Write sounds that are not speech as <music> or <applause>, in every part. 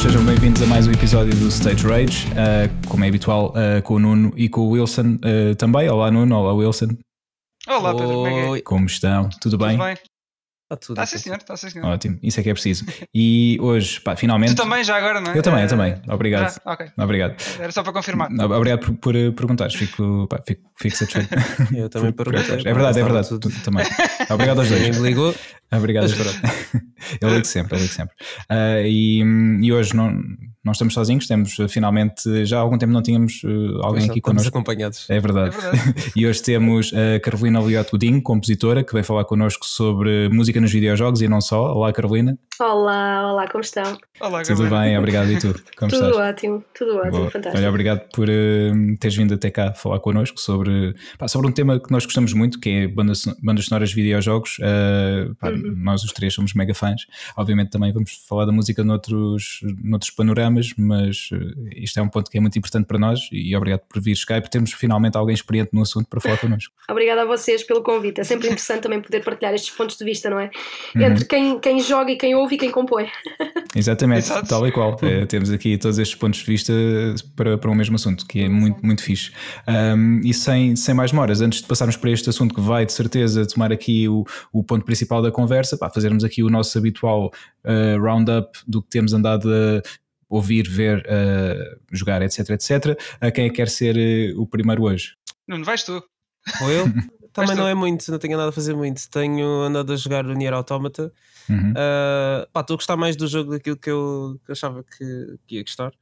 sejam bem-vindos a mais um episódio do Stage Rage, uh, como é habitual, uh, com o Nuno e com o Wilson uh, também. Olá Nuno, olá Wilson. Olá Pedro, como é é? Como estão? Tudo bem? Tudo bem? Está tudo. Está sim senhor, está sim senhor. Ótimo, isso é que é preciso. E hoje, pá, finalmente. Tu também já agora, não é? Eu também, eu também. Obrigado. já? Ok. Obrigado. Era só para confirmar. Não, Obrigado por, por perguntares, fico, pá, fico, fico satisfeito. <laughs> Eu também perguntei. É verdade, é verdade. Tu, também. Obrigado aos dois. Ninguém me ligou. Obrigado, Esperanto. <laughs> eu ligo sempre, eu ligo sempre. Ah, e, e hoje não, não estamos sozinhos, temos uh, finalmente, já há algum tempo não tínhamos uh, alguém aqui Estamos connosco. acompanhados. É verdade. É verdade. <laughs> e hoje temos a Carolina Lioto Godinho, compositora, que vai falar connosco sobre música nos videojogos e não só. Olá, Carolina. Olá, olá, como estão? Olá, Tudo bem? Obrigado. E tu? <laughs> Como tudo estás? ótimo, tudo ótimo, Boa. fantástico. Olha, obrigado por uh, teres vindo até cá falar connosco sobre, pá, sobre um tema que nós gostamos muito, que é bandas, bandas sonoras de videojogos. Uh, pá, Uhum. Nós os três somos mega fãs. Obviamente também vamos falar da música noutros, noutros panoramas, mas uh, isto é um ponto que é muito importante para nós e obrigado por vir cá e por termos finalmente alguém experiente no assunto para falar <laughs> connosco. Obrigada a vocês pelo convite. É sempre interessante também poder partilhar estes pontos de vista, não é? Uhum. Entre quem, quem joga e quem ouve e quem compõe. <laughs> Exatamente, Exato. tal e qual. Eh, temos aqui todos estes pontos de vista para, para o mesmo assunto, que é muito, muito fixe. Um, e sem, sem mais demoras, antes de passarmos para este assunto que vai de certeza tomar aqui o, o ponto principal da conversa, pá, fazermos aqui o nosso habitual eh, roundup do que temos andado a ouvir, ver, eh, jogar, etc, etc. A quem é que quer ser eh, o primeiro hoje? Nuno, vais tu. Ou eu? <laughs> Também não é muito, não tenho andado a fazer muito. Tenho andado a jogar o Nier Automata. Uhum. Ah, pá, estou a gostar mais do jogo daquilo que eu, que eu achava que, que ia gostar.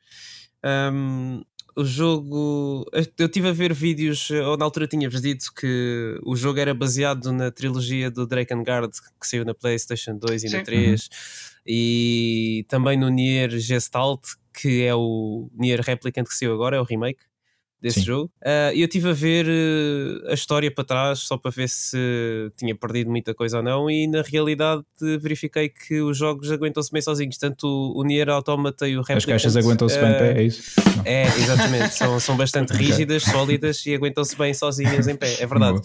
Ahm, o jogo. Eu estive a ver vídeos, ou na altura tinha-vos dito que o jogo era baseado na trilogia do Drakengard que saiu na PlayStation 2 e Sim. na 3, e também no Nier Gestalt, que é o Nier Replicant que saiu agora, é o remake desse Sim. jogo. E eu estive a ver eh, a história para trás só para ver se tinha perdido muita coisa ou não, e na realidade verifiquei que os jogos aguentam-se bem sozinhos, tanto o Nier Automata e o Replicant. As caixas aguentam-se bem de pé, é isso? Não. É, exatamente, são, são bastante <laughs> rígidas, sólidas e aguentam-se bem sozinhas em pé, é verdade.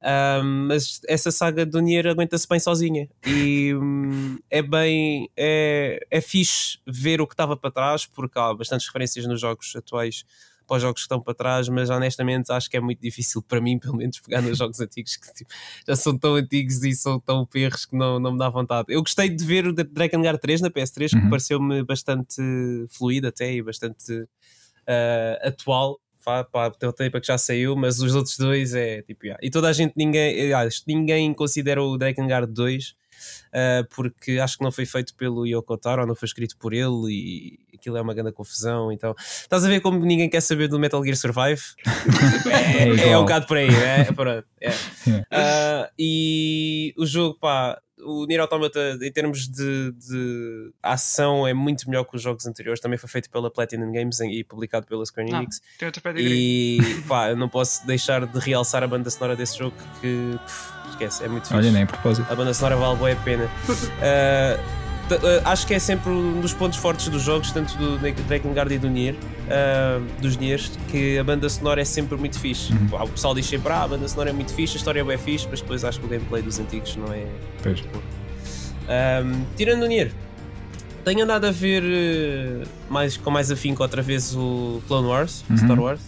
Um, mas essa saga do Nier aguenta-se bem sozinha e hum, é bem é, é fixe ver o que estava para trás porque há bastantes referências nos jogos atuais para os jogos que estão para trás, mas honestamente acho que é muito difícil para mim, <laughs> pelo menos, pegar nos jogos antigos que tipo, já são tão antigos e são tão perros que não, não me dá vontade. Eu gostei de ver o Drakengard 3 na PS3, Uhum. que pareceu-me bastante fluido até e bastante ah, atual. Pá, pá, pelo tempo que já saiu, mas os outros dois é tipo. yeah. E toda a gente, ninguém, aliás, ninguém considera o Drakengard 2 ah, porque acho que não foi feito pelo Yoko Taro, não foi escrito por ele e aquilo é uma grande confusão. Então, estás a ver como ninguém quer saber do Metal Gear Survive? <laughs> É é, é um bocado por aí, né? Pronto, é. Ah, e o jogo, pá, o Nier Automata, em termos de, de ação, é muito melhor que os jogos anteriores. Também foi feito pela Platinum Games e publicado pela Square Não. Enix. Tem outro pedigree. E pá, eu não posso deixar de realçar a banda sonora desse jogo que pff, esquece, é muito fixe. Olha, nem a propósito. A banda sonora vale bem a pena. <laughs> Ah, acho que é sempre um dos pontos fortes dos jogos, tanto do Drakengard e do Nier, ah, dos Niers, que a banda sonora é sempre muito fixe. Uhum. O pessoal diz sempre, ah, a banda sonora é muito fixe, a história é bem fixe, mas depois acho que o gameplay dos antigos não é. Pois. Ahm, tirando o Nier, tenho andado a ver eh, mais, com mais afinco outra vez o Clone Wars, Uhum. Star Wars.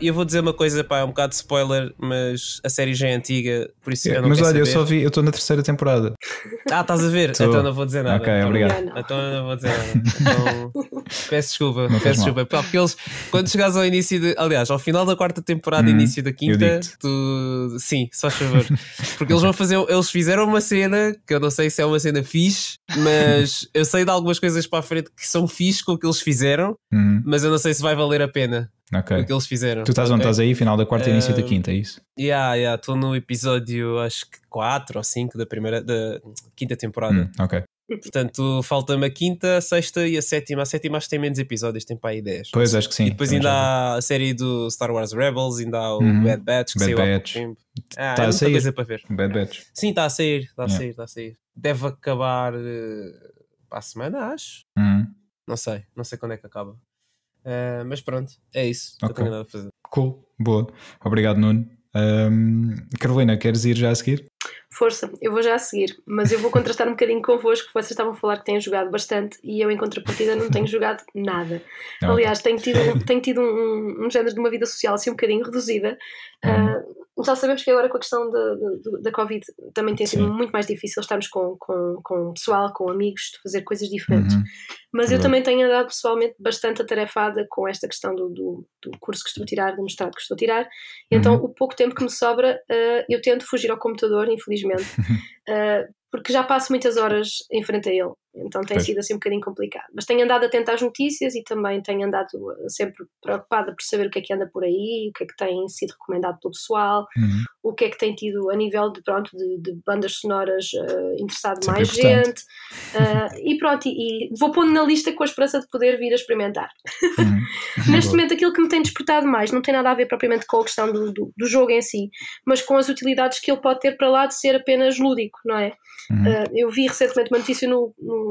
E eu vou dizer uma coisa, pá, é um bocado de spoiler, mas a série já é antiga, por isso eu não Mas olha, eu saber. só vi, eu estou na terceira temporada. Ah, estás a ver? Tô. Então não vou dizer nada. Ok, Então- obrigado. Não. Então não vou dizer nada. <laughs> Então, peço desculpa, Não peço desculpa. Pá, Porque eles, quando chegares ao início de. Aliás, ao final da quarta temporada, Hum, início da quinta, tu. Sim, só favor. Porque eles vão fazer. Eles fizeram uma cena que eu não sei se é uma cena fixe, mas eu sei de algumas coisas para a frente que são fixe com o que eles fizeram, Uhum. mas eu não sei se vai valer a pena Ok. o que eles fizeram. Tu estás onde ok? estás aí? Final da quarta e início da Eh, quinta, é isso? Yeah, yeah, estou no episódio acho que 4 ou 5 da primeira da quinta temporada. Hum, ok. Portanto, falta-me a quinta, a sexta e a sétima. A sétima acho que tem menos episódios, tem para aí 10. Pois, acho que sim. E depois ainda há a série do Star Wars Rebels, ainda há o Uhum. Bad Batch que Bad saiu há pouco Batch. tempo. Ah, Tá é a muita sair. coisa para ver. Bad Batch. Sim, está a sair, está a sair, está a sair. Deve acabar eh, para a semana, acho. Uhum. Não sei, não sei quando é que acaba. Eh, mas pronto, é isso que Ok. eu tenho nada a fazer. Cool, boa. Obrigado, Nuno. Ahm, Carolina, queres ir já a seguir? Força, eu vou já a seguir, mas eu vou contrastar um bocadinho convosco, porque vocês estavam a falar que têm jogado bastante e eu, em contrapartida, não tenho jogado nada. Não, Aliás, tenho tido, tenho tido um, um género de uma vida social assim um bocadinho reduzida. Uh, já sabemos que agora com a questão da, Covid também tem sido Sim. muito mais difícil estarmos com, com, com pessoal, com amigos, de fazer coisas diferentes. Uhum. Mas eu também tenho andado pessoalmente bastante atarefada com esta questão do, do, do curso que estou a tirar, do mestrado que estou a tirar. Então, Uhum. o pouco tempo que me sobra, uh, eu tento fugir ao computador, infelizmente, uh, <laughs> porque já passo muitas horas em frente a ele. Então tem Pois. sido assim um bocadinho complicado. Mas tenho andado atento às notícias e também tenho andado uh, sempre preocupada por saber o que é que anda por aí, o que é que tem sido recomendado pelo pessoal, Uhum. o que é que tem tido a nível de, pronto, de, de bandas sonoras uh, interessado Sempre mais gente. Uh, e pronto, e, e vou pondo na lista com a esperança de poder vir a experimentar. Uhum. <laughs> Neste momento, aquilo que me tem despertado mais não tem nada a ver propriamente com a questão do, do, do jogo em si, mas com as utilidades que ele pode ter para lá de ser apenas lúdico, não é? Uhum. Uh, eu vi recentemente uma notícia no, no,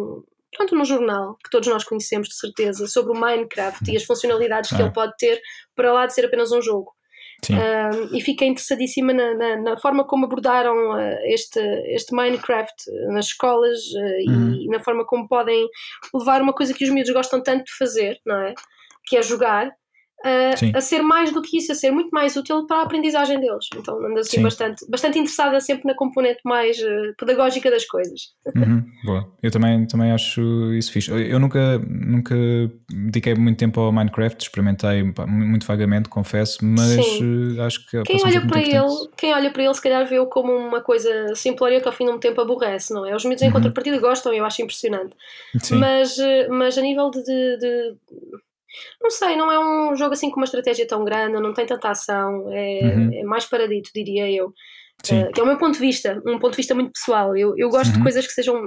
pronto, no jornal, que todos nós conhecemos de certeza, sobre o Minecraft e as funcionalidades que Ah. ele pode ter para lá de ser apenas um jogo. Sim. Um, e fiquei interessadíssima na, na, na forma como abordaram uh, este, este Minecraft uh, nas escolas uh, Uhum. e na forma como podem levar uma coisa que os miúdos gostam tanto de fazer, não é? Que é jogar, Sim. a ser mais do que isso, a ser muito mais útil para a aprendizagem deles. Então ando assim Sim. bastante, bastante interessada sempre na componente mais uh, pedagógica das coisas. Uhum, boa. Eu também, também acho isso fixe. Eu- Eu nunca, nunca dediquei muito tempo ao Minecraft, experimentei muito vagamente, confesso, mas Sim. eh, acho que Quem olha, para ele, quem olha para ele, se calhar vê-o como uma coisa simplória que ao fim de um tempo aborrece, não é? Os miúdos em Uhum. contrapartida gostam, eu acho impressionante. Sim, Mas, eh, mas a nível de, de- de- Não sei, não é um jogo assim com uma estratégia tão grande, não tem tanta ação, é, Uhum. é mais paradito, diria eu. sim. Eh, que é o meu ponto de vista, um ponto de vista muito pessoal. Eu, eu gosto de Uhum. coisas que sejam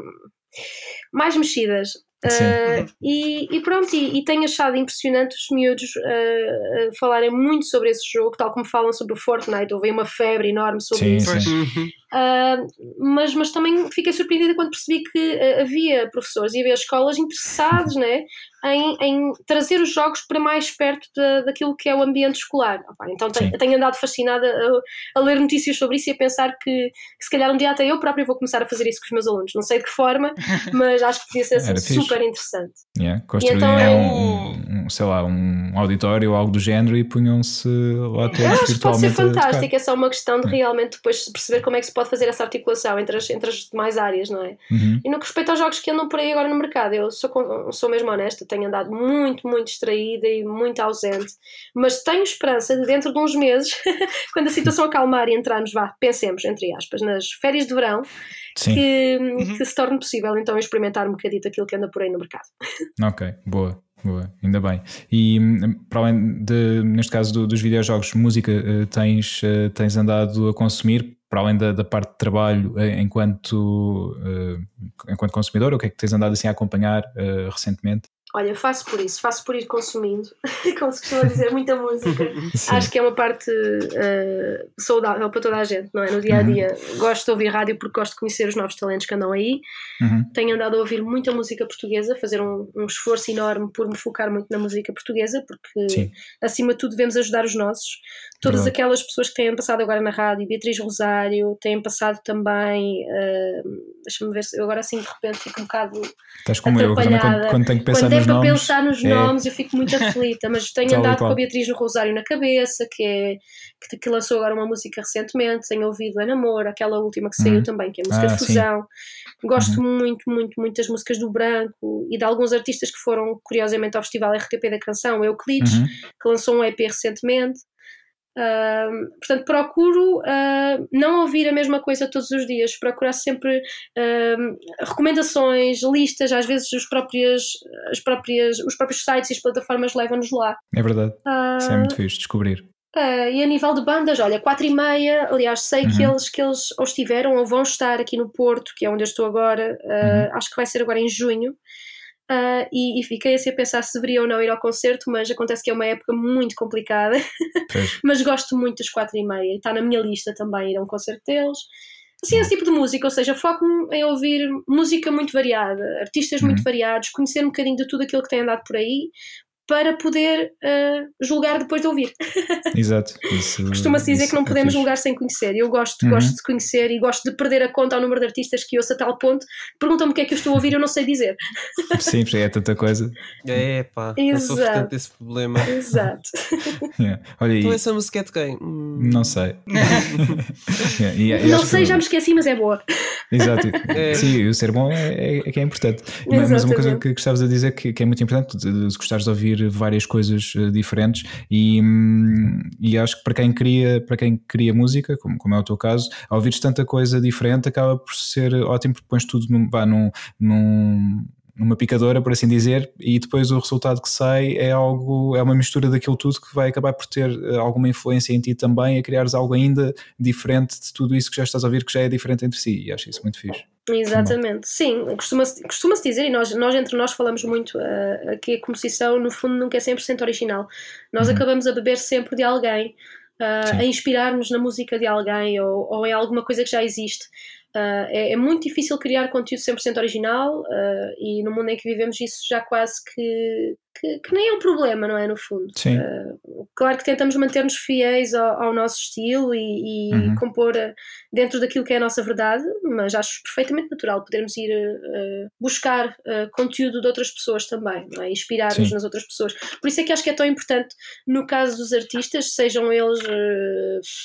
mais mexidas. Sim. Eh, e, e pronto, e, e tenho achado impressionante os miúdos eh, falarem muito sobre esse jogo, tal como falam sobre o Fortnite. Houve uma febre enorme sobre Sim, isso. Uhum. Uh, mas, mas também fiquei surpreendida quando percebi que uh, havia professores e havia escolas interessados né, em, em trazer os jogos para mais perto da, daquilo que é o ambiente escolar. Opa, então tenho, tenho andado fascinada a, a ler notícias sobre isso e a pensar que, que se calhar um dia até eu própria vou começar a fazer isso com os meus alunos. Não sei de que forma, <laughs> mas acho que podia ser assim, fixe. super interessante. Yeah, então é um, um, sei lá, um auditório ou algo do género e punham-se lá todos acho que pode ser virtualmente fantástico, é só uma questão de realmente depois perceber como é que se pode fazer essa articulação entre as, entre as demais áreas, não é? Uhum. E no que respeita aos jogos que andam por aí agora no mercado, eu sou, sou mesmo honesta, tenho andado muito, muito distraída e muito ausente, mas tenho esperança de dentro de uns meses, <laughs> quando a situação acalmar e entrarmos, vá, pensemos, entre aspas, nas férias de verão, que, Uhum. que se torne possível então experimentar um bocadito aquilo que anda por aí no mercado. <laughs> ok, boa. Boa, ainda bem. E hum, para além de, neste caso do- dos videojogos, música, eh, tens, eh, tens andado a consumir, para além da, da parte de trabalho, eh, enquanto, enquanto consumidor, o que é que tens andado assim a acompanhar recentemente? Olha, faço por isso, faço por ir consumindo, <laughs> como se costuma dizer, muita música. <laughs> Sim. Acho que é uma parte eh, saudável para toda a gente, não é? No dia a dia. Gosto de ouvir rádio porque gosto de conhecer os novos talentos que andam aí. Uhum. Tenho andado a ouvir muita música portuguesa, fazer um, um esforço enorme por me focar muito na música portuguesa, porque Sim. acima de tudo devemos ajudar os nossos. Todas Verdade. aquelas pessoas que têm passado agora na rádio, Beatriz Rosário, têm passado também. eh, Deixa-me ver se eu agora assim de repente fico um bocado Estás como eu, também quando, quando tenho que pensar quando é nos para nomes. pensar nos é- nomes, eu fico muito aflita, mas tenho Tal andado com a Beatriz Rosário na cabeça, que, é, que, que lançou agora uma música recentemente, tenho ouvido a Namor, aquela última que saiu Uhum. também, que é a música Ah, de sim. fusão. Gosto muito, muito, muito das músicas do Branco e de alguns artistas que foram, curiosamente, ao Festival RTP da Canção, Euclides, Uhum. que lançou um EP recentemente. Portanto, procuro ah, não ouvir a mesma coisa todos os dias, procurar sempre ahm, recomendações, listas, às vezes os próprios, as próprias, os próprios sites e as plataformas levam-nos lá. É verdade, Ah, isso é muito fixe, descobrir. ah, e a nível de bandas, olha, 4 e meia, aliás, sei que Uhum. eles, que eles ou estiveram ou vão estar aqui no Porto, que é onde eu estou agora, ah, Uhum. acho que vai ser agora em junho. Ah, e, e fiquei assim a pensar se deveria ou não ir ao concerto, mas acontece que é uma época muito complicada. <laughs> Mas gosto muito das quatro e meia e está na minha lista também ir a um concerto deles. Assim, esse tipo de música, ou seja, foco-me em ouvir música muito variada, artistas muito Uhum. variados, conhecer um bocadinho de tudo aquilo que tem andado por aí, para poder uh, julgar depois de ouvir. <laughs> Exato. Costuma-se dizer que não é podemos é julgar sem conhecer. Eu gosto, uhum. gosto de conhecer e gosto de perder a conta ao número de artistas que ouço a tal ponto. Perguntam-me o que é que eu estou a ouvir, eu não sei dizer. <laughs> Sim, é tanta coisa. É, pá, eu sofro tanto desse problema. Exato. <laughs> Yeah. Olha, então essa música é de quem? Hum... Não sei. yeah. e, e não sei, que... já me esqueci, mas é boa. Exato. É. Sim, o ser bom é, é, que é importante. Exatamente. Mas uma coisa que gostavas de dizer que, que é muito importante, de gostares de ouvir várias coisas uh, diferentes. E, um, e acho que para quem cria, para quem cria música, como, como é o teu caso, ao ouvires tanta coisa diferente acaba por ser ótimo porque pões tudo num, vá, num, num numa picadora, por assim dizer, e depois o resultado que sai é algo, é uma mistura daquilo tudo que vai acabar por ter eh, alguma influência em ti também, a criares algo ainda diferente de tudo isso que já estás a ouvir, que já é diferente entre si, e acho isso muito fixe. Exatamente, sim, costuma-se costuma dizer, e nós, nós entre nós falamos muito uh, que a composição no fundo nunca é 100% original. Nós uhum. acabamos a beber sempre de alguém, uh, a inspirar-nos na música de alguém ou, ou em alguma coisa que já existe. Uh, é, é, muito difícil criar conteúdo 100% original uh, e no mundo em que vivemos isso já quase que, que, que, nem é um problema, não é? No fundo. Sim. Uh, claro que tentamos manter-nos fiéis ao, ao, nosso estilo e, e uhum. compor eh, dentro daquilo que é a nossa verdade, mas acho perfeitamente natural podermos ir uh, buscar uh, conteúdo de outras pessoas também, não é? inspirar-nos nas outras pessoas. Por isso é que acho que é tão importante, no caso dos artistas, sejam eles,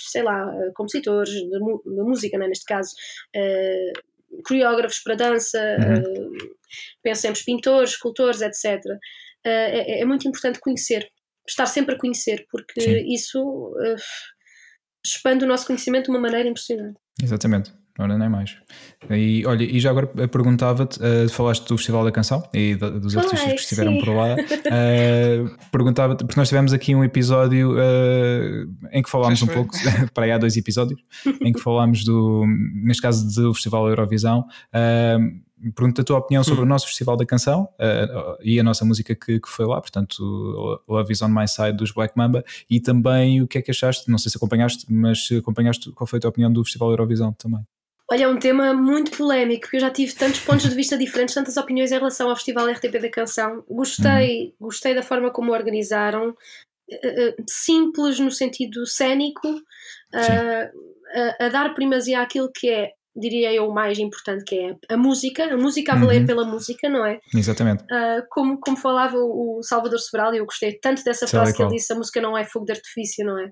sei lá, compositores de, de música, é? neste caso coreógrafos para dança, uhum. uh, pensemos pintores, escultores, etc. Eh, é, é, muito importante conhecer, estar sempre a conhecer, porque Sim. isso uh, expande o nosso conhecimento de uma maneira impressionante. Exatamente. Ora, nem mais. E olha, e já agora perguntava-te, uh, falaste do Festival da Canção e dos artistas que estiveram sim. por lá. Uh, <laughs> perguntava-te, porque nós tivemos aqui um episódio uh, em que falámos um pouco, <laughs> para aí há dois episódios, em que falámos do, neste caso, do Festival Eurovisão. Uh, pergunto a tua opinião sobre hum. o nosso Festival da Canção uh, e a nossa música que, que, foi lá, portanto, Love is on My Side dos Black Mamba, e também o que é que achaste, não sei se acompanhaste, mas se acompanhaste, qual foi a tua opinião do Festival Eurovisão também? Olha, é um tema muito polémico, porque eu já tive tantos pontos de vista diferentes, tantas opiniões em relação ao Festival RTP da Canção. Gostei, uhum. gostei da forma como organizaram, uh, simples no sentido cênico, uh, a, a, dar primazia àquilo que é diria eu, o mais importante, que é a música, a música a valer uhum. pela música, não é? Exatamente. Uh, como, como falava o Salvador Sobral, e eu gostei tanto dessa frase que ele disse: a música não é fogo de artifício, não é?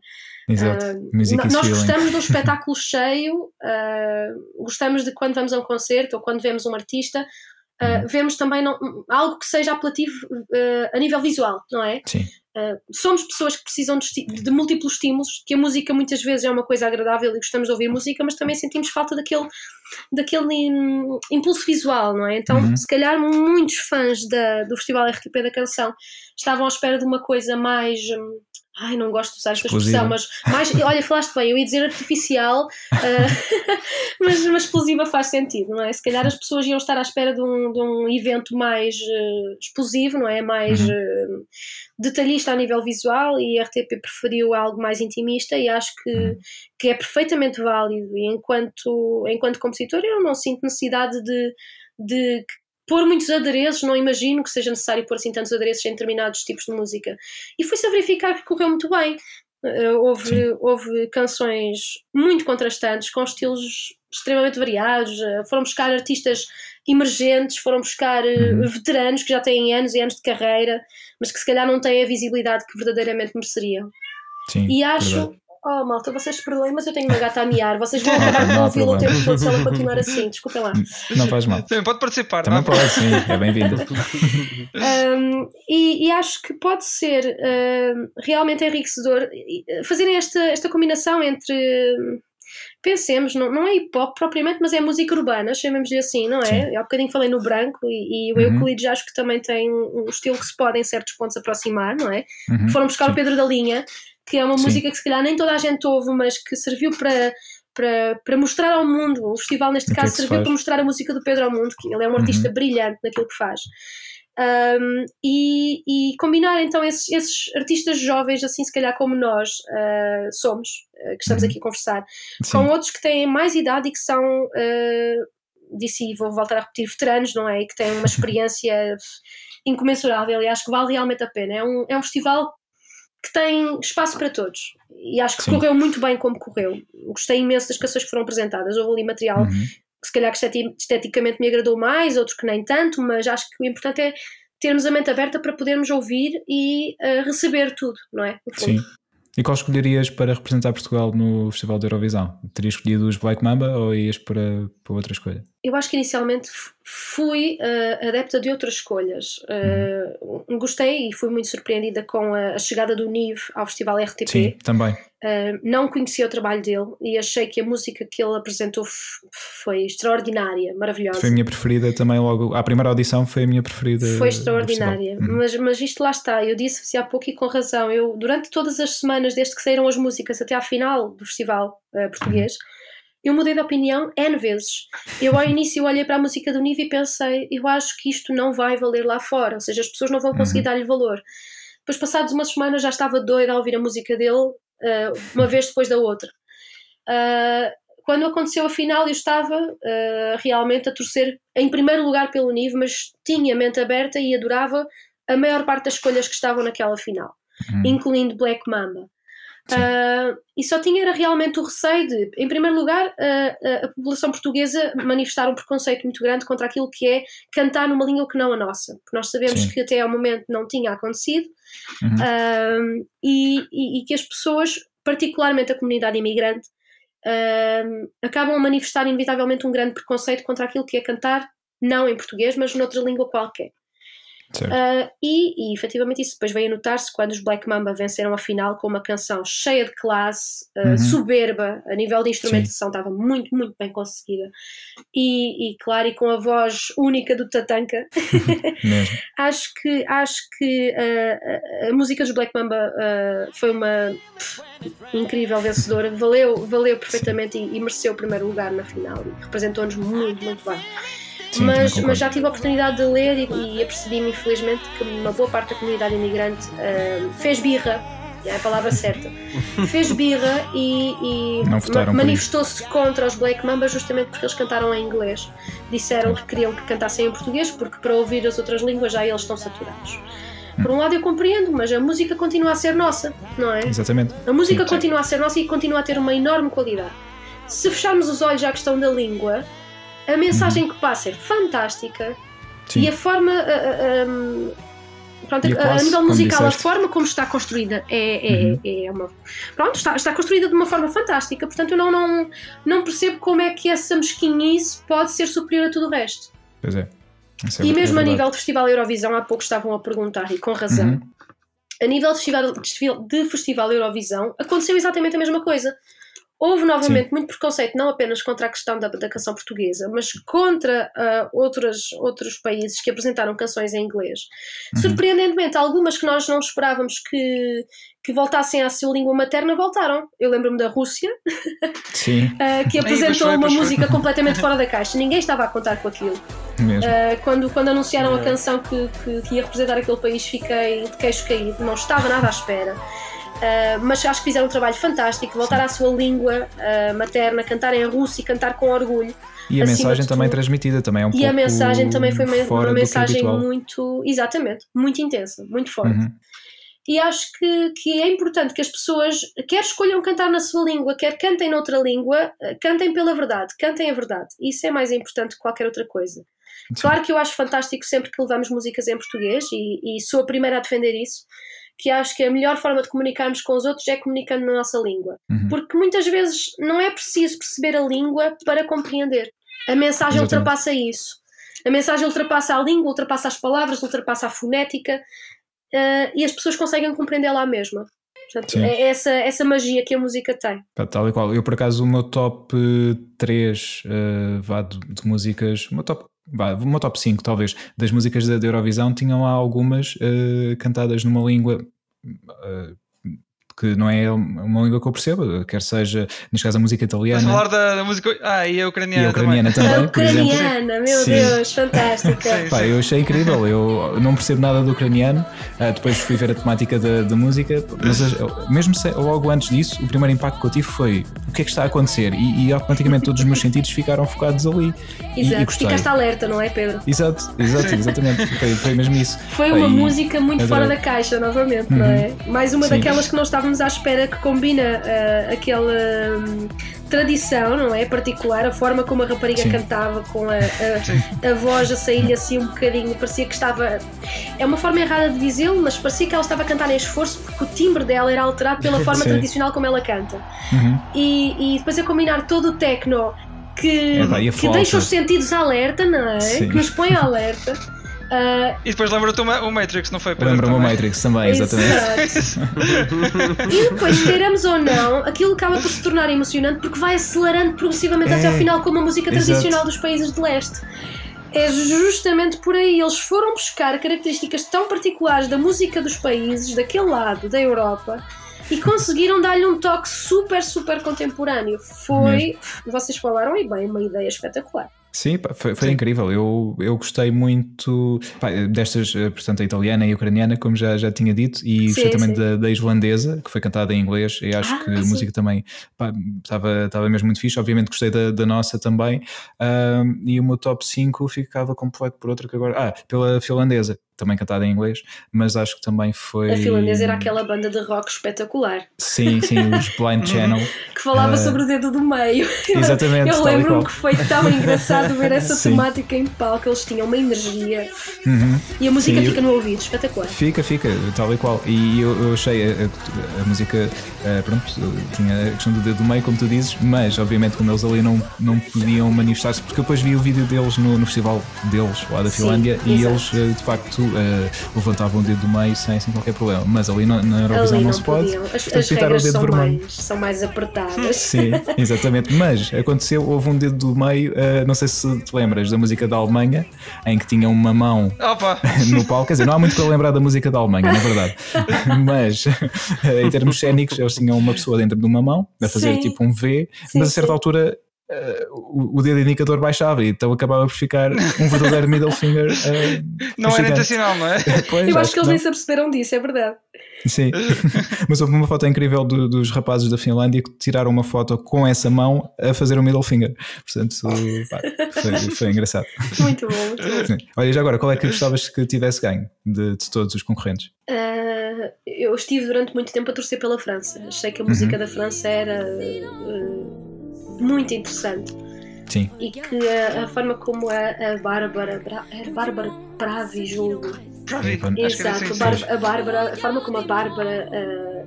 Exato. Uh, nós gostamos de um <laughs> espetáculo cheio, uh, gostamos de quando vamos a um concerto ou quando vemos um artista. Uh, vemos também não, algo que seja apelativo a nível visual, não é? Sim. Uh, somos pessoas que precisam de, de, múltiplos estímulos, que a música muitas vezes é uma coisa agradável e gostamos de ouvir música, mas também sentimos falta daquele, daquele impulso visual, não é? Então, uhum. se calhar muitos fãs da, do Festival RTP da Canção estavam à espera de uma coisa mais. Hum, Ai, não gosto de usar esta expressão, mas mais, olha, falaste bem, eu ia dizer artificial, uh, <laughs> mas, mas explosiva faz sentido, não é? Se calhar as pessoas iam estar à espera de um, de um evento mais uh, explosivo, não é? Mais uhum. uh, detalhista a nível visual e a RTP preferiu algo mais intimista e acho que, uhum. que é perfeitamente válido. E enquanto, enquanto compositor, eu não sinto necessidade de, de pôr muitos adereços, não imagino que seja necessário pôr assim tantos adereços em determinados tipos de música. E foi-se a verificar que correu muito bem. Uh, houve, houve canções muito contrastantes, com estilos extremamente variados. Uh, foram buscar artistas emergentes, foram buscar uh, veteranos que já têm anos e anos de carreira, mas que se calhar não têm a visibilidade que verdadeiramente mereceriam. Sim, e acho, verdade. Oh, malta, vocês perdoem, mas eu tenho uma gata a miar. Vocês vão acabar com ouvi-la o tempo todo se ela continuar assim. Desculpem lá. Não faz mal. Também pode participar, Também não? pode, sim. É bem-vinda. um, e, e, acho que pode ser um, realmente enriquecedor fazerem esta, esta combinação entre. Pensemos, não, não é hip hop propriamente, mas é música urbana, chamemos-lhe assim, não é? Sim. Há bocadinho falei no branco e, e o uhum. Euclides acho que também tem um, um estilo que se pode em certos pontos aproximar, não é? Uhum. Foram buscar Sim. o Pedro da Linha, que é uma Sim. música que se calhar nem toda a gente ouve, mas que serviu para, para, para mostrar ao mundo. O festival, neste caso, que serviu para mostrar a música do Pedro ao mundo, que ele é um uhum. artista brilhante naquilo que faz. Um, e, e, combinar então esses, esses, artistas jovens, assim se calhar como nós uh, somos, uh, que estamos uhum. aqui a conversar, Sim. com outros que têm mais idade e que são uh, disse e vou voltar a repetir, veteranos, não é? E que têm uma <laughs> experiência incomensurável e acho que vale realmente a pena. É um, é um festival que tem espaço para todos e acho que Sim. correu muito bem como correu. Gostei imenso das canções que foram apresentadas. Houve ali material Uhum. que se calhar que esteti- esteticamente me agradou mais, outro que nem tanto, mas acho que o importante é termos a mente aberta para podermos ouvir e eh, receber tudo, não é? Sim. E qual escolherias para representar Portugal no Festival da Eurovisão? Terias escolhido os Black Mamba ou ias para, para outra escolha? Eu acho que inicialmente fui eh, adepta de outras escolhas. Eh, Gostei e fui muito surpreendida com a, a chegada do Nive ao Festival RTP. Sim, também. Uh, não conhecia o trabalho dele e achei que a música que ele apresentou foi extraordinária, maravilhosa. Foi a minha preferida também logo. A primeira audição foi a minha preferida. Foi extraordinária. Uhum. mas, mas isto lá está, eu disse há pouco e com razão. Eu, durante todas as semanas, desde que saíram as músicas até à final do festival uh, português, eu mudei de opinião N vezes. Eu ao início olhei para a música do Nive e pensei, eu acho que isto não vai valer lá fora, ou seja, as pessoas não vão conseguir Uhum. dar-lhe valor. Depois, passados umas semanas, já estava doida a ouvir a música dele, uh, uma vez depois da outra. Uh, quando aconteceu a final, eu estava uh, realmente a torcer em primeiro lugar pelo Nive, mas tinha a mente aberta e adorava a maior parte das escolhas que estavam naquela final, Uhum. incluindo Black Mamba. Uh, e só tinha era realmente o receio de, em primeiro lugar, uh, a população portuguesa manifestar um preconceito muito grande contra aquilo que é cantar numa língua que não a nossa, porque nós sabemos Sim. que até ao momento não tinha acontecido Uhum. um, e, e- e que as pessoas, particularmente a comunidade imigrante, acabam a manifestar inevitavelmente um grande preconceito contra aquilo que é cantar, não em português, mas noutra língua qualquer. Uh, e, e efetivamente isso depois veio a notar-se quando os Black Mamba venceram a final com uma canção cheia de classe, uh, Uhum. soberba, a nível de instrumentação estava muito, muito bem conseguida. E, e claro, e com a voz única do Tatanka, <laughs> <laughs> acho que, acho que uh, a, música dos Black Mamba foi uma pff, incrível vencedora, valeu, valeu perfeitamente e, e mereceu o primeiro lugar na final representou-nos muito, muito bem. Sim, mas, mas já tive a oportunidade de ler e, e apercebi-me, infelizmente, que uma boa parte da comunidade imigrante uh, fez birra, é a palavra certa, <laughs> fez birra e, e manifestou-se contra os Black Mamba justamente porque eles cantaram em inglês. Disseram que queriam que cantassem em português porque para ouvir as outras línguas já eles estão saturados. Por um lado eu compreendo, mas a música continua a ser nossa, não é? Exatamente. A música Sim. continua a ser nossa e continua a ter uma enorme qualidade. Se fecharmos os olhos à questão da língua, a mensagem que passa é fantástica. Sim. e a forma. a- a- um, pronto, a a, nível musical, a forma como está construída é, é, Uhum. é uma. Pronto, está, está construída de uma forma fantástica, portanto eu não, não, não percebo como é que essa mesquinhice pode ser superior a tudo o resto. Pois é. Isso é E é mesmo a nível de Festival Eurovisão, há pouco estavam a perguntar, e com razão, Uhum. a nível de festival, de festival Eurovisão, aconteceu exatamente a mesma coisa. Houve novamente muito preconceito, não apenas contra a questão da, da canção portuguesa, mas contra outras, outros países que apresentaram canções em inglês. Uhum. Surpreendentemente, algumas que nós não esperávamos que, que voltassem à sua língua materna voltaram. Eu lembro-me da Rússia, Sim, <laughs> ah, que apresentou uma foi. música completamente <laughs> fora da caixa. Ninguém estava a contar com aquilo. mesmo. Uh, quando, quando anunciaram a É. canção que, que, que ia representar aquele país, fiquei de queixo caído, não estava nada à espera. Uh, mas acho que fizeram um trabalho fantástico, voltar à sua língua uh, materna, cantar em russo e cantar com orgulho. E a mensagem também transmitida também é um e pouco a mensagem também foi uma, é mensagem muito, exatamente, muito intensa, muito forte. Uhum. E acho que, que é importante que as pessoas, quer escolham cantar na sua língua, quer cantem noutra língua, uh, cantem pela verdade, cantem a verdade. Isso é mais importante que qualquer outra coisa. Sim. Claro que eu acho fantástico sempre que levamos músicas em português e, e sou a primeira a defender isso, que acho que a melhor forma de comunicarmos com os outros é comunicando na nossa língua. Uhum. Porque muitas vezes não é preciso perceber a língua para compreender. A mensagem Exatamente. ultrapassa isso. A mensagem ultrapassa a língua, ultrapassa as palavras, ultrapassa a fonética eh, e as pessoas conseguem compreendê-la à mesma. Portanto, é essa, essa magia que a música tem. Tal e qual. Eu, por acaso, o meu top 3 vá, de, de músicas, o meu top, vá, top 5 talvez, das músicas da, da Eurovisão tinham lá algumas eh, cantadas numa língua eh, porque não é uma língua que eu percebo, quer seja, neste caso, a música Estás a italiana falar da, da música. Ah, e a ucraniana. e a ucraniana também. também, A por exemplo. ucraniana, meu Sim. Deus, fantástica. <laughs> Sim. Pá, eu achei incrível, eu não percebo nada do ucraniano, ah, depois fui ver a temática da, da música, mas ah, mesmo se- logo antes disso, o primeiro impacto que eu tive foi o que é que está a acontecer e, e automaticamente todos os meus sentidos ficaram focados ali. E, e Exato, gostei. ficaste alerta, não é, Pedro? Exato, exato, exatamente, foi, foi mesmo isso. Foi Pá, uma e música muito adorei. fora da caixa, novamente, não é? Mais uma Sim. daquelas que não estávamos à espera que combina ah, aquela hum, tradição, não é? Particular, a forma como a rapariga Sim. cantava, com a, a, a voz a sair assim um bocadinho, parecia que estava. É uma forma errada de dizê-lo, mas parecia que ela estava a cantar em esforço porque o timbre dela era alterado pela <laughs> forma Sim. tradicional como ela canta. Uhum. E, e depois a combinar todo o techno que, a que deixa os sentidos alerta, não é? Sim. Que nos põe <laughs> alerta. Ah, E depois lembra-te o Ma- o Matrix, não foi? Lembra-me o também? Matrix também, exatamente. <laughs> E depois, queiramos ou não, aquilo acaba por se tornar emocionante porque vai acelerando progressivamente É, até ao final, como a música exato. tradicional dos países de leste. É justamente por aí. Eles foram buscar características tão particulares da música dos países, daquele lado, da Europa, e conseguiram dar-lhe um toque super, super contemporâneo. Foi, vocês falaram e bem, uma ideia espetacular. Sim, foi, foi Sim. incrível. Eu, eu gostei muito pá, destas, eh, portanto, a italiana e a ucraniana, como já, já tinha dito, e gostei Sim, também da, da islandesa, que foi cantada em inglês, e acho Ah, que a sim. música também estava estava mesmo muito fixe. Obviamente gostei da, da nossa também. Ahm, e o meu top 5 ficava completo por outra que agora. Ah, pela finlandesa, também cantada em inglês, mas acho que também foi. A finlandesa era aquela banda de rock espetacular Sim, sim, os <laughs> Blind Channel. que falava Ah, sobre o dedo do meio. <laughs> Exatamente, Eu lembro-me que foi tão <laughs> engraçado ver essa Sim. temática em palco. Eles tinham uma energia Uhum. e a música Sim, fica no ouvido, espetacular. Fica, fica, tal e qual. E eu, eu achei a, a- a música, eh, pronto, tinha a questão do dedo do meio, como tu dizes, mas obviamente como eles ali não, não podiam manifestar-se, porque eu depois vi o vídeo deles no, no festival deles, lá da Sim, Finlândia, e exato. eles eh, de facto eh, levantavam o dedo do meio sem, sem qualquer problema. Mas ali na, na Eurovisão Ali não, não se pode. As, portanto, as pintaram o dedo são vermelho. mais, são mais apertadas. Sim, exatamente. Mas aconteceu, houve um dedo do meio, eh, não sei se te lembras da música da Alemanha, em que tinha uma mão Opa! <laughs> no palco. Quer dizer, não há muito para lembrar da música da Alemanha, na verdade. <laughs> Mas eh, em termos cénicos, eles tinham uma pessoa dentro de uma mão a fazer Sim. tipo um V, Sim, mas a certa sim. altura. Eh, o, o dedo indicador baixava e então acabava por ficar um verdadeiro middle finger. <laughs> eh, Não era intencional, não é? <laughs> Pois, Eu acho que eles não. nem se aperceberam disso, é verdade. Sim, <laughs> mas houve uma foto incrível do- dos rapazes da Finlândia que tiraram uma foto com essa mão a fazer o middle finger. Portanto, pá, foi, foi engraçado. Muito bom, muito bom. Sim. Olha, já agora, qual é que gostavas que tivesse ganho de, de todos os concorrentes? Ah, eu estive durante muito tempo a torcer pela França. Achei que a música da França era ah, muito interessante. Sim, E que a, a forma como a, a Bárbara. Bra- Era Bárbara Pravi, julgo. Já vi. Epa, Acho que era Exato, assim. a, Bárbara, a forma como a Bárbara ah,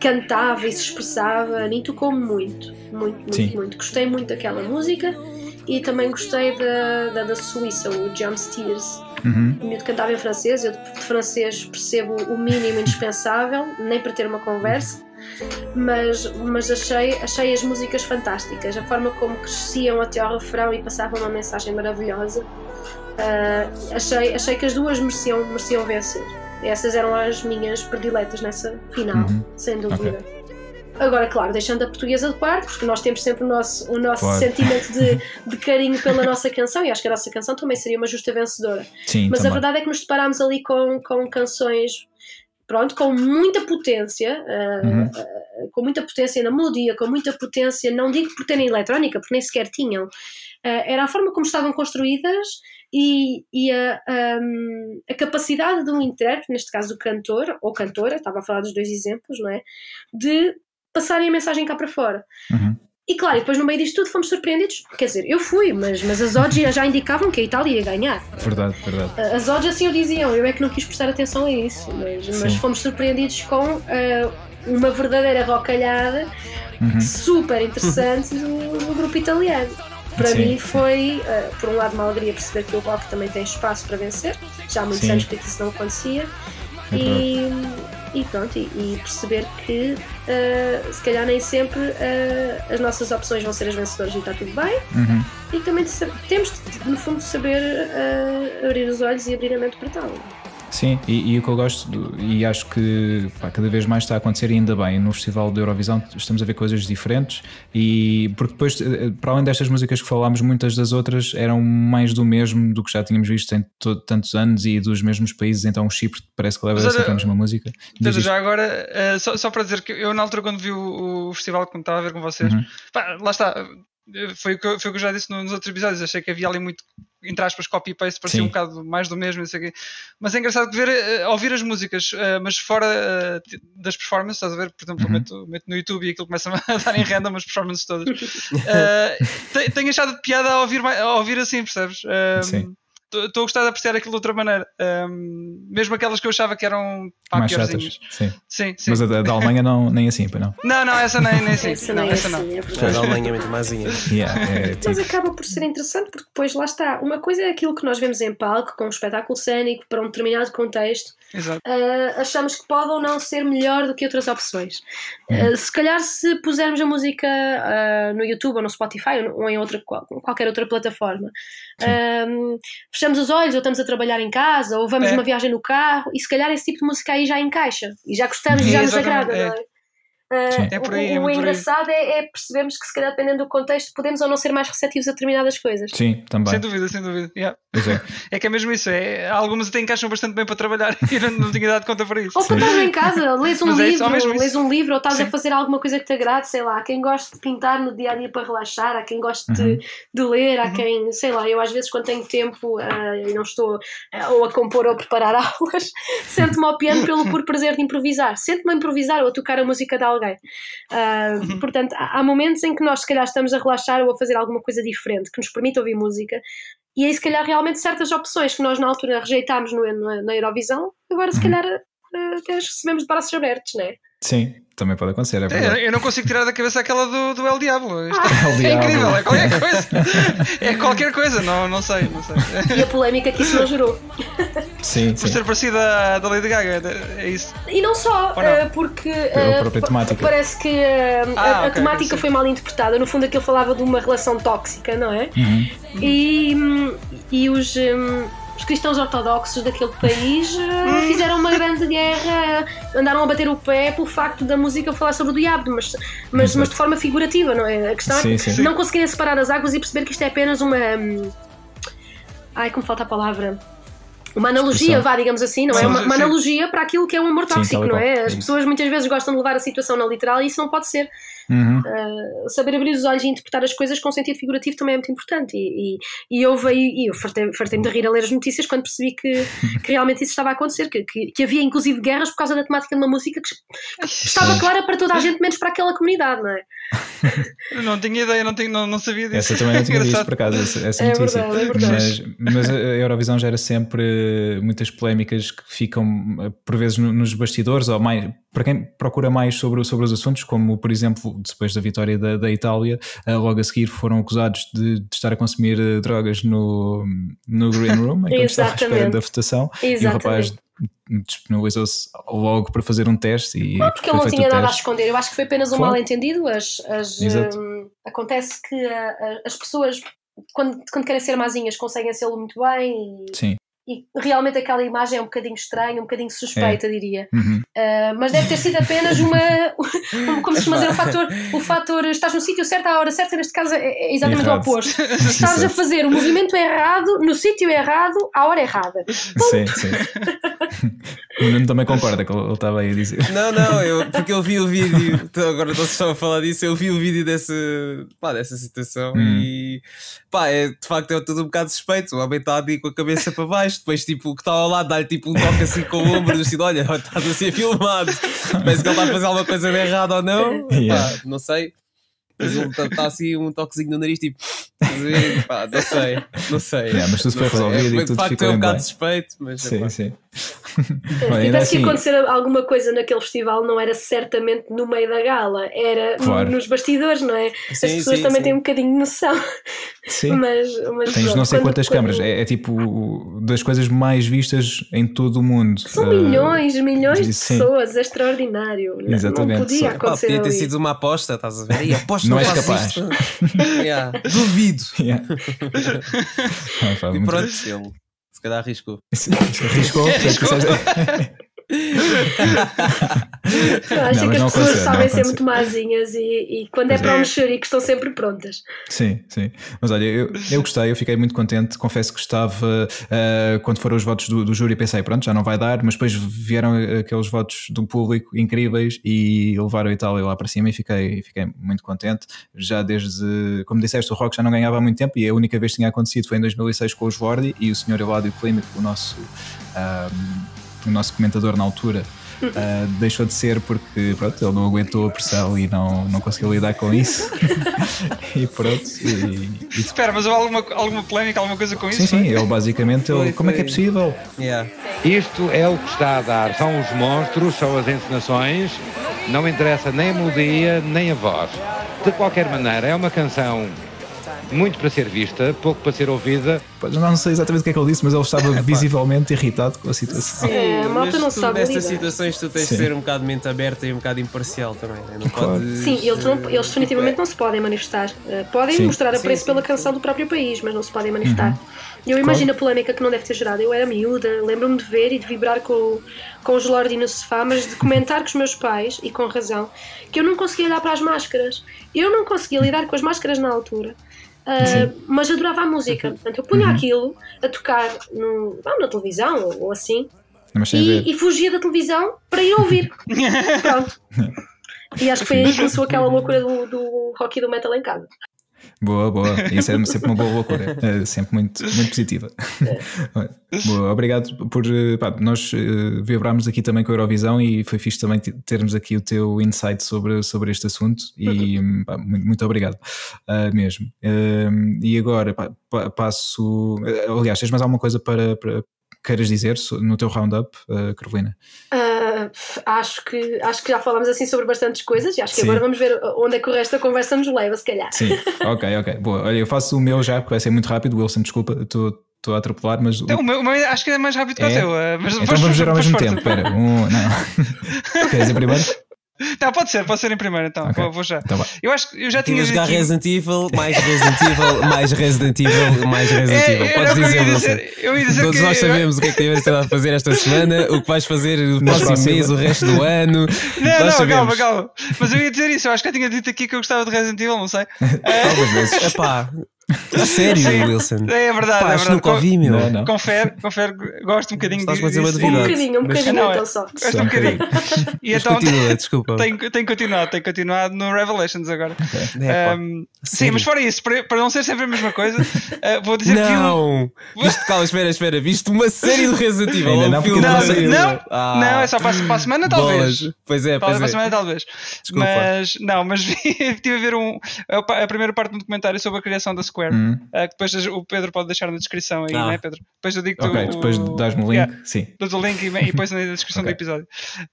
cantava e se expressava, a mim tocou-me muito, muito, muito, Sim. muito. Gostei muito daquela música e também gostei da, da, da Suíça, o John Steers. Uhum. O miúdo cantava em francês, eu de francês percebo o mínimo indispensável, nem para ter uma conversa, mas, mas achei, achei as músicas fantásticas, a forma como cresciam até ao refrão e passavam uma mensagem maravilhosa. Ah, achei, achei que as duas mereciam, mereciam vencer. Essas eram as minhas prediletas nessa final, Uhum. sem dúvida. Agora, claro, deixando a portuguesa de parte, porque nós temos sempre o nosso, o nosso Claro. sentimento de, <laughs> de carinho pela nossa canção, e acho que a nossa canção também seria uma justa vencedora. Sim, Mas a também. verdade é que nos deparámos ali com, com canções, pronto, com muita potência, ah, Uhum. ah, com muita potência na melodia, com muita potência, não digo por terem eletrónica, porque nem sequer tinham, Ah, era a forma como estavam construídas e, e a, ahm, a capacidade de um intérprete, neste caso do cantor ou cantora, estava a falar dos dois exemplos, não é? De passarem a mensagem cá para fora. Uhum. E claro, depois no meio disto tudo fomos surpreendidos. Quer dizer, eu fui, mas, mas as odds já- indicavam que a Itália ia ganhar. Verdade, verdade. As odds assim o diziam, eu é que não quis prestar atenção a isso, mas, mas fomos surpreendidos com ah, uma verdadeira rocalhada Uhum. super interessante do, do grupo italiano. Para Sim. mim foi, ah, por um lado, uma alegria perceber que o rock também tem espaço para vencer, já há muitos Sim. anos que isso não acontecia, É e, e pronto, e, e perceber que ah, se calhar nem sempre ah, as nossas opções vão ser as vencedoras e está tudo bem, Uhum. e também temos de, no fundo de saber ah, abrir os olhos e abrir a mente para tal. Sim, e, e o que eu gosto, do- e acho que pá, cada vez mais está a acontecer, e ainda bem, no Festival da Eurovisão estamos a ver coisas diferentes, e porque depois, eh, para além destas músicas que falámos, muitas das outras eram mais do mesmo do que já tínhamos visto em to- tantos anos e dos mesmos países, então o Chipre parece que leva Mas sempre a mesma música. Isto. já agora, eh, só, só para dizer que eu na altura quando vi o, o festival que estava a ver com vocês, Uhum. pá, lá está, eh, foi o, que, eu- foi o que eu já disse no- nos outros episódios, achei que havia ali muito, entre aspas, copy-paste, parecia Sim. um bocado mais do mesmo, não sei o quê. mas é engraçado ver, eh, ouvir as músicas, eh, mas fora eh, das performances, estás a ver, por exemplo, Uhum. meto, meto no YouTube e aquilo começa a <laughs> dar em random as performances todas. <laughs> Eh, te- tenho achado de piada a ouvir, a ouvir assim, percebes? Eh, Sim. Estou a gostar de apreciar aquilo de outra maneira. Um, mesmo aquelas que eu achava que eram pá, mais chatas. Sim. Sim, sim. Mas a da, Alemanha não, nem assim, pois não. Não, não, essa nem, nem <laughs> sim. Essa não, nem é essa não. assim, é A da Alemanha é muito mazinha. Yeah, é, Mas tipo, acaba por ser interessante porque depois lá está. Uma coisa é aquilo que nós vemos em palco, com um espetáculo cénico, para um determinado contexto. Uh, achamos que pode ou não ser melhor do que outras opções. Uh, se calhar, se pusermos a música uh, no YouTube ou no Spotify ou, ou em outra, qual- qualquer outra plataforma, fechamos os olhos ou estamos a trabalhar em casa ou vamos É. numa viagem no carro e se calhar esse tipo de música aí já encaixa e já gostamos e já nos agrada, é. não é? Uh. É por aí, o, é o por engraçado é, é percebermos que se calhar dependendo do contexto podemos ou não ser mais receptivos a determinadas coisas. sim, também. Sem dúvida, sem dúvida. Yeah. É. <laughs> É que é mesmo isso. É, algumas até encaixam bastante bem para trabalhar <laughs> e eu não, não tinha dado conta para isso. Ou quando estás em casa, <laughs> lês um é isso, livro, isso. lês um livro ou estás a Sim. fazer alguma coisa que te agrade, sei lá, há quem goste de pintar no dia a dia para relaxar, há quem goste Uhum. de, de ler, há Uhum. quem, sei lá, eu às vezes quando tenho tempo ah, e não estou ah, ou a compor ou a preparar aulas, sento-me ao piano pelo puro prazer de improvisar, sento-me a improvisar ou a tocar a música de alguém. Uhum. Portanto, há há momentos em que nós se calhar estamos a relaxar ou a fazer alguma coisa diferente que nos permite ouvir música. E aí, se calhar, realmente certas opções que nós na altura rejeitámos no, no- na Eurovisão, agora se Uhum. calhar ah, até as recebemos de braços abertos, não é? Sim, também pode acontecer, é É, eu não consigo tirar da cabeça aquela do, do El Diablo. Isto El é, Diablo. incrível, é qualquer coisa. <laughs> É qualquer coisa, não, não sei, não sei. E a polémica que isso não gerou. Sim, Por sim. ser parecida da Lady Gaga, é isso. E não só, não? ah, porque ah, temática. parece que ah, a, Ah, a ok, temática sim. foi mal interpretada. No fundo, aquilo falava de uma relação tóxica, não é? Uhum. E, hum, e os, hum, os cristãos ortodoxos daquele país uh, fizeram uma grande guerra, andaram a bater o pé pelo facto da música falar sobre o diabo, mas, mas, mas de forma figurativa, não é? A questão Sim, é que sim. não conseguirem separar as águas e perceber que isto é apenas uma. hum, Ai, como falta a palavra. Uma analogia, vá, digamos assim, não é? Sim, Uma, sim, uma sim. analogia para aquilo que é um amor Sim, tóxico, e não é? As isso. pessoas muitas vezes gostam de levar a situação na literal e isso não pode ser Uhum. saber abrir os olhos e interpretar as coisas com sentido figurativo também é muito importante. E, e, e houve aí, e eu fartei- fartei-me de rir a ler as notícias quando percebi que, <laughs> que realmente isso estava a acontecer, que, que, que havia inclusive guerras por causa da temática de uma música que, que estava clara para toda a gente, menos para aquela comunidade, não é? <laughs> Eu não tinha ideia, não, tinha, não, não sabia disso. Essa também não tinha <laughs> visto Engraçado. por acaso, essa, essa É notícia. verdade, é verdade. Mas, mas a Eurovisão gera sempre muitas polémicas que ficam eh, por vezes no- nos bastidores, ou mais para quem procura mais sobre, sobre os assuntos, como por exemplo, depois da vitória da, da Itália, eh, logo a seguir foram acusados de, de estar a consumir eh, drogas no, no Green Room, <laughs> enquanto estava à espera Exatamente. da votação, e o Exatamente. rapaz disponibilizou-se logo para fazer um teste e Não, porque ele não tinha nada a esconder. Eu acho que foi apenas um Foi. mal-entendido. As, as, hum, acontece que ah, ah, as pessoas, quando, quando querem ser mazinhas, conseguem ser muito bem e, Sim. E realmente aquela imagem é um bocadinho estranha, um bocadinho suspeita, diria. Uhum. Uh, mas deve ter sido apenas uma. um- <laughs> <laughs> como se costuma dizer, o fator, o fator estás no sítio certo à hora certa, neste caso é, é exatamente Errado. o oposto. <laughs> Estás a fazer o movimento errado, no sítio errado, à hora errada. Sim, sim. o Nuno também concorda que ele estava aí a dizer. Não, não, eu, porque eu vi o vídeo, então agora vocês estão a falar disso, eu vi o vídeo desse, pá, dessa situação Hum. e pá, é, de facto é tudo um bocado suspeito. O homem está ali com a cabeça para baixo, depois tipo o que está ao lado dá-lhe tipo um toque assim com o ombro, <laughs> assim, olha, estás a ser filmado, parece que ele está a fazer alguma coisa de errado ou não, <laughs> Yeah. não sei. Mas ele está tá assim um toquezinho no nariz, tipo, <laughs> pá, não sei, não sei. Yeah, mas tudo foi resolvido É, e tudo de facto ficou é um bem. bocado suspeito, mas Sim, epá. sim. <laughs> Se Bem, tivesse que assim, acontecer alguma coisa naquele festival, não era certamente no meio da gala, era Claro. nos bastidores, não é? As Sim, pessoas sim, também sim. têm um bocadinho de noção. sim. <laughs> Mas, mas Tens pronto, não sei quando- quantas quando- câmaras, é, é tipo das coisas mais vistas em todo o mundo. São Uh, milhões, milhões de pessoas, é extraordinário. Não- Exatamente. Não podia Só- Pá, acontecer podia ter ali. sido uma aposta, estás a ver? E aposto Não não és faço capaz. <laughs> Yeah, Duvido. Yeah. <laughs> Ah, pá, E pronto, ele Se calhar arriscou. Arriscou. Arriscou. <laughs> Eu acho Não, que as pessoas sabem ser muito mazinhas e, e quando é Pois para é. mexer e que estão sempre prontas. Sim, sim. Mas olha, eu, eu gostei, eu fiquei muito contente. Confesso que estava, ah, quando foram os votos do, do júri, pensei, pronto, já não vai dar, mas depois vieram aqueles votos do público incríveis e levaram a Itália lá para cima e fiquei, fiquei muito contente. Já desde, como disseste, o Rock já não ganhava há muito tempo e a única vez que tinha acontecido foi em 2006 com os Vordi e o senhor Eladio Klimek, o nosso, ah, o nosso comentador na altura. ah, deixou de ser porque pronto, ele não aguentou a pressão e não, não conseguiu lidar com isso <laughs> e pronto e, e Espera, mas houve alguma, alguma polémica, alguma coisa com isso? Sim, sim, ele basicamente, ele, Foi, como é que é possível? Yeah. Isto é o que está a dar. São os monstros, são as encenações. Não interessa nem a melodia, nem a voz. De qualquer maneira, é uma canção muito para ser vista, pouco para ser ouvida. Pois, Não sei exatamente o que é que ele disse, mas ele estava <laughs> visivelmente irritado com a situação. É, a malta não tu, sabe Nestas situações tu tens Sim. de ser um bocado mente aberta e um bocado imparcial também. né? Não Claro. podes, Sim, eles, não, eh, eles definitivamente não se podem manifestar. Uh, podem Sim. mostrar Sim, apreço sim, pela sim. canção do próprio país, mas não se podem manifestar. Eu imagino a polémica que não deve ter gerado. Eu era miúda, lembro-me de ver e de vibrar com, com os Lordi no sofá, mas de comentar com os meus pais, e com razão, que eu não conseguia olhar para as máscaras. Eu não conseguia lidar com as máscaras na altura. Uh, mas adorava a música. Portanto, eu punha aquilo a tocar no, ah, na televisão ou, ou assim e, e fugia da televisão para ir ouvir. <laughs> Pronto. E acho que foi aí que <laughs> começou aquela loucura do, do rock e do metal em casa. Boa, boa. Isso é sempre uma boa loucura. É sempre muito, muito positiva. Olha, boa, obrigado por. eh, pá, nós eh, vibrámos aqui também com a Eurovisão e foi fixe também te- termos aqui o teu insight sobre, sobre este assunto e <laughs> pá, muito, muito obrigado ah, mesmo. Eh, e agora pá, pa- passo. Aliás, tens mais alguma coisa para. para queiras dizer no teu roundup, eh, Carolina? Acho, que, acho que já falámos assim sobre bastantes coisas e acho que Sim. agora vamos ver onde é que o resto da conversa nos leva, se calhar. Sim, <laughs> ok, ok. Boa. Olha, eu faço o meu já, porque vai ser muito rápido. Wilson, desculpa, estou estou a atropelar, mas. o- Então, o meu, o meu acho que é mais rápido que o É? teu. eh, Mas Então vamos ver ao mesmo tempo. Espera, um. Não. <laughs> Queres dizer primeiro? Não, pode ser, pode ser em primeiro então. Ok. Vou, vou já. Então. Eu acho que eu já tinha jogar aqui- Resident Evil, mais Resident Evil, mais Resident Evil, mais Resident É, Evil. era Podes dizer, dizer. Eu ia dizer Todos que- nós sabemos o que é que tiveste a fazer esta semana, o que vais fazer no próximo mês, o resto do ano. Não, nós não, sabemos. calma, calma. Mas eu ia dizer isso, eu acho que eu tinha dito aqui que eu gostava de Resident Evil, não sei. <laughs> Algumas vezes. Epá, a sério, Sim. Wilson. É verdade, Pá, é que verdade. nunca ouvi, meu. Não, não. Confere, confere, gosto um bocadinho Estás-me de- a dizer uma. Um bocadinho, um bocadinho Não, é- então só. Gosto Só um bocadinho. <laughs> E então continua, desculpa. tenho, tenho continuado, tenho continuado no Revelations agora. Epá, Um, sim, mas fora isso, para, para não ser sempre a mesma coisa, uh, vou dizer que vi um- Não! Viste, calma, espera, espera. Viste uma série do Resident Evil? Ainda um não, Não, não não. Ah, não, é só para, a- para a semana, talvez. bolas. Pois é, Para, pois para a é. semana, talvez. Desculpa. Mas, não, mas <laughs> vi, estive a ver um, a, a primeira parte do documentário sobre a criação da Square, Hum. uh, que depois o Pedro pode deixar na descrição aí, Ah. não é, Pedro? Depois eu digo Ok, depois dás-me o link. Yeah, Sim. dou-te o link e, e depois na descrição Ok. do episódio.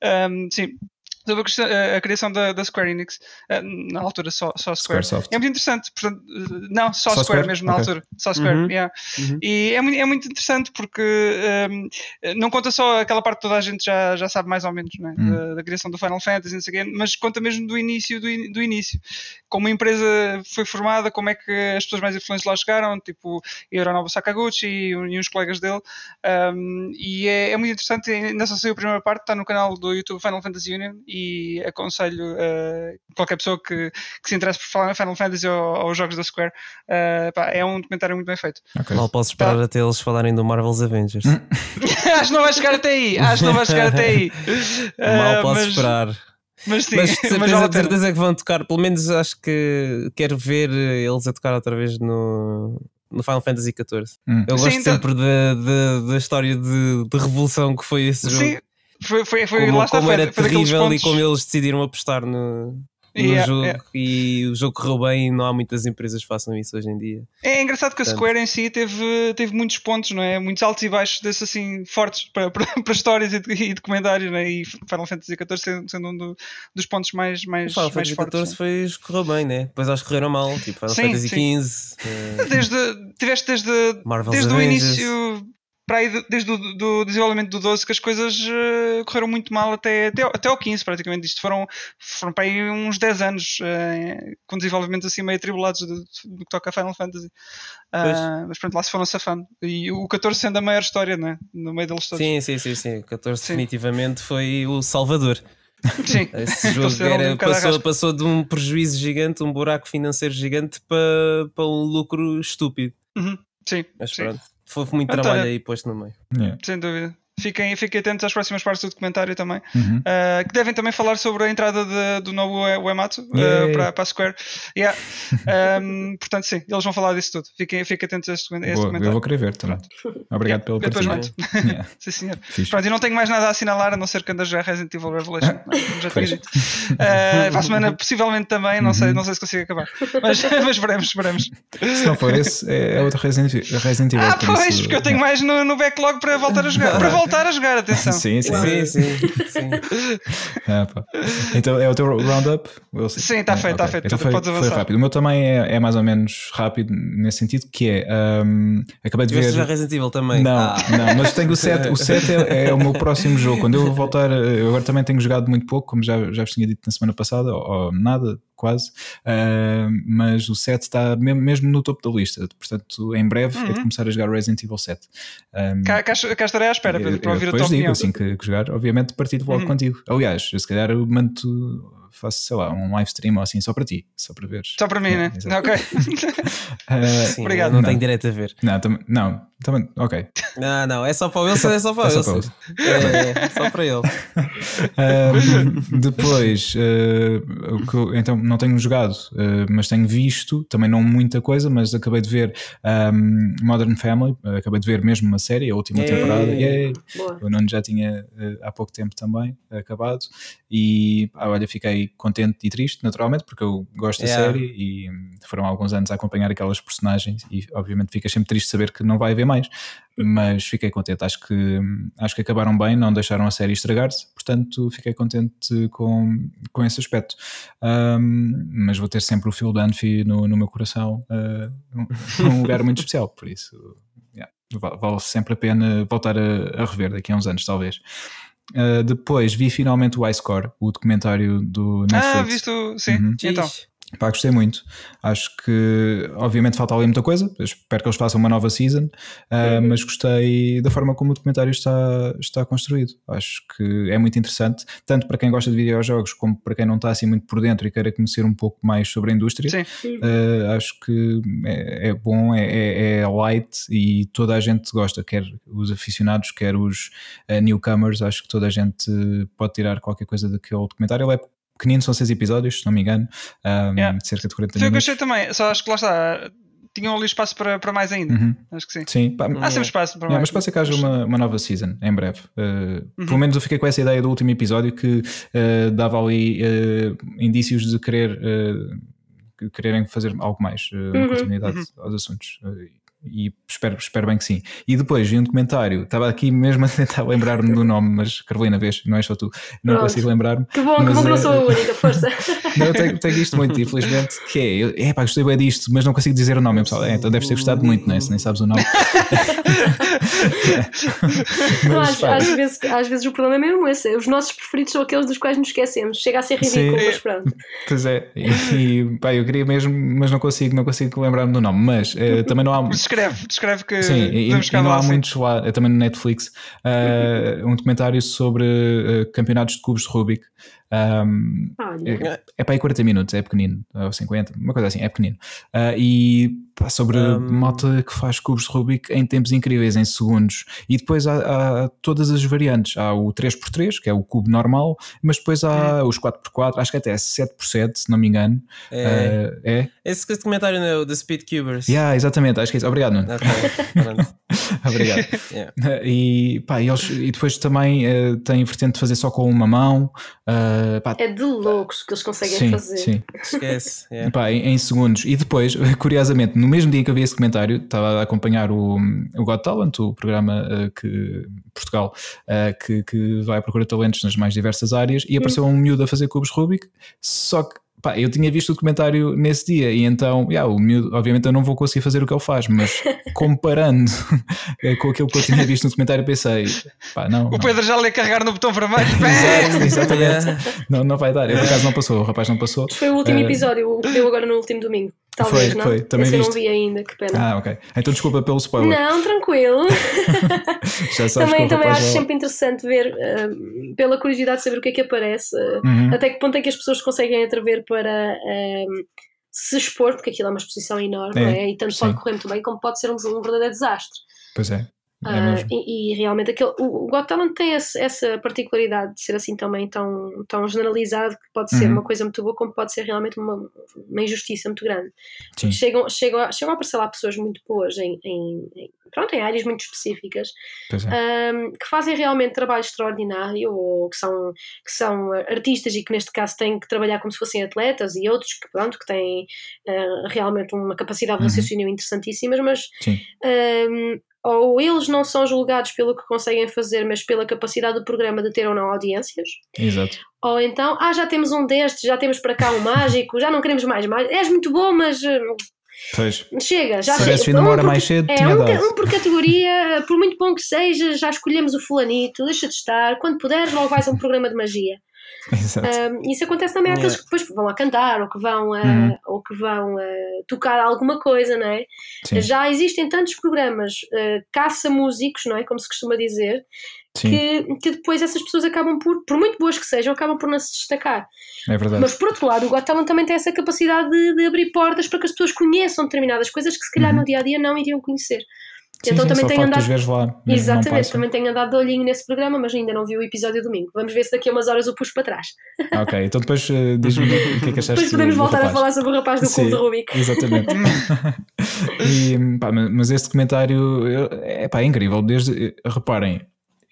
Um, sim. Sobre a, criação da, da Square Enix, uh, na altura só, só Square. Squaresoft. É muito interessante, portanto, uh, não, só, Só Square, Square? mesmo na Ok. altura. Só Square, Uhum. yeah. Uhum. E é muito, é muito interessante porque um, não conta só aquela parte que toda a gente já, já sabe mais ou menos, não é? Hum. da, da criação do Final Fantasy, não sei o quê, mas conta mesmo do início, do, in- do início. Como a empresa foi formada, como é que as pessoas mais influentes lá chegaram, tipo Hironobu Sakaguchi e, e uns colegas dele. Um, e é, é muito interessante, ainda só saiu a primeira parte, está no canal do YouTube Final Fantasy Union e aconselho uh, qualquer pessoa que, que se interesse por falar em Final Fantasy ou, ou os jogos da Square, uh, pá, é um documentário muito bem feito. Ok. Mal posso esperar até eles falarem do Marvel's Avengers. <laughs> acho que não vai chegar até aí. Acho que não vai chegar até aí. <laughs> Mal Ah, posso mas, esperar. Mas sim, Mas de <laughs> mas certeza, vale certeza que vão tocar. Pelo menos acho que quero ver eles a tocar outra vez no, no Final Fantasy XIV. Hum. Eu Sim, gosto então- sempre da, da, da história de, de revolução que foi esse jogo. Sim, foi, foi, foi como lá está, como foi, era foi terrível e como eles decidiram apostar no, no Yeah, jogo yeah. e o jogo correu bem e não há muitas empresas que façam isso hoje em dia. É engraçado que a Portanto- Square em si teve, teve muitos pontos, não é? Muitos altos e baixos desses assim fortes para, <laughs> para, para histórias e, e documentários, não é? E Final Fantasy XIV sendo, sendo um do- dos pontos mais, mais, Final mais Fantasy fortes. XIV foi, correu bem, né? Depois acho que correram mal, tipo Final Sim, Fantasy. XV. <laughs> eh, é? Desde, tiveste desde, Marvel's desde o início. Para aí desde o do desenvolvimento do 12 que as coisas uh, correram muito mal até, até, até ao 15 praticamente. Isto foram, foram para aí uns 10 anos uh, com desenvolvimentos assim meio atribulados do, do que toca a Final Fantasy. Uh, mas pronto, lá se foram safando. E o 14 sendo a maior história, né? no meio deles todos. Sim, sim, sim, sim. O 14 sim. definitivamente foi o Salvador. Sim. <laughs> Esse jogo era, um passou, passou de um prejuízo gigante, um buraco financeiro gigante para, para um lucro estúpido. Uhum. Sim. Mas sim. pronto. Foi muito então, trabalho aí posto no meio. Yeah. Sem dúvida. Fiquem, fiquem atentos às próximas partes do documentário também, uhum. uh, que devem também falar sobre a entrada de, do novo Uematsu uh, para, para a Square. Yeah. <laughs> Um, portanto, sim, eles vão falar disso tudo. Fiquem, fiquem atentos a este, a este Boa, documentário. Eu vou querer ver também. <laughs> Obrigado pelo partilho. yeah. <laughs> sim, senhor. Pronto, eu não tenho mais nada a assinalar a não ser que andas já Resident Evil Revelation. já tinha dito. Uh, para a semana, possivelmente também, não, sei, uhum. não sei se consigo acabar. Mas, mas veremos, veremos. Se não for esse, é outro Resident, Resident Evil. Ah, pois, porque eu tenho mais no, no backlog para voltar a jogar. Voltar a jogar, atenção. <laughs> Sim, sim. Sim, sim, sim. <laughs> ah, então é o teu roundup? Sim, está feito, está okay. feito. Então foi, foi, rápido. O meu também é, é, mais ou menos rápido nesse sentido, que é um, acabei de ver. já Resident Evil também. Não, ah. não, mas tenho o 7. O 7 é, é, o meu próximo jogo. Quando eu voltar, eu agora também tenho jogado muito pouco, como já, já vos tinha dito na semana passada, ou, ou nada, quase, uh, mas o 7 está mesmo no topo da lista, portanto, em breve uhum. é de começar a jogar Resident Evil 7. Um, cá, cá, cá, estarei à espera para ouvir a tua digo, opinião. assim que, que jogar, obviamente partilho logo uhum. contigo. Aliás, se calhar eu mando faço, sei lá, um live stream ou assim só para ti, só para ver. Só para mim, é, né? Ok. uh, <laughs> Sim, Obrigado. Não, não tenho direito a ver. Não, tam, não, também, ok. Não, não, é só para o Wilson, é só para o é Wilson. É, é, só para ele. <laughs> Um, depois, uh, eu, então não tenho jogado, uh, mas tenho visto, também não muita coisa, mas acabei de ver um, Modern Family, acabei de ver mesmo uma série, a última temporada. Yeah. O Nuno já tinha há pouco tempo também acabado. E ah, olha, fiquei contente e triste, naturalmente, porque eu gosto yeah. da série e foram alguns anos a acompanhar aquelas personagens e obviamente fica sempre triste saber que não vai haver mais, mas fiquei contente, acho que acho que acabaram bem, não deixaram a série estragar-se, portanto fiquei contente com, com esse aspecto. Um, mas vou ter sempre o Phil Dunphy no, no meu coração, uh, um, lugar muito especial, por isso yeah, vale sempre a pena voltar a, a rever daqui a uns anos, talvez. Uh, depois vi finalmente o iScore, o documentário do Netflix. Ah, visto, sim. Uhum. Então. Pá, gostei muito. Acho que, obviamente, falta ali muita coisa. espero que eles façam uma nova season, uh, mas gostei da forma como o documentário está, está construído. Acho que é muito interessante, tanto para quem gosta de videojogos como para quem não está assim muito por dentro e queira conhecer um pouco mais sobre a indústria. Uh, acho que é, é bom, é, é, é, light e toda a gente gosta, quer os aficionados, quer os uh, newcomers. Acho que toda a gente pode tirar qualquer coisa daquele documentário. Ele é pequenino, são seis episódios, se não me engano, um, yeah. cerca de 40 Foi minutos. Eu gostei também, só acho que lá está. Tinham ali espaço para, para mais ainda. Uhum. Acho que sim. Sim, pá, há sempre espaço para mais. mas pode ser que haja uma, uma nova season em breve. Uh, uhum. Pelo menos eu fiquei com essa ideia do último episódio que uh, dava ali uh, indícios de querer quererem fazer algo mais, uma uhum. continuidade uhum. aos assuntos e espero, espero bem que sim. E depois vi um documentário, estava aqui mesmo a tentar lembrar-me do nome, mas Carolina, vês, não é só tu, não Pronto. consigo lembrar-me. Que bom, que bom que não sou a única, força. <laughs> não, eu tenho, tenho isto muito, infelizmente, que é, é pá, gostei bem disto, mas não consigo dizer o nome. Pessoal, é, então deves ter gostado muito, não é? Se nem sabes o nome. <laughs> mas, às, às, vezes, às vezes o problema é mesmo esse, os nossos preferidos são aqueles dos quais nos esquecemos, chega a ser ridículo, sim. mas pronto. Pois é, e, e pá, eu queria mesmo, mas não consigo, não consigo lembrar-me do nome, mas uh, <laughs> também não há descreve, descreve que Sim, e, e não há assim. muitos lá, é também no Netflix, uh, um documentário sobre uh, campeonatos de cubos de Rubik. Um, é, é para aí 40 minutos, é pequenino, ou 50, uma coisa assim, é pequenino. Uh, e pá, sobre um... malta que faz cubos de Rubik em tempos incríveis, em segundos. E depois há, há, todas as variantes. Há o 3x3, que é o cubo normal, mas depois há hum. os 4x4, acho que até é 7x7, se não me engano. É. Uh, é? Esse comentário não é o The Speed Cubers. Yeah, exatamente, acho que é isso. Obrigado, Nuno. Okay. <laughs> Obrigado. <laughs> yeah. E, pá, e, eles, e depois também uh, tem vertente de fazer só com uma mão. Uh, pá, é de loucos que eles conseguem sim, fazer. Sim. Esquece. Yeah. Pá, em, em, segundos. E depois, <laughs> curiosamente, no mesmo dia que eu vi esse comentário, estava a acompanhar o, o Got Talent, o programa uh, que Portugal que, que vai procurar talentos nas mais diversas áreas, e apareceu hum. um miúdo a fazer cubos Rubik, só que pá, eu tinha visto o documentário nesse dia e então, yeah, o miúdo, obviamente eu não vou conseguir fazer o que ele faz, mas <laughs> comparando com aquilo que eu tinha visto no documentário, pensei, pá, não. O Pedro já lhe carregar no botão vermelho. Exato, exatamente. não, não vai dar. Eu, por acaso não passou, o rapaz não passou. Foi o último uh, episódio, o que deu agora no último domingo. Talvez, foi, não? foi. Também Esse viste? eu não vi ainda, que pena. Ah, ok. Então desculpa pelo spoiler. Não, tranquilo. <laughs> Já sabes também também acho já... sempre interessante ver, uh, pela curiosidade de saber o que é que aparece, uh, Uhum. até que ponto é que as pessoas conseguem atrever para uh, se expor, porque aquilo é uma exposição enorme, É, é? E tanto sim. pode correr muito bem como pode ser um, um verdadeiro desastre. Pois é. É Ah, e, e realmente aquele, o, o Got Talent tem esse- essa particularidade de ser assim também tão, tão generalizado que pode ser Uhum. uma coisa muito boa como pode ser realmente uma, uma injustiça muito grande. Sim. Chegam, chegam, a- chegam a aparecer lá pessoas muito boas em, em, em- pronto, em áreas muito específicas é. um, que fazem realmente trabalho extraordinário ou que são, que são artistas e que neste caso têm que trabalhar como se fossem atletas e outros que, pronto, que têm uh, realmente uma capacidade de Uhum. raciocínio interessantíssimas, mas ou eles não são julgados pelo que conseguem fazer, mas pela capacidade do programa de ter ou não audiências, Exato. ou então, ah, já temos um destes, já temos para cá um mágico, já não queremos mais és muito bom, mas uh, Pois. chega, já Se chega. uma Um hora por- mais cedo, é, um, um por categoria, por muito bom que seja, já escolhemos o fulanito, deixa de estar, quando puderes, logo vais a um programa de magia. <laughs> Um, isso acontece também àqueles Yeah. que depois vão lá cantar ou que vão, uh, Uhum. ou que vão tocar alguma coisa, não é? Sim. Já existem tantos programas uh, caça-músicos, não é? Como se costuma dizer, que, que depois essas pessoas acabam por, por muito boas que sejam, acabam por não se destacar. É verdade. Mas por outro lado, o Got Talent também tem essa capacidade de, de abrir portas para que as pessoas conheçam determinadas coisas que se calhar Uhum. no dia a dia não iriam conhecer. Sim, então sim, também tenho andado. os veres lá. Exatamente, também tenho andado de olhinho nesse programa, mas ainda não vi o episódio domingo. Vamos ver se daqui a umas horas o puxo para trás. Ok, então depois eh, diz-me o que é que achaste Depois podemos do- do voltar a rapaz. falar sobre o rapaz do cubo de Rubik. Exatamente. <laughs> e, pá, mas este documentário eu- é, pá, é incrível. Desde, reparem,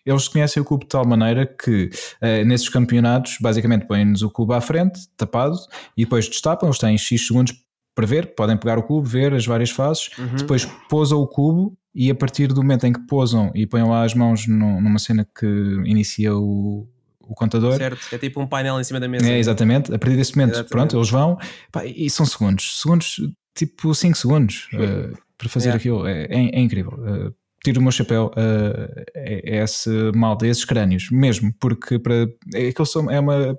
eles conhecem o cubo de tal maneira que eh, nesses campeonatos, basicamente, põem-nos o cubo à frente, tapado, e depois destapam. Eles têm X segundos para ver, podem pegar o cubo, ver as várias fases, Uhum. depois pousam o cubo. E a partir do momento em que pousam e põem lá as mãos no- numa cena que inicia o, o contador, Certo, é tipo um painel em cima da mesa. é, exatamente. A partir desse momento, Exatamente. pronto, eles vão pá, e são segundos, segundos, tipo 5 segundos uh, para fazer Yeah. aquilo. É, é- é incrível. Uh, tiro o meu chapéu uh, é, é esse malta, esses crânios, mesmo, porque para, é, aquilo é uma,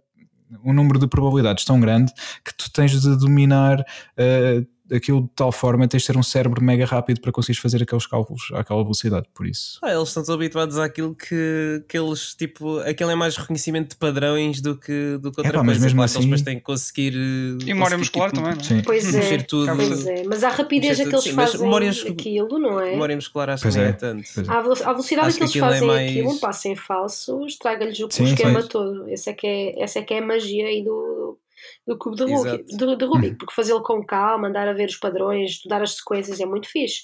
um número de probabilidades tão grande que tu tens de dominar uh, aquilo de tal forma, tens de ter um cérebro mega rápido para conseguires fazer aqueles cálculos àquela velocidade. Por isso, Ah, eles estão tão habituados àquilo que, que eles, tipo, aquilo é mais reconhecimento de padrões do que, do que outra Epá, mas coisa. mesmo Claro que assim- eles depois têm que conseguir. E memória conseguir, muscular tipo, também, não é? sim. Pois é, Mexer tudo. pois é. Mas a rapidez a que eles sim, mas fazem memórias- aquilo, não é? Memória muscular acho Pois que nem é. é tanto. É. A velo- a velocidade Acho que eles aquilo é fazem mais- aquilo, um passo em falso, estraga-lhes o, o Sim, esquema sim. todo. Esse é que é, essa é que é a magia aí do, do cubo de. Rubik, de, de Rubik, porque fazê-lo com calma, andar a ver os padrões, estudar as sequências é muito fixe.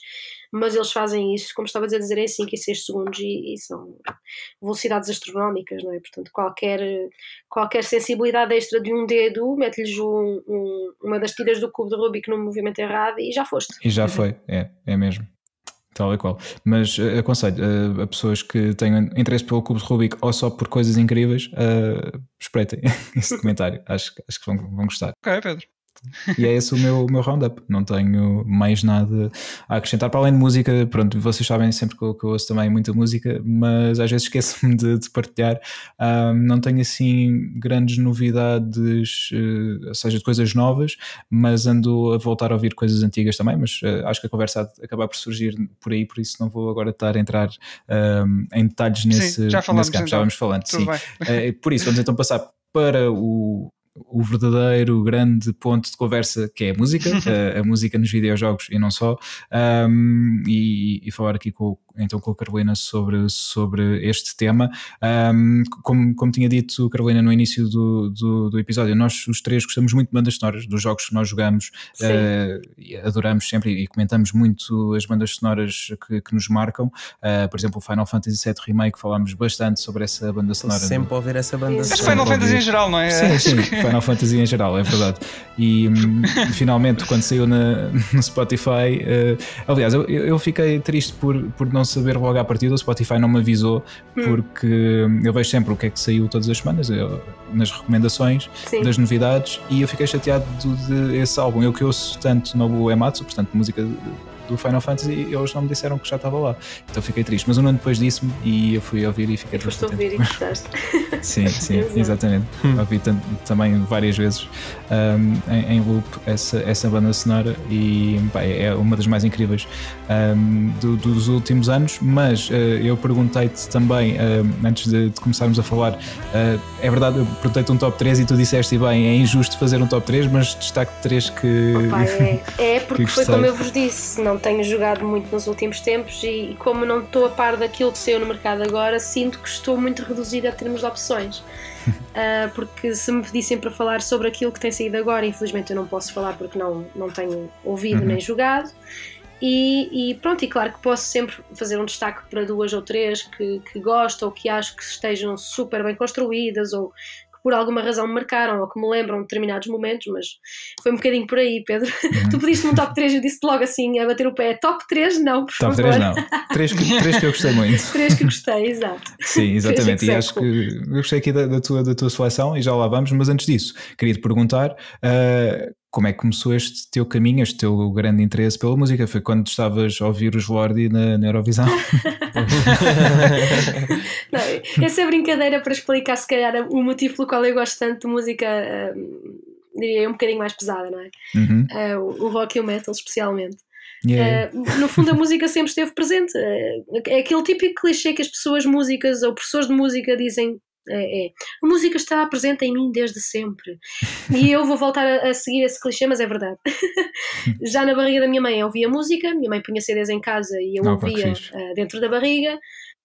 Mas eles fazem isso, como estava a dizer, em 5 e 6 segundos e, e são velocidades astronómicas, não é? Portanto, qualquer, qualquer sensibilidade extra de um dedo, mete-lhes um- um- uma das tiras do cubo de Rubik no movimento errado e já foste. E já foi, é, é mesmo. Tal e qual. Mas eh, aconselho eh, a pessoas que tenham interesse pelo Cubo de Rubik ou só por coisas incríveis, eh, espreitem <laughs> esse documentário. Acho, acho que vão, vão gostar. Ok, Pedro. E é esse o meu, meu roundup. Não tenho mais nada a acrescentar. Para além de música, pronto, vocês sabem sempre que eu, que eu ouço também muita música, mas às vezes esqueço-me de, de partilhar. Ah, não tenho assim grandes novidades, eh, ou seja, de coisas novas, mas ando a voltar a ouvir coisas antigas também. Mas eh, acho que a conversa há de acabar por surgir por aí, por isso não vou agora estar a entrar ah, em detalhes nesse, já falamos nesse campo. Já então. vamos falando. Tudo sim. Eh, por isso, vamos então passar para o, o verdadeiro grande ponto de conversa que é a música, <laughs> a, a música nos videojogos e não só, um, e, e falar aqui com, então com a Carolina sobre, sobre este tema. Um, como, como tinha dito, Carolina, no início do, do, do, episódio, nós os três gostamos muito de bandas sonoras, dos jogos que nós jogamos, uh, adoramos sempre e comentamos muito as bandas sonoras que, que nos marcam. Uh, por exemplo, o Final Fantasy VII Remake, falámos bastante sobre essa banda sonora. Sempre ouvir essa banda sonora. Final Fantasy em geral, não é? Sim, sim, Final Fantasy em geral, é verdade. E hum, finalmente, quando saiu na, <laughs> no Spotify, uh, aliás, eu, eu fiquei triste por, por não saber logo à partida, o Spotify não me avisou, hum. porque eu vejo sempre o que é que saiu todas as semanas, eu, nas recomendações Sim. das novidades, e eu fiquei chateado de, de esse álbum. Eu que ouço tanto no Ematsu, portanto, música do Final Fantasy e eles não me disseram que já estava lá. Então fiquei triste. Mas um ano depois disse-me e eu fui ouvir e fiquei triste. Foste ouvir e gostaste. <laughs> sim, sim, exatamente. Hum. Ouvi também várias vezes um, em, em, loop essa, essa banda sonora e pá, é uma das mais incríveis um, do, dos últimos anos. Mas uh, eu perguntei-te também, uh, antes de, de, começarmos a falar, uh, é verdade, eu perguntei-te um top 3 e tu disseste bem, é injusto fazer um top 3, mas destaque 3 que. Opa, é, <laughs> é porque foi como eu vos disse, não tenho jogado muito nos últimos tempos e, como não estou a par daquilo que saiu no mercado agora, sinto que estou muito reduzida a termos de opções. uh, <laughs> porque se me pedissem para falar sobre aquilo que tem saído agora, infelizmente eu não posso falar porque não, não tenho ouvido uhum. nem jogado. E, e, pronto, e claro que posso sempre fazer um destaque para duas ou três que, que gosto ou que acho que estejam super bem construídas ou por alguma razão me marcaram ou que me lembram determinados momentos, mas foi um bocadinho por aí, Pedro. Uhum. <laughs> Tu pediste um top 3 e eu disse logo assim, a bater o pé, top 3 não, por top favor. Top 3 não, 3 que, 3 que eu gostei muito. <laughs> 3 que gostei, exato. Sim, exatamente, e acho que eu gostei aqui da, da, tua, da tua seleção e já lá vamos, mas antes disso, queria te perguntar uh, como é que começou este teu caminho, este teu grande interesse pela música? Foi quando estavas a ouvir os Lordi na, na Eurovisão? <laughs> não, essa é brincadeira para explicar, se calhar, o motivo pelo qual eu gosto tanto de música, uh, diria um bocadinho mais pesada, não é? Uhum. Uh, o rock e o metal, especialmente. Yeah. Uh, no fundo, a música sempre esteve presente. Uh, é aquele típico clichê que as pessoas músicas ou professores de música dizem é, é. A música está presente em mim desde sempre. E eu vou voltar a, a seguir esse clichê, mas é verdade. <laughs> Já na barriga da minha mãe eu ouvia música, minha mãe punha CDs em casa e eu ouvia uh, dentro da barriga.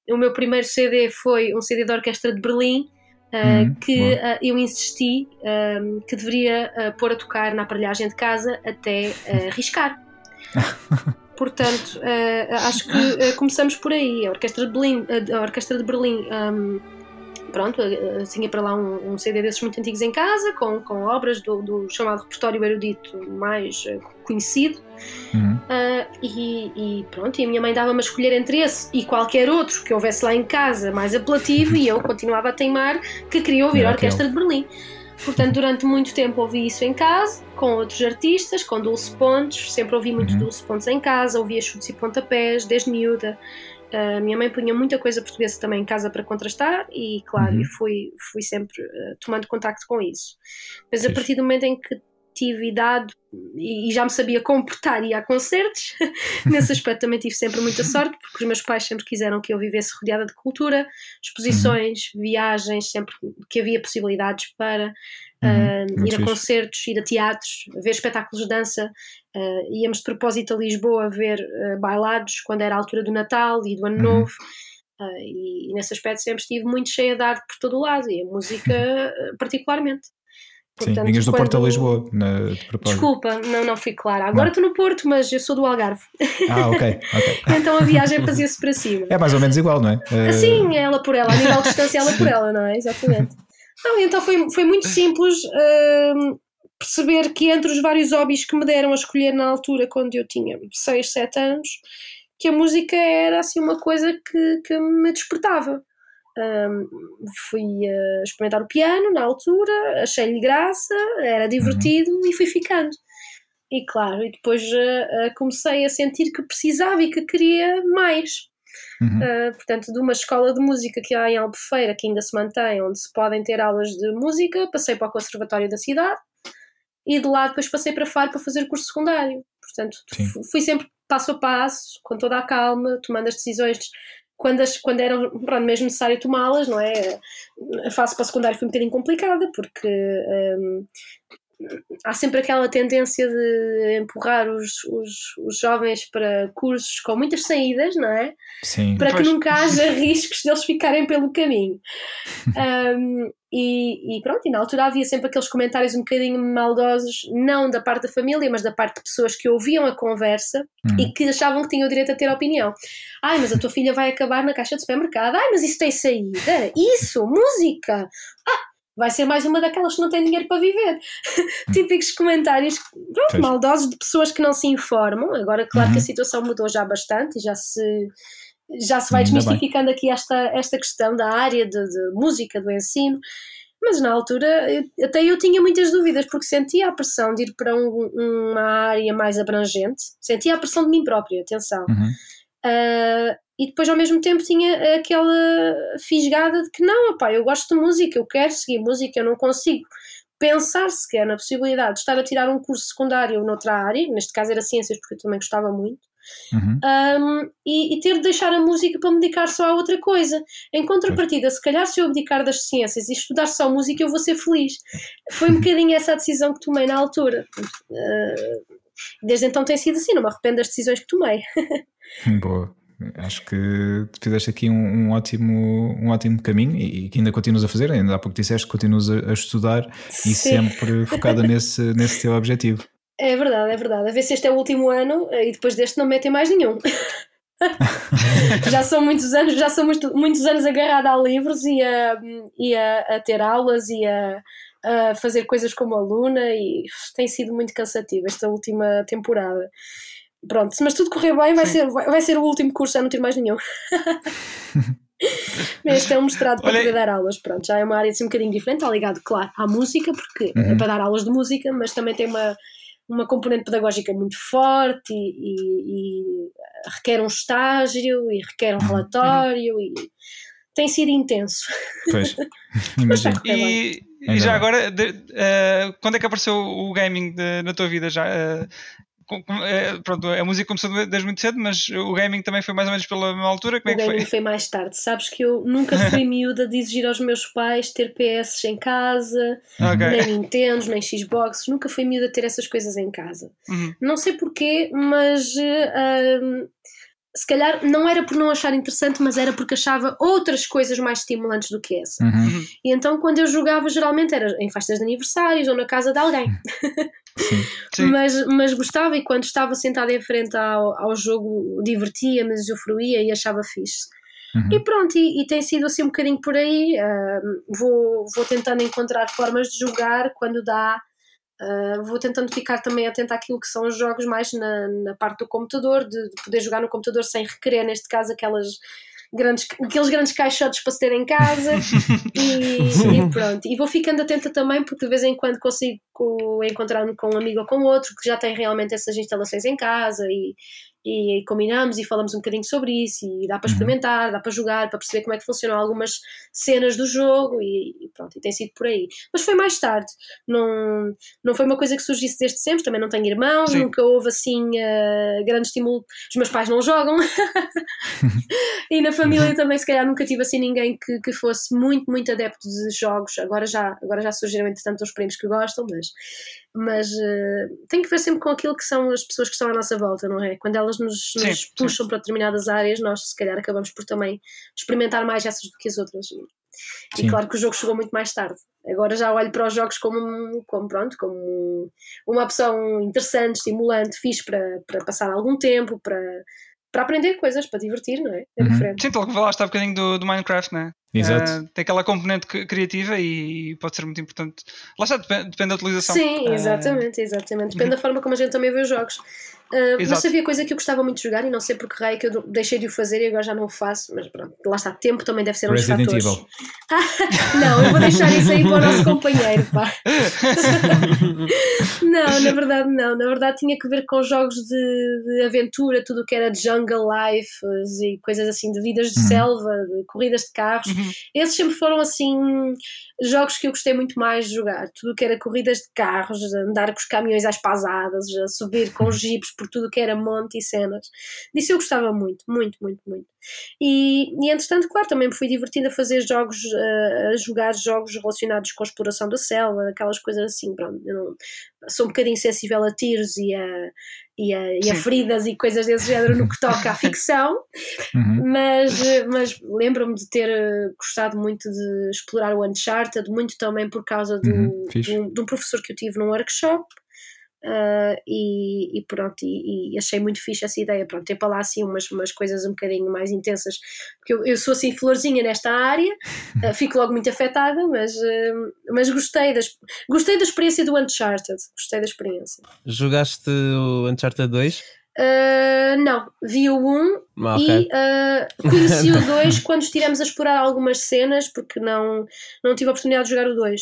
O meu primeiro CD foi um CD da Orquestra de Berlim. Uh, que uh, eu insisti uh, que deveria pôr a tocar na aparelhagem de casa até riscar. <laughs> Portanto, acho que começamos por aí. A Orquestra de Berlim, a Orquestra de Berlim um, pronto, eh, tinha para lá um, um, CD desses muito antigos em casa, com, com obras do, do chamado repertório erudito mais uh, conhecido. Uhum. Uh, e, e, pronto, e a minha mãe dava-me a escolher entre esse e qualquer outro que houvesse lá em casa mais apelativo, e eu continuava a teimar que queria ouvir a Orquestra de Berlim. Portanto, durante muito tempo ouvi isso em casa, com outros artistas, com Dulce Pontes, sempre ouvi muito uhum. Dulce Pontes em casa, ouvia chutes e pontapés, desde miúda. A minha mãe punha muita coisa portuguesa também em casa para contrastar e, claro, uhum. fui, fui sempre uh, tomando contacto com isso. Mas a partir do momento em que tive idade e, e já me sabia comportar e ir a concertos, <laughs> nesse <laughs> aspecto também tive sempre muita sorte, porque os meus pais sempre quiseram que eu vivesse rodeada de cultura, exposições, uhum. viagens, sempre que havia possibilidades para uhum. uh, ir a fixe. concertos, ir a teatros, ver espetáculos de dança. Uh, íamos de propósito a Lisboa ver uh, bailados quando era a altura do Natal e do Ano uhum. Novo. Uh, e, e, nesse aspecto sempre estive muito cheia de arte por todo o lado e a música <laughs> particularmente. Portanto, Sim, vinhas do quando... Porto a Lisboa, na, de propósito. Desculpa, não, não fui clara. Agora estou no Porto, mas eu sou do Algarve. Ah, ok. okay. <laughs> então a viagem <laughs> fazia-se para cima. É mais ou menos igual, não é? Sim, ela por ela, a nível de distância, ela por ela, não é? Exatamente. Não, então foi, foi muito simples uh, perceber que entre os vários hobbies que me deram a escolher na altura, quando eu tinha 6, 7 anos, que a música era assim uma coisa que, que me despertava. Um, fui uh, experimentar o piano na altura, achei-lhe graça, era divertido uhum. e fui ficando. E claro, e depois uh, uh, comecei a sentir que precisava e que queria mais. Uhum. Uh, portanto, de uma escola de música que há em Albufeira, que ainda se mantém, onde se podem ter aulas de música, passei para o Conservatório da cidade e de lá depois passei para Faro para fazer curso secundário. Portanto, Sim. fui sempre passo a passo, com toda a calma, tomando as decisões quando, as, quando era pronto, mesmo necessário tomá-las, não é? A fase para o secundário foi um bocadinho complicada porque um, há sempre aquela tendência de empurrar os, os, os, jovens para cursos com muitas saídas, não é? Sim. Para pois. que nunca haja <laughs> riscos deles ficarem pelo caminho. <laughs> um, e, e, pronto, e na altura havia sempre aqueles comentários um bocadinho maldosos, não da parte da família, mas da parte de pessoas que ouviam a conversa hum. e que achavam que tinham o direito a ter opinião. Ai, mas a tua filha vai acabar na caixa de supermercado. Ai, mas isso tem saída. Isso, música. Ah, vai ser mais uma daquelas que não tem dinheiro para viver. <laughs> Típicos comentários pronto, maldosos de pessoas que não se informam. Agora, claro uhum. que a uhum. situação mudou já bastante e já se já se vai desmistificando aqui esta, esta questão da área de, de música, do ensino. Mas na altura até eu tinha muitas dúvidas porque sentia a pressão de ir para um, uma área mais abrangente, sentia a pressão de mim própria, atenção. Uhum. Uh, e depois ao mesmo tempo tinha aquela fisgada de que não, opá, eu gosto de música, eu quero seguir música, eu não consigo pensar sequer na possibilidade de estar a tirar um curso secundário noutra área, neste caso era ciências porque eu também gostava muito, Uhum. Um, e, e, ter de deixar a música para me dedicar só a outra coisa. Em contrapartida, se calhar se eu abdicar das ciências e estudar só música, eu vou ser feliz. Foi um <laughs> bocadinho essa a decisão que tomei na altura. Uh, desde então tem sido assim, não me arrependo das decisões que tomei. <laughs> Boa. Acho que fizeste aqui um, um, ótimo, um ótimo caminho e, que ainda continuas a fazer. Ainda há pouco disseste que continuas a, a estudar Sim. e sempre focada nesse, <laughs> nesse teu objetivo. É verdade, é verdade. A ver se este é o último ano eh, e depois deste não metem mais nenhum. <laughs> já são muitos anos, já são muito, muitos anos agarrada a livros e a, e a, a ter aulas e a, a, fazer coisas como aluna e tem sido muito cansativo esta última temporada. Pronto, mas tudo correr bem, vai ser, vai, vai ser o último curso, já não ter mais nenhum. <laughs> este é um mestrado para poder dar aulas, pronto, já é uma área assim um bocadinho diferente, está ligado, claro, à música, porque uhum. é para dar aulas de música, mas também tem uma uma componente pedagógica muito forte e, e, e, requer um estágio e requer um uhum. relatório e tem sido intenso. Pois, <laughs> imagino. E, e, já agora, de, uh, quando é que apareceu o gaming de, na tua vida? Já, uh, é, pronto, a música começou desde muito cedo, mas o gaming também foi mais ou menos pela mesma altura. Como o é que gaming foi? foi mais tarde. Sabes que eu nunca fui <laughs> miúda de exigir aos meus pais ter PS em casa, okay. nem Nintendo, nem Xbox. Nunca fui miúda de ter essas coisas em casa. Uhum. Não sei porquê, mas. Uh, se calhar não era por não achar interessante, mas era porque achava outras coisas mais estimulantes do que essa. Uhum. uhum. E então, quando eu jogava, geralmente era em festas de aniversários ou na casa de alguém. <laughs> Sim. Sim. mas, mas gostava e quando estava sentada em frente ao, ao jogo divertia-me, usufruía e achava fixe. Uhum. E pronto, e, e, tem sido assim um bocadinho por aí. Uh, vou, vou tentando encontrar formas de jogar quando dá Uh, vou tentando ficar também atenta àquilo que são os jogos mais na, na parte do computador, de, de, poder jogar no computador sem requerer, neste caso, aquelas grandes, aqueles grandes caixotes para se ter em casa <laughs> e, e, pronto. E vou ficando atenta também porque de vez em quando consigo encontrar-me com um amigo ou com outro que já tem realmente essas instalações em casa e, e combinamos e falamos um bocadinho sobre isso e dá para uhum. experimentar, dá para jogar, para perceber como é que funcionam algumas cenas do jogo e, e, pronto, e tem sido por aí. Mas foi mais tarde, não, não foi uma coisa que surgisse desde sempre, também não tenho irmãos, Sim. nunca houve assim uh, grande estímulo, os meus pais não jogam <laughs> e na família uhum. também se calhar nunca tive assim ninguém que, que fosse muito, muito adepto de jogos, agora já, agora já surgiram entretanto os primos que gostam, mas mas uh, tem que ver sempre com aquilo que são as pessoas que estão à nossa volta, não é? Quando elas nos, sim, nos puxam sim. para determinadas áreas, nós se calhar acabamos por também experimentar mais essas do que as outras. E claro que o jogo chegou muito mais tarde. Agora já olho para os jogos como, como pronto, como uma opção interessante, estimulante, fixe para, para passar algum tempo, para, para aprender coisas, para divertir, não é? É uhum. diferente. Sim, pelo que falaste há um bocadinho do, do Minecraft, não é? Exato. Uh, tem aquela componente criativa e pode ser muito importante. Lá está, depende, depende da utilização. Sim, exatamente, exatamente. Depende uhum. da forma como a gente também vê os jogos. Uh, mas havia coisa que eu gostava muito de jogar e não sei porque raio que eu deixei de o fazer e agora já não o faço, mas pronto, lá está, tempo também deve ser um dos fatores. <laughs> não, eu vou deixar isso aí para o nosso companheiro, pá. <laughs> não, na verdade não, na verdade tinha que ver com jogos de, de aventura, tudo o que era jungle life e coisas assim, de vidas de uhum. selva, de corridas de carros. Uhum. Esses sempre foram assim jogos que eu gostei muito mais de jogar, tudo o que era corridas de carros, andar com os caminhões às pasadas, subir com os jipes por tudo que era monte e cenas. Disso eu gostava muito, muito, muito, muito. E, e entretanto, claro, também me fui divertindo a fazer jogos, uh, a jogar jogos relacionados com a exploração da selva, aquelas coisas assim, pronto. Eu não, sou um bocadinho sensível a tiros e a, e a, e a feridas e coisas desse género no que toca à <laughs> ficção, uhum. mas, mas lembro-me de ter eh, gostado muito de explorar o Uncharted, muito também por causa do, uhum. de, um, de um professor que eu tive num workshop Uh, e, e, pronto, e, e, achei muito fixe essa ideia, pronto, ter para lá assim umas, umas coisas um bocadinho mais intensas, porque eu, eu sou assim florzinha nesta área, uh, <laughs> fico logo muito afetada, mas, uh, mas gostei, das, gostei da experiência do Uncharted, gostei da experiência. Jogaste o Uncharted 2? Uh, não, vi o 1 Ah, e ok. uh, conheci <laughs> o 2 quando estivemos a explorar algumas cenas, porque não, não tive a oportunidade de jogar o 2.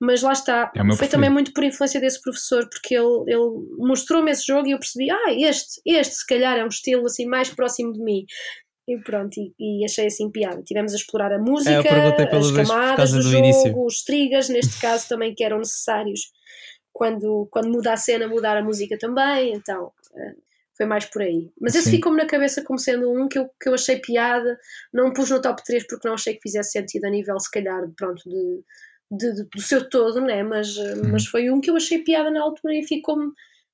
Mas lá está, É foi preferido. também muito por influência desse professor, porque ele, ele mostrou-me esse jogo e eu percebi, ah, este, este se calhar é um estilo assim mais próximo de mim. E pronto, e, e achei assim piada. Tivemos a explorar a música, É, perguntei pelo as camadas do, do jogo, início. os triggers, neste caso também que eram necessários quando, quando muda a cena, mudar a música também, então eh, foi mais por aí. Mas esse ficou-me na cabeça como sendo um que eu, que eu achei piada, não pus no top 3 porque não achei que fizesse sentido a nível, se calhar, pronto, de, de- do seu todo, né? mas, eh, mas foi um que eu achei piada na altura e ficou-me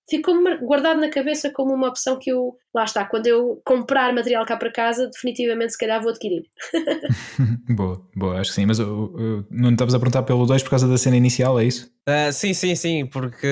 ficou guardado na cabeça como uma opção que eu, lá está, quando eu comprar material cá para casa, definitivamente se calhar vou adquirir. <laughs> boa, boa, acho que sim. Mas uh, uh, não estavas a perguntar pelo 2 por causa da cena inicial, é isso? Ah, sim, sim, sim, porque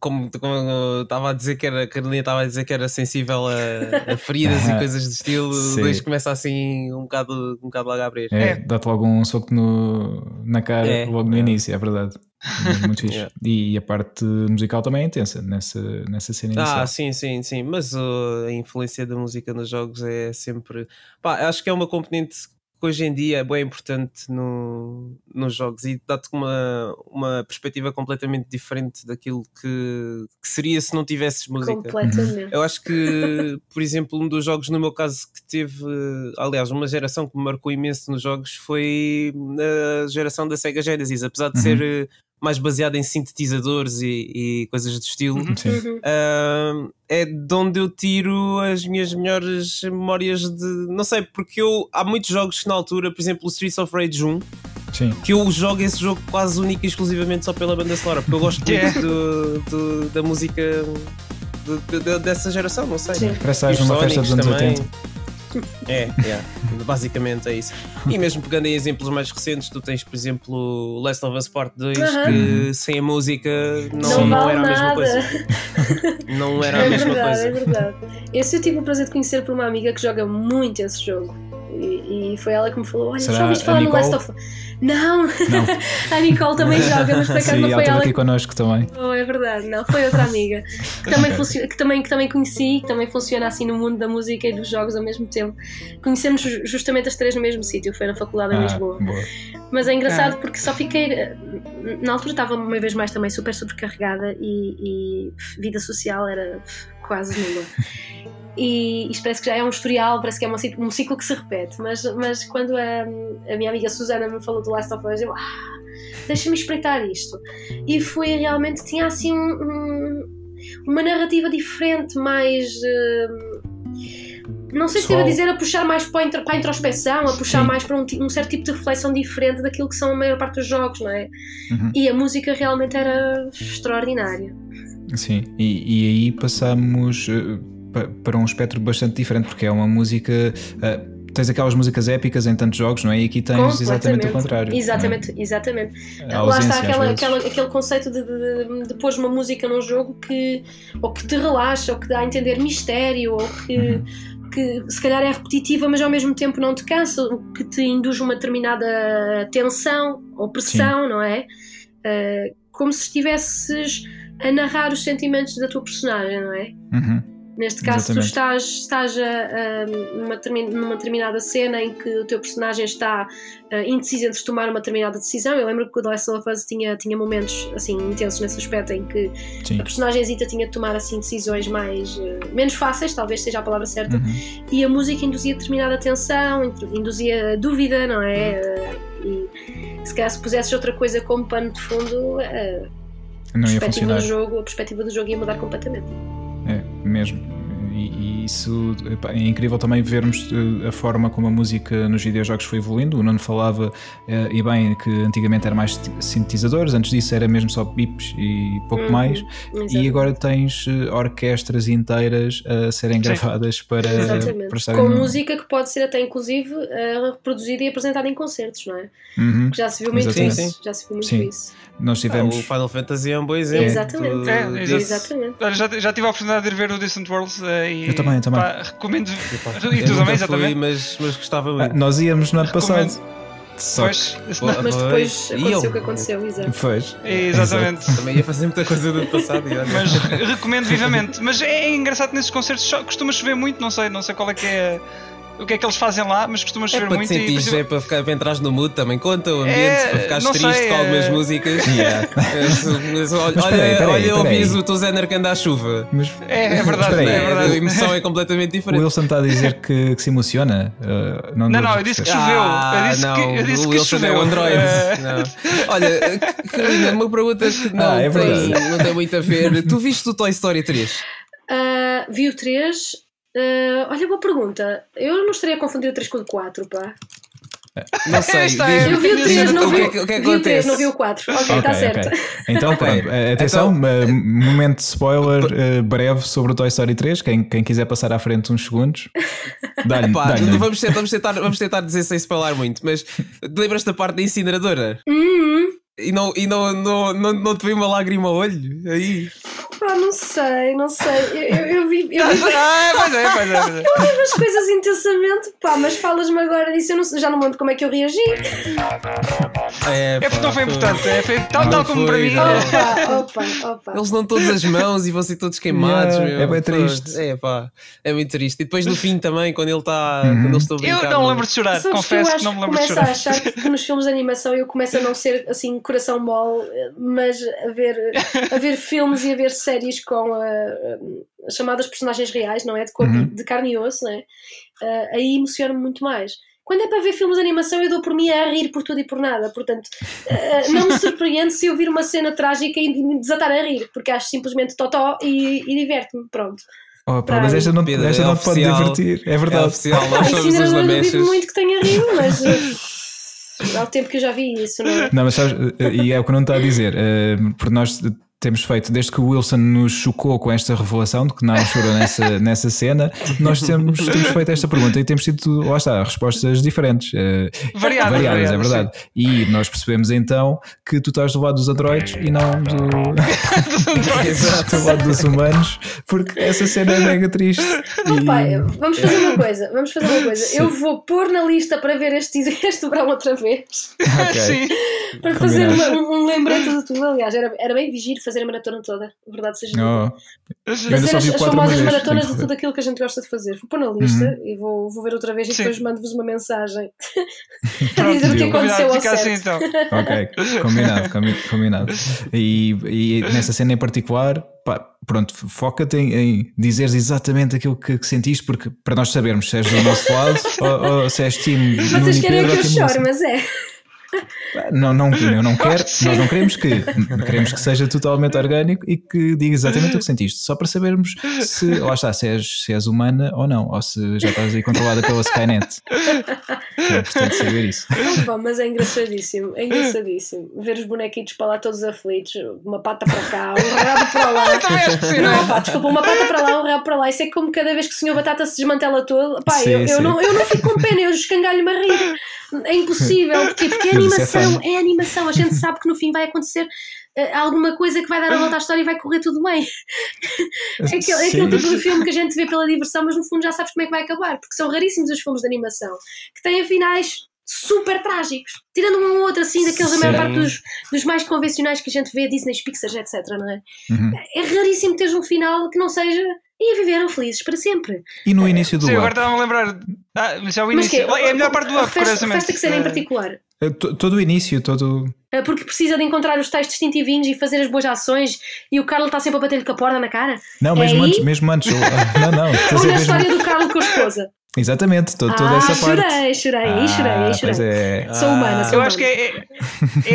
como, como eu estava a dizer que era, a Carolina estava a dizer que era sensível a, a feridas e <laughs> Ah, coisas do estilo, sim. o 2 começa assim um bocado, um bocado logo a abrir. É, É. dá-te logo um soco no, na cara É, logo no é. início, é verdade. Mas muito fixe. <laughs> Yeah. E a parte musical também é intensa nessa, nessa cena inicial. Ah, sim, sim, sim. Mas uh, a influência da música nos jogos é sempre. Pá, acho que é uma componente que hoje em dia é bem importante no, nos jogos e dá-te uma, uma perspectiva completamente diferente daquilo que, que seria se não tivesses música. Completamente. Eu acho que, por exemplo, um dos jogos, no meu caso, que teve, aliás, uma geração que me marcou imenso nos jogos foi a geração da Sega Genesis, apesar de Uhum. ser mais baseada em sintetizadores e, e coisas do estilo. Sim. Ah, é de onde eu tiro as minhas melhores memórias de. Não sei, porque eu há muitos jogos que na altura, por exemplo, o Streets of Rage 1, Sim. que eu jogo esse jogo quase único e exclusivamente só pela banda sonora, porque eu gosto Yeah. muito do- do- da música de- de- dessa geração, não sei. Sim. Parece que numa festa dos anos também. 80. É, é, basicamente é isso. E mesmo pegando em exemplos mais recentes, tu tens, por exemplo, o Last of Us Part 2, Aham. que sem a música não, Não não era a mesma nada. coisa. Não era a é mesma verdade, coisa. é verdade. Esse eu tive o prazer de conhecer por uma amiga que joga muito esse jogo. E, e foi ela que me falou: Olha, Será já ouviste falar no? Last of Não, Não. <laughs> a Nicole também joga, mas por acaso Sim, não ela foi ela aqui connosco também. Oh, é verdade, não, foi outra amiga que também, Ok. funcio- que, também, que também conheci, que também funciona assim no mundo da música e dos jogos ao mesmo tempo. Conhecemos ju- justamente as três no mesmo sítio, foi na faculdade em Ah, Lisboa. boa. Mas é engraçado porque só fiquei. Na altura estava uma vez mais também super sobrecarregada e, e vida social era quase nula. E isto parece que já é um historial, parece que é um ciclo, um ciclo que se repete. Mas, mas quando a, a minha amiga Susana me falou do Last of Us, eu. Ah, deixa-me espreitar isto. E foi realmente. Tinha assim um- um- uma narrativa diferente, mais. eh, não sei se Pessoal. devo dizer a puxar mais para a, a introspeção, a puxar Sim. mais para um, um certo tipo de reflexão diferente daquilo que são a maior parte dos jogos, não é? Uhum. E a música realmente era extraordinária. Sim, e, e aí passamos eh, pa- para um espectro bastante diferente, porque é uma música. eh, tens aquelas músicas épicas em tantos jogos, não é? E aqui tens exatamente o contrário. Exatamente, exatamente. é? A Lá está aquela, aquela- aquele conceito de, de, de, pôr uma música num jogo que ou que te relaxa, ou que dá a entender mistério, ou que, Uhum. que se calhar é repetitiva, mas ao mesmo tempo não te cansa, o que te induz uma determinada tensão ou pressão, não é? Eh, como se estivesses a narrar os sentimentos da tua personagem, não é? Uhum. Neste caso, Exatamente. tu estás, estás a, a, numa, termi- numa determinada cena em que o teu personagem está ah, indeciso entre tomar uma determinada decisão. Eu lembro que o The Last of Us tinha, tinha momentos assim intensos nesse aspecto em que Sim. a personagem Zita tinha de tomar assim decisões mais ah, menos fáceis, talvez seja a palavra certa, Uhum. e a música induzia determinada tensão, indu- induzia dúvida, não é? Ah, e se calhar se pusesses outra coisa como pano de fundo, ah, Não ia perspectiva funcionar. do jogo, a perspectiva do jogo ia mudar completamente. É, mesmo. E, e isso é incrível também vermos eh, a forma como a música nos videojogos foi evoluindo. O Nuno falava, eh, e bem, que antigamente era mais ti- sintetizadores, antes disso era mesmo só bips e pouco Uhum, mais. Exato. E agora tens eh, orquestras inteiras a serem Sim. gravadas para, Exatamente. para estarem Com no- música que pode ser até inclusive reproduzida e apresentada em concertos, não é? Uhum. Já se viu muito Exatamente. isso. Já se viu muito Sim. isso. Nós Ah, tivemos. o Final Fantasy é um bom exemplo. Exatamente. É. Exatamente. Já, já tive a oportunidade de ir ver o Distant Worlds eh, e Eu também, eu também. pá, recomendo. Eu <laughs> E tu também, exatamente. mas, mas gostava Ah, muito. nós íamos no ano Recomendo. passado. Só Pois, não- Mas depois E aconteceu eu? o que aconteceu, exato. Pois. Exatamente. Também ia fazer muita coisa do passado e olha. Mas recomendo vivamente. Mas é engraçado nesses concertos, costuma chover muito, não sei, não sei qual é que é o que é que eles fazem lá, mas costuma É chover para te muito sentires, e é para, ficar, para entrares no mood também. Conta o ambiente, É, para ficares triste sei, com algumas é- músicas. <laughs> Yeah. Mas, olha, Mas peraí, peraí, olha peraí. o teu Zé que anda à chuva. Mas É, é verdade, Espera aí, é a verdade. emoção é completamente o diferente. Wilson está a dizer que, que se emociona. Uh, não, Não, não, eu disse que choveu. Ah, eu disse não, que, eu disse o que Wilson choveu. é o Android. Não. Olha, Carolina, uma pergunta que não, Ah, é tem, verdade. não tem muito a ver. Tu viste o Toy Story 3? Ah, vi o 3. Ah, olha, boa pergunta. Eu não estaria a confundir o 3 com o 4, pá. Não <laughs> sei. É- Eu vi o 3, diz-me não o vi é que- o que é vi o 3, acontece. não vi o 4. Ok, está Ok, certo. Então, Ok. pronto, uh, atenção, Então- uh, <laughs> momento de spoiler uh, breve sobre o Toy Story 3. Quem, quem quiser passar à frente uns segundos, dá-lhe. Dá-lhe. vamos, tentar, vamos, tentar, vamos tentar dizer sem spoiler muito, mas lembras-te da parte da incineradora? Hum, E não, e não, não, não, não te veio uma lágrima ao olho? Aí. Pá, não sei, não sei. Eu, eu, eu vi, eu vi <laughs> Ah, pois é, pois é. Pois é. <laughs> as coisas intensamente, pá, mas falas-me agora disso, eu não, já não me lembro como é que eu reagi. É, É porque não foi pá, importante, é, foi tal, Não tal como para mim. é. Opa, opa, opa. Eles dão todas as mãos e vão ser todos queimados. Yeah, meu. é bem Pô, triste. É, pá, é muito triste. E depois no fim também, quando ele está. Uhum. Quando eles estão a brincar. Eu não lembro de chorar, Sabes que eu confesso acho que não me que lembro de começo a chorar. achar que nos filmes de animação eu começo a não ser assim coração mole, mas a ver, a ver filmes e a ver séries com ah, as chamadas personagens reais, não é? De, corpo, Uhum. de carne e osso, não é? Ah, aí emociona-me muito mais. Quando é para ver filmes de animação, eu dou por mim a rir por tudo e por nada. Portanto, ah, não me surpreende se eu vir uma cena trágica e me desatar a rir, porque acho simplesmente totó e, e diverte-me. Pronto. Oh, pá, mas esta não, esta é não pode oficial. divertir. É É verdade. oficial, Ah, nós somos os lamechas. muito que tenha rido, mas ah, <laughs> há o tempo que eu já vi isso, não é? Não, mas sabes, eh, e é o que não está a dizer, eh, porque nós temos feito, desde que o Wilson nos chocou com esta revelação de que não chorou nessa, <laughs> nessa cena, nós temos, temos feito esta pergunta e temos tido, lá está, respostas diferentes. eh, Variadas, variadas, é verdade. E nós percebemos então que tu estás do lado dos androides e não do, <laughs> Exato. do lado dos humanos, porque essa cena é mega triste. Oh, E- pai, vamos fazer uma <laughs> coisa, vamos fazer uma coisa. Eu vou pôr na lista para ver este, este verão outra vez, Ok. Sim. para fazer uma- um, lembrete de tudo. Aliás, era, era bem vigir fazer a maratona toda, verdade seja dita. Oh, Fazer as, as famosas maratonas de tudo aquilo que a gente gosta de fazer. Vou pôr na lista e vou, vou ver outra vez e Sim. depois mando-vos uma mensagem <laughs> a Pronto, dizer o que aconteceu combinado, ao certo. assim então. Ok, combinado, combi- combinado. E, e nessa cena em particular, pá, pronto, foca-te em, em dizeres exatamente aquilo que, que sentiste, porque para nós sabermos se és do nosso lado <laughs> ou, ou se és time Vocês querem que eu chore, mas é. Não, não, eu não <laughs> quero, nós não queremos que, queremos que seja totalmente orgânico e que diga exatamente o que sentiste, só para sabermos se, lá está, se és, se és humana ou não, ou se já estás aí controlada pela Skynet. É importante saber isso. Opa, mas é engraçadíssimo, é engraçadíssimo. Ver os bonequitos para lá todos aflitos, uma pata para cá, um rabo para lá. <laughs> Sim, não Não, pá, desculpa, uma pata para lá, um rabo para lá. Isso é como cada vez que o senhor Batata se desmantela todo. Pá, Sim, eu, eu, sim. não, eu não fico com pena, eu escangalho-me a rir. É impossível, porque, porque é Mas é animação, fun. é, animação. A gente sabe que no fim vai acontecer eh, alguma coisa que vai dar a volta à história e vai correr tudo bem. É <laughs> aquele, é Sim. aquele tipo de filme que a gente vê pela diversão, mas no fundo já sabes como é que vai acabar, porque são raríssimos os filmes de animação que têm finais super trágicos, tirando um ou outro assim, daqueles da maior Sim. parte dos, dos mais convencionais que a gente vê, Disney, Pixar, etc. Não é? Uhum. é raríssimo teres um final que não seja e viveram felizes para sempre. E no início do Sim, agora up, estava a lembrar. Ah, mas é o Mas início. que É a melhor parte do up, Festa, curiosamente. festa que cena em Eh, particular. Eh, to- todo o início, todo. Eh, Porque precisa de encontrar os tais distintivinhos e fazer as boas ações e o Carlos está sempre a bater-lhe com a porta na cara. Não, É mesmo aí? antes, mesmo antes. <laughs> Não, não. Ou na mesmo- história do Carlos com a esposa. Exatamente, to- toda ah, essa parte. chorei, chorei, chorei, Ah, chorei. pois é. Sou humana, sou Eu humana. acho que é, é,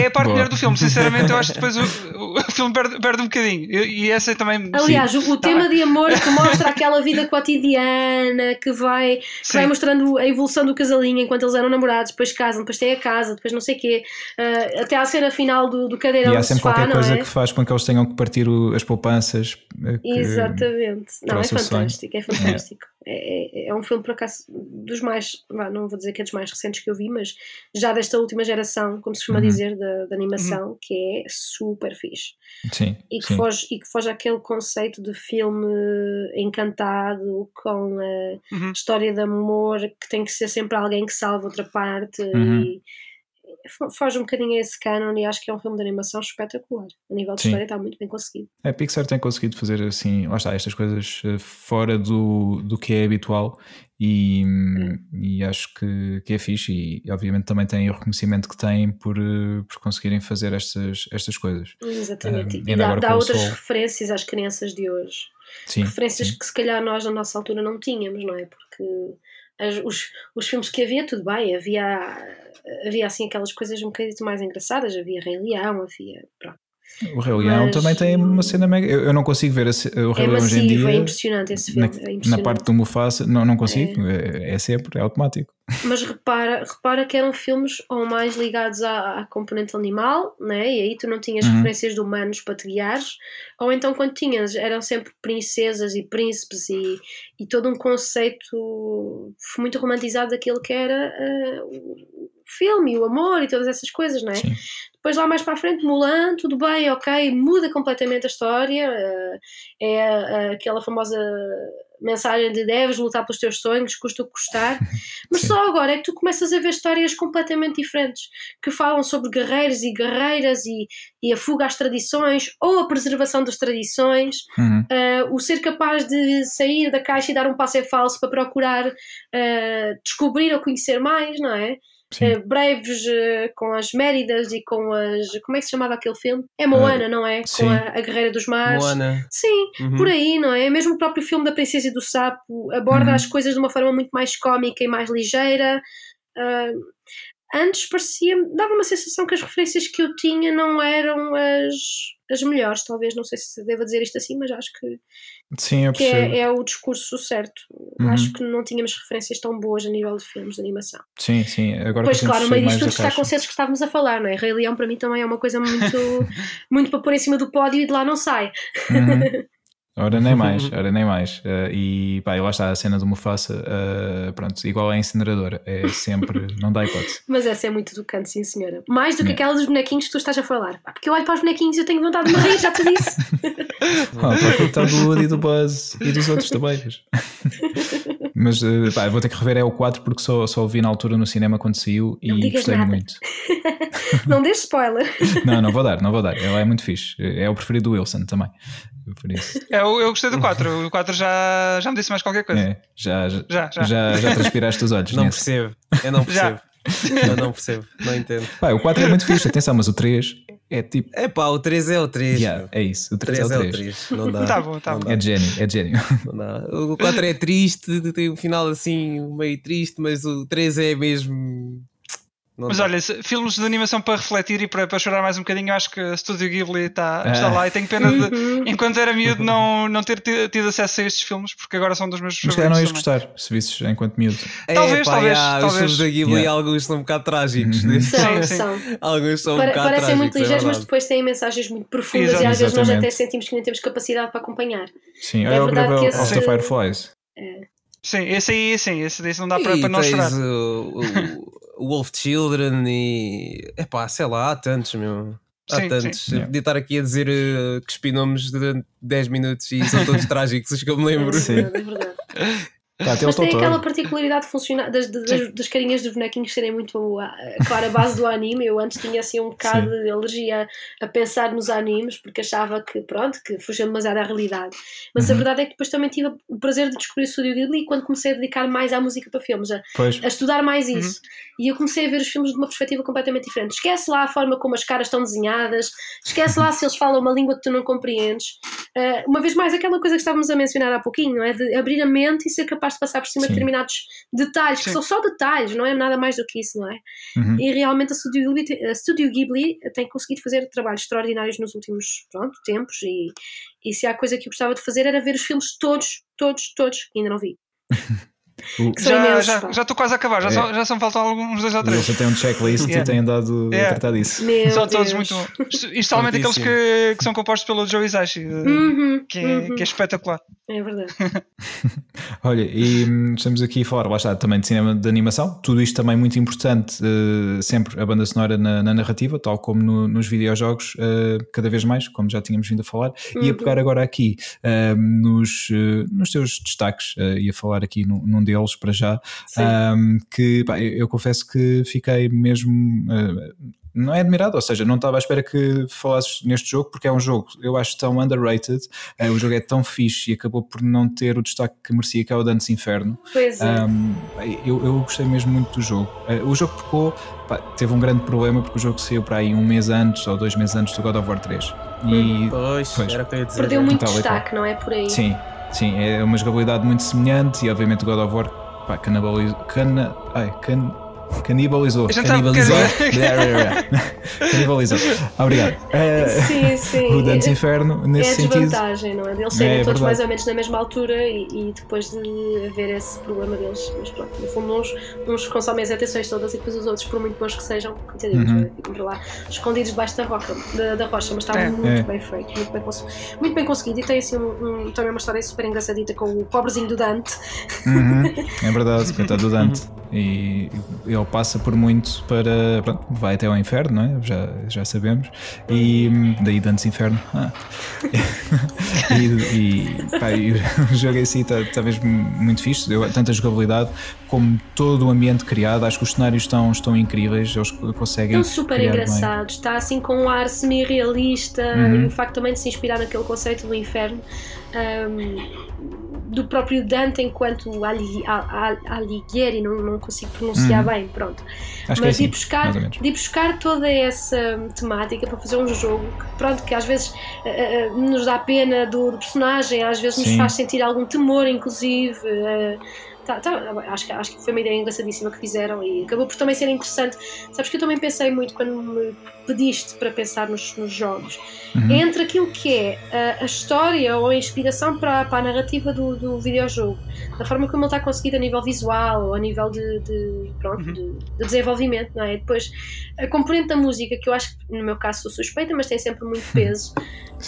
é a parte melhor do filme, sinceramente. Eu acho que depois o, <laughs> o, filme perde, perde um bocadinho. E, e essa também. Aliás, o, o tema de amor que <laughs> mostra aquela vida cotidiana, que vai, que Sim. vai mostrando a evolução do casalinho enquanto eles eram namorados, depois casam, depois têm a casa, depois não sei o quê, ah, até à cena final do, do cadeirão E há sempre sofá, qualquer coisa é? que faz com que eles tenham que partir o- as poupanças. eh, que- Exatamente. Não, é fantástico, é fantástico. É, é, é um filme, por acaso, dos mais, não vou dizer que é dos mais recentes que eu vi, mas já desta última geração, como se costuma Uhum. dizer, da, da animação, que é super fixe. Sim, E que, sim. foge, e que foge àquele conceito de filme encantado com a Uhum. história de amor que tem que ser sempre alguém que salva outra parte Uhum. e foge um bocadinho a esse canon e acho que é um filme de animação espetacular. A nível de Sim. história está muito bem conseguido. A Pixar tem conseguido fazer assim, lá está, estas coisas eh, fora do, do que é habitual e, e acho que, que é fixe e obviamente também tem o reconhecimento que têm por, eh, por conseguirem fazer estas, estas coisas. Exatamente. Um, e dá, dá outras referências às crianças de hoje. Sim, referências sim. que se calhar nós na nossa altura não tínhamos, não é? Porque as, os, os filmes que havia, tudo bem, havia, havia assim aquelas coisas um bocadinho mais engraçadas, havia Rei Leão, havia. Pronto. O Rei Leão também tem uma cena mega. Eu, eu não consigo ver o Rei é Leão hoje em dia. É impressionante esse filme. Na, é impressionante. na parte do Mufasa, não, não consigo. É. é, é sempre, é automático. Mas repara, repara que eram filmes ou mais ligados à, à componente animal, né? e aí tu não tinhas uhum. referências de humanos para te guiares, ou então quando tinhas, eram sempre princesas e príncipes e, e todo um conceito muito romantizado daquilo que era uh, o filme, o amor e todas essas coisas, não é? Sim. Depois lá mais para a frente, Mulan, tudo bem, ok, muda completamente a história, uh, é uh, aquela famosa mensagem de deves lutar pelos teus sonhos, custa o que custar, <laughs> mas Sim. só agora é que tu começas a ver histórias completamente diferentes, que falam sobre guerreiros e guerreiras e, e a fuga às tradições ou a preservação das tradições, uhum. uh, o ser capaz de sair da caixa e dar um passo é falso para procurar descobrir ou conhecer mais, não é? Uh, breves uh, com as Méridas e com as. Como é que se chamava aquele filme? É Moana, uh, não é? Sim. Com a, a, Guerreira dos Mares. Moana. Sim, uhum. por aí, não é? Mesmo o próprio filme da Princesa e do Sapo aborda uhum. as coisas de uma forma muito mais cómica e mais ligeira. antes parecia. dava uma sensação que as referências que eu tinha não eram as, as melhores. Talvez, não sei se devo dizer isto assim, mas acho que Sim, eu que é, é, o discurso certo. Uhum. Acho que não tínhamos referências tão boas a nível de filmes de animação. Sim, sim. Agora pois claro, meio disto tudo está consensos que estávamos a falar, não é? Rei Leão para mim também é uma coisa muito, <laughs> muito para pôr em cima do pódio e de lá não sai. Uhum. <laughs> Ora nem mais, <laughs> ora nem mais. Uh, e pá, lá está a cena do Mufasa, uh, pronto, igual à incineradora, é sempre, <laughs> não dá hipótese. Mas essa é muito do canto, sim senhora. Mais do que é. aquela dos bonequinhos que tu estás a falar. Pá, porque eu olho para os bonequinhos e eu tenho vontade de morrer, já te disse. <laughs> ah, para está do Woody e do Buzz e dos outros também. Mas uh, pá, vou ter que rever é o 4 porque só, só o vi na altura no cinema quando saiu não e gostei nada. muito. não deixes spoiler. não, não vou dar, não vou dar. Ela é muito fixe. É o preferido do Wilson também. Por isso. É, eu, eu gostei do 4. O 4 já, já me disse mais qualquer coisa. É, já, já, já, já. já, já transpiraste os olhos. Não nesse. percebo. Eu não <laughs> percebo. Eu não percebo, não entendo. Pá, o 4 é muito fixe, atenção, mas o 3 é tipo. É pá, o 3 é o 3. Yeah, é isso, o 3, 3 é o 3. É o 3. Não dá. tá bom, tá bom. É de gênio, é de gênio. Não dá. O 4 é triste, tem um final assim meio triste, mas o 3 é mesmo não Mas dá. olha, filmes de animação para refletir e para, para chorar mais um bocadinho, acho que a Studio Ghibli está, ah. está lá e tenho pena de, uhum. enquanto era miúdo, não, não ter tido acesso a estes filmes, porque agora são dos meus Mas favoritos. não ias gostar se visses enquanto miúdo. Talvez, é, pá, talvez, yeah, talvez. Os filmes da Ghibli, yeah. alguns são um bocado trágicos. Uhum. São, <laughs> sim, são. Alguns são Para, um bocado Parecem muito é ligeiros, é mas depois têm mensagens muito profundas Exato. e às vezes nós até sentimos que nem temos capacidade para acompanhar. Sim, é, é verdade que esse... Of the Fireflies. É. Sim, esse aí, sim, esse, esse não dá para, para não chorar. O, <laughs> Wolf Children e. Epá, sei lá, há tantos, meu. Há sim, tantos. Sim. Podia estar aqui a dizer uh, que espinomes durante 10 minutos e são todos <laughs> trágicos, os que eu me lembro. Sim. É verdade. Tá, Mas tem aquela particularidade funcionar das, das, das, carinhas dos bonequinhos serem muito claro, a base do <laughs> anime. Eu antes tinha assim um bocado Sim. de alergia a, pensar nos animes porque achava que pronto, que fugia demasiado à realidade. Mas uhum. a verdade é que depois também tive o prazer de descobrir o Studio Ghibli quando comecei a dedicar mais à música para filmes, a, a estudar mais uhum. isso. Uhum. E eu comecei a ver os filmes de uma perspectiva completamente diferente. Esquece lá a forma como as caras estão desenhadas, esquece lá <laughs> se eles falam uma língua que tu não compreendes. Uh, uma vez mais, aquela coisa que estávamos a mencionar há pouquinho, não é? De abrir a mente e ser capaz de passar por cima Sim. de determinados detalhes, Sim. que são só detalhes, não é nada mais do que isso, não é? Uhum. E realmente a Studio, Ghibli, a Studio Ghibli tem conseguido fazer trabalhos extraordinários nos últimos pronto, tempos e, e se há coisa que eu gostava de fazer era ver os filmes todos, todos, todos, que ainda não vi. <laughs> já, já, já estou quase a acabar, já, é. só, já só faltam alguns dois ou três. Você tem um checklist yeah. e tem andado yeah. a tratar disso. Meu são todos muito bons. Especialmente aqueles que, que são compostos pelo Joe Isashi, uhum, que, é, uhum. que é espetacular. É verdade. <laughs> Olha, e hum, estamos aqui a falar, lá está, também de cinema de animação, tudo isto também muito importante, uh, sempre a banda sonora na, na narrativa, tal como no, nos videojogos, uh, cada vez mais, como já tínhamos vindo a falar, uhum. e a pegar agora aqui uh, nos, nos teus destaques, e a falar aqui num, num deles para já. Um, que pá, eu, eu, confesso que fiquei mesmo. Uh, não é admirado, ou seja, não estava à espera que falasses neste jogo, porque é um jogo, eu acho, tão underrated, uh, o jogo é tão fixe e acabou por não ter o destaque que merecia, que é o Dantes Inferno. Pois é. Um, eu, eu gostei mesmo muito do jogo. Uh, o jogo pecou, pá, teve um grande problema, porque o jogo saiu para aí um mês antes ou dois meses antes do God of War 3. E, pois, pois era para dizer. Perdeu muito destaque, não é por aí? Sim, sim, é uma jogabilidade muito semelhante e obviamente o God of War pá, canibalizou. Cana, ai, can, Canibalizou. Canibalizou. <laughs> Canibalizou. Obrigado. Uh, sim, sim. O Dantes Inferno, nesse é sentido. É desvantagem, não é? Eles serem é, todos verdade. mais ou menos na mesma altura e, e, depois de haver esse problema deles. Mas pronto, no fundo, uns, uns consomem as atenções todas e depois os outros, por muito bons que sejam, entendemos, uhum. ficam lá escondidos debaixo da, roca, da, da rocha. Mas está é. muito é. bem feito, muito bem, muito bem conseguido. E tem assim um, um, também uma história super engraçadita com o pobrezinho do Dante. Uhum. <laughs> É verdade, coitado do Dante. E ele passa por muito para. Pronto, vai até ao inferno, não é? Já, já sabemos. E daí Dantes Inferno. Ah. <laughs> e, e, pá, e o jogo em si está tá mesmo muito fixe, deu tanta jogabilidade como todo o ambiente criado. Acho que os cenários estão, estão incríveis, eles conseguem. Estão super engraçados, está assim com um ar semi-realista uhum. e o facto também de se inspirar naquele conceito do inferno. Um, do próprio Dante enquanto Alighieri, não, não consigo pronunciar hum. bem, pronto. Acho Mas é de, buscar, de buscar toda essa temática para fazer um jogo que, pronto, que às vezes uh, uh, nos dá pena do, do, personagem, às vezes nos Sim. faz sentir algum temor, inclusive. Uh, Tá, tá, acho, acho que foi uma ideia engraçadíssima que fizeram e acabou por também ser interessante. Sabes que eu também pensei muito quando me pediste para pensar nos, nos jogos. Uhum. Entre aquilo que é a, a, história ou a inspiração para, para a narrativa do, do videojogo, da forma como ele está conseguido a nível visual ou a nível de, de pronto, uhum. de, de, desenvolvimento, não é? Depois, a componente da música, que eu acho que no meu caso sou suspeita, mas tem sempre muito <laughs> peso.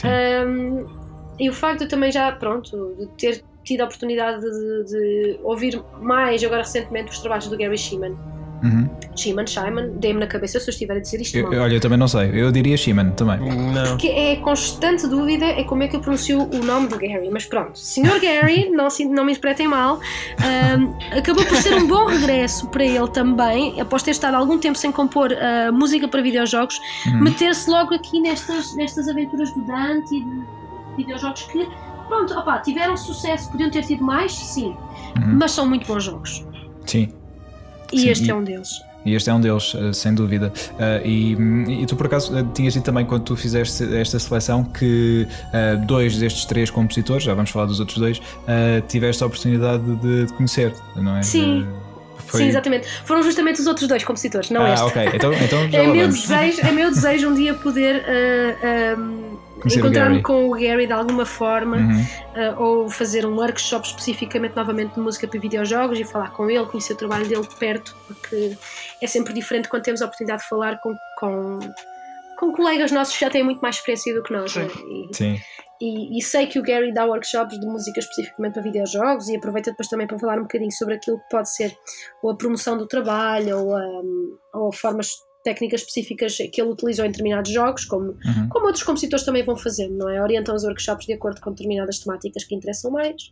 Um, e o facto de também já, pronto, de ter tido a oportunidade de, de, ouvir mais agora recentemente os trabalhos do Gary Sheeman. Uhum. Sheeman, Shimon, dê-me na cabeça se eu estiver a dizer isto. Eu, olha, eu também não sei, eu diria Sheeman também. Não. Porque é constante dúvida é como é que eu pronuncio o nome do Gary, mas pronto, Sr. Gary, <laughs> não, não me interpretem mal, um, acabou por ser um bom regresso para ele também, após ter estado algum tempo sem compor uh, música para videojogos, uhum. meter-se logo aqui nestas, nestas aventuras do Dante e de videojogos que Pronto, opa, tiveram sucesso, podiam ter tido mais, sim, uhum. mas são muito bons jogos. Sim. E sim, este e... é um deles. E este é um deles, eh, sem dúvida. Uh, e, e, tu, por acaso, eh, tinhas dito também, quando tu fizeste esta seleção, que uh, dois destes três compositores, já vamos falar dos outros dois, uh, tiveste a oportunidade de, de conhecer, não é? Sim. Foi... Sim, exatamente. Foram justamente os outros dois compositores, não ah, este. ok. Então, então <laughs> é, meu desejo, é meu desejo um dia poder um, encontrar-me com o Gary de alguma forma uhum. uh, ou fazer um workshop especificamente novamente de música para videojogos e falar com ele, conhecer o trabalho dele de perto, porque é sempre diferente quando temos a oportunidade de falar com, com, com colegas nossos que já têm muito mais experiência do que nós. Sim. Né? E, Sim. E, e, sei que o Gary dá workshops de música especificamente para videojogos e aproveita depois também para falar um bocadinho sobre aquilo que pode ser ou a promoção do trabalho ou, um, ou formas técnicas específicas que ele utilizou em determinados jogos, como, uhum. como outros compositores também vão fazendo, não é? Orientam os workshops de acordo com determinadas temáticas que interessam mais.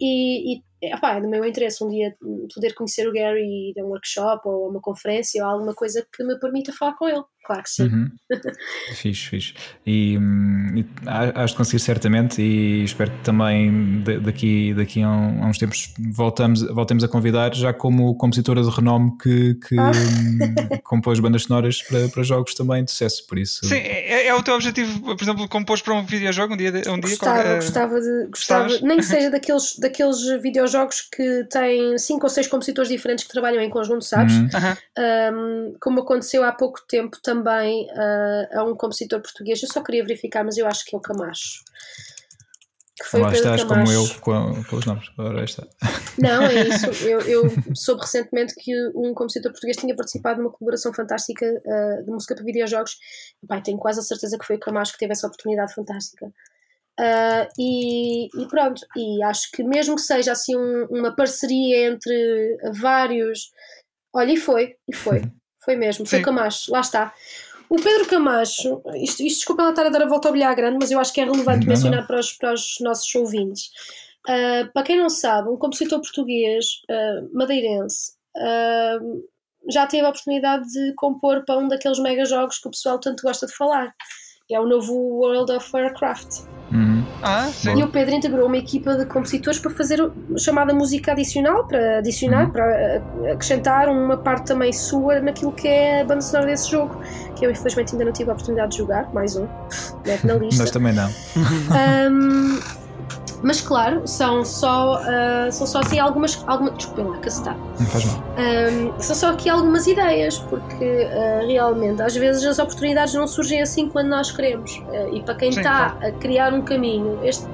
E, e epá, é do meu interesse um dia poder conhecer o Gary e dar um workshop ou uma conferência ou alguma coisa que me permita falar com ele. Claro que sim. Uhum. <laughs> fixe, fixe. E, hum, e has de conseguir certamente e espero que também daqui, daqui a, um, a uns tempos voltamos, voltemos a convidar já como compositora de renome que, que ah. Hum, <laughs> compôs bandas sonoras para, para jogos também de sucesso, por isso. Sim, é, é, o teu objetivo, por exemplo, compor para um videojogo um dia? Um dia gostava, qual, gostava de, gostava, nem que seja <laughs> daqueles, daqueles videojogos que têm cinco ou seis compositores diferentes que trabalham em conjunto, sabes? Uhum. Um, como aconteceu há pouco tempo também uh, a um compositor português. Eu só queria verificar, mas eu acho que é o Camacho. Que foi Lá estás Camacho. como eu com, com os nomes. Agora está. Não, é <laughs> isso. Eu, eu soube recentemente que um compositor português tinha participado numa colaboração fantástica uh, de música para videojogos. Pai, tenho quase a certeza que foi o Camacho que teve essa oportunidade fantástica. Uh, e, e, pronto, e acho que mesmo que seja assim um, uma parceria entre vários. Olha, e foi, e foi. <laughs> Foi mesmo, foi o Camacho, lá está. O Pedro Camacho, isto, isto desculpa ela estar a dar a volta ao bilhar grande, mas eu acho que é relevante não, mencionar não. Para, os, para os nossos ouvintes. Uh, para quem não sabe, um compositor português uh, madeirense uh, já teve a oportunidade de compor para um daqueles mega jogos que o pessoal tanto gosta de falar. É o novo World of Warcraft. Uhum. Ah, sim. E o Pedro integrou uma equipa de compositores para fazer chamada música adicional, para adicionar, Uhum. para uh, acrescentar uma parte também sua naquilo que é a banda sonora desse jogo, que eu infelizmente ainda não tive a oportunidade de jogar, mais um, mete na <laughs> lista. Nós também não. Um, mas claro, são só, uh, são só assim algumas. algumas desculpem lá, que se está. Não faz mal. Um, são só aqui algumas ideias, porque uh, realmente às vezes as oportunidades não surgem assim quando nós queremos. Uh, e para quem Sim, está a criar um caminho, este,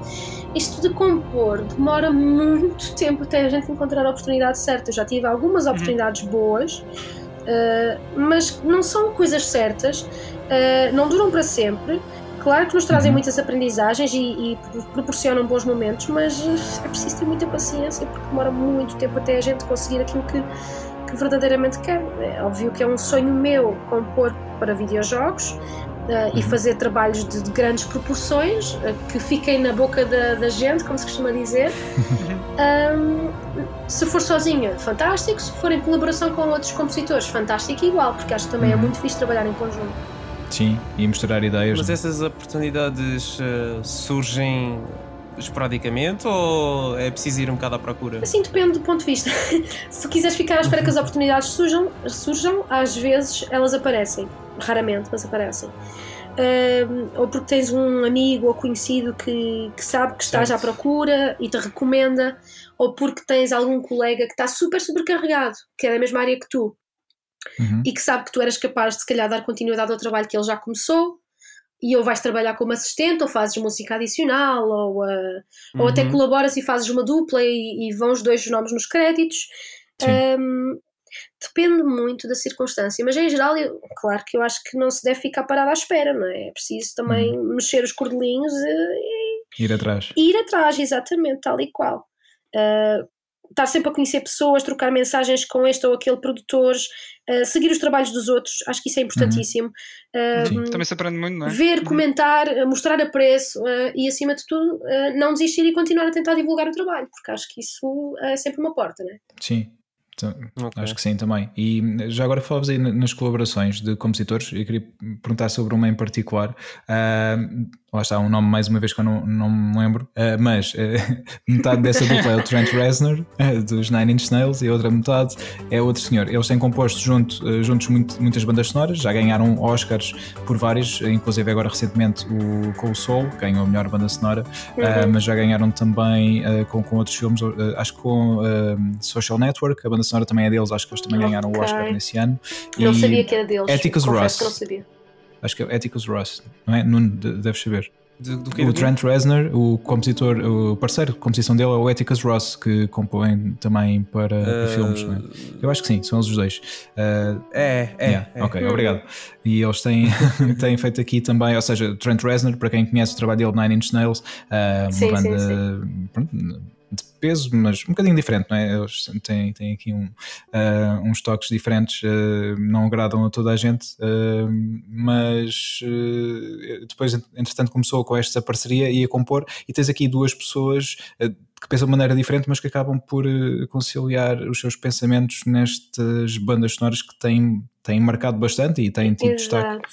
isto de compor demora muito <laughs> tempo até a gente encontrar a oportunidade certa. Eu já tive algumas oportunidades boas, uh, mas não são coisas certas, uh, não duram para sempre. Claro que nos trazem Uhum. muitas aprendizagens e, e proporcionam bons momentos, mas é preciso ter muita paciência porque demora muito tempo até a gente conseguir aquilo que, que verdadeiramente quer. É óbvio que é um sonho meu compor para videojogos uh, e fazer trabalhos de, de grandes proporções uh, que fiquem na boca da, da gente, como se costuma dizer. <laughs> Um, se for sozinha, fantástico. Se for em colaboração com outros compositores, fantástico igual, porque acho que também é Uhum. muito fixe trabalhar em conjunto. Sim, e misturar ideias. Mas né? essas oportunidades eh, surgem esporadicamente ou é preciso ir um bocado à procura? Assim depende do ponto de vista. <laughs> Se quiseres ficar à espera que as oportunidades surjam, surjam às vezes elas aparecem. Raramente, mas aparecem. Ahm, ou porque tens um amigo ou conhecido que, que sabe que estás Certo. à procura e te recomenda, ou porque tens algum colega que está super sobrecarregado, que é da mesma área que tu, Uhum. e que sabe que tu eras capaz de se calhar dar continuidade ao trabalho que ele já começou e ou vais trabalhar como assistente ou fazes música adicional ou, ah, ou até Uhum. colaboras e fazes uma dupla e, e vão os dois nomes nos créditos. Hum, depende muito da circunstância mas em geral eu- claro que eu acho que não se deve ficar parado à espera não é? é preciso também mexer os cordelinhos e, Ir atrás. e ir atrás exatamente, tal e qual Ah, estar sempre a conhecer pessoas, trocar mensagens com este ou aquele produtores, ah, seguir os trabalhos dos outros, acho que isso é importantíssimo. Ah, Sim. Também se aprende muito, não é? Ver, comentar, ah, mostrar apreço ah, e, acima de tudo, ah, não desistir e continuar a tentar divulgar o trabalho, porque acho que isso é sempre uma porta, né? Sim. Então, Ok. Acho que sim também. E já agora falavas aí na- nas colaborações de compositores, eu queria perguntar sobre uma em particular. Ah, lá está, um nome mais uma vez que eu não, não me lembro, Ah, mas ah, <laughs> metade dessa dupla é o Trent Reznor, ah, dos Nine Inch Nails, e a outra metade é outro senhor. Eles têm composto junto, juntos muito- muitas bandas sonoras, já ganharam Oscars por vários, inclusive agora recentemente o com o Soul, ganhou a melhor banda sonora, Uhum. mas já ganharam também com, com outros filmes, acho que com Social Network, a banda sonora também é deles, acho que eles também ganharam o. Oscar nesse ano. Não E sabia que era deles. Confesso Ross. que não sabia. Acho que é Atticus Ross, não é? Nuno, de- deves saber. De- do quê? O Do? Trent Reznor, o compositor, o parceiro de composição dele é o Atticus Ross, que compõe também para Ah, filmes, não é? Eu acho que sim, são eles os dois. Ah, É, é. Yeah, é. Ok, obrigado. E eles têm, <laughs> têm feito aqui também, ou seja, Trent Reznor, para quem conhece o trabalho dele, Nine Inch Nails, ah, uma Sim, sim, banda pronto, peso, mas um bocadinho diferente, não é? Eles têm, têm aqui um, ah, uns toques diferentes, ah, não agradam a toda a gente, ah, mas depois, entretanto, começou com esta parceria e a compor, e tens aqui duas pessoas que pensam de maneira diferente, mas que acabam por conciliar os seus pensamentos nestas bandas sonoras que têm, têm marcado bastante e têm tido destaque.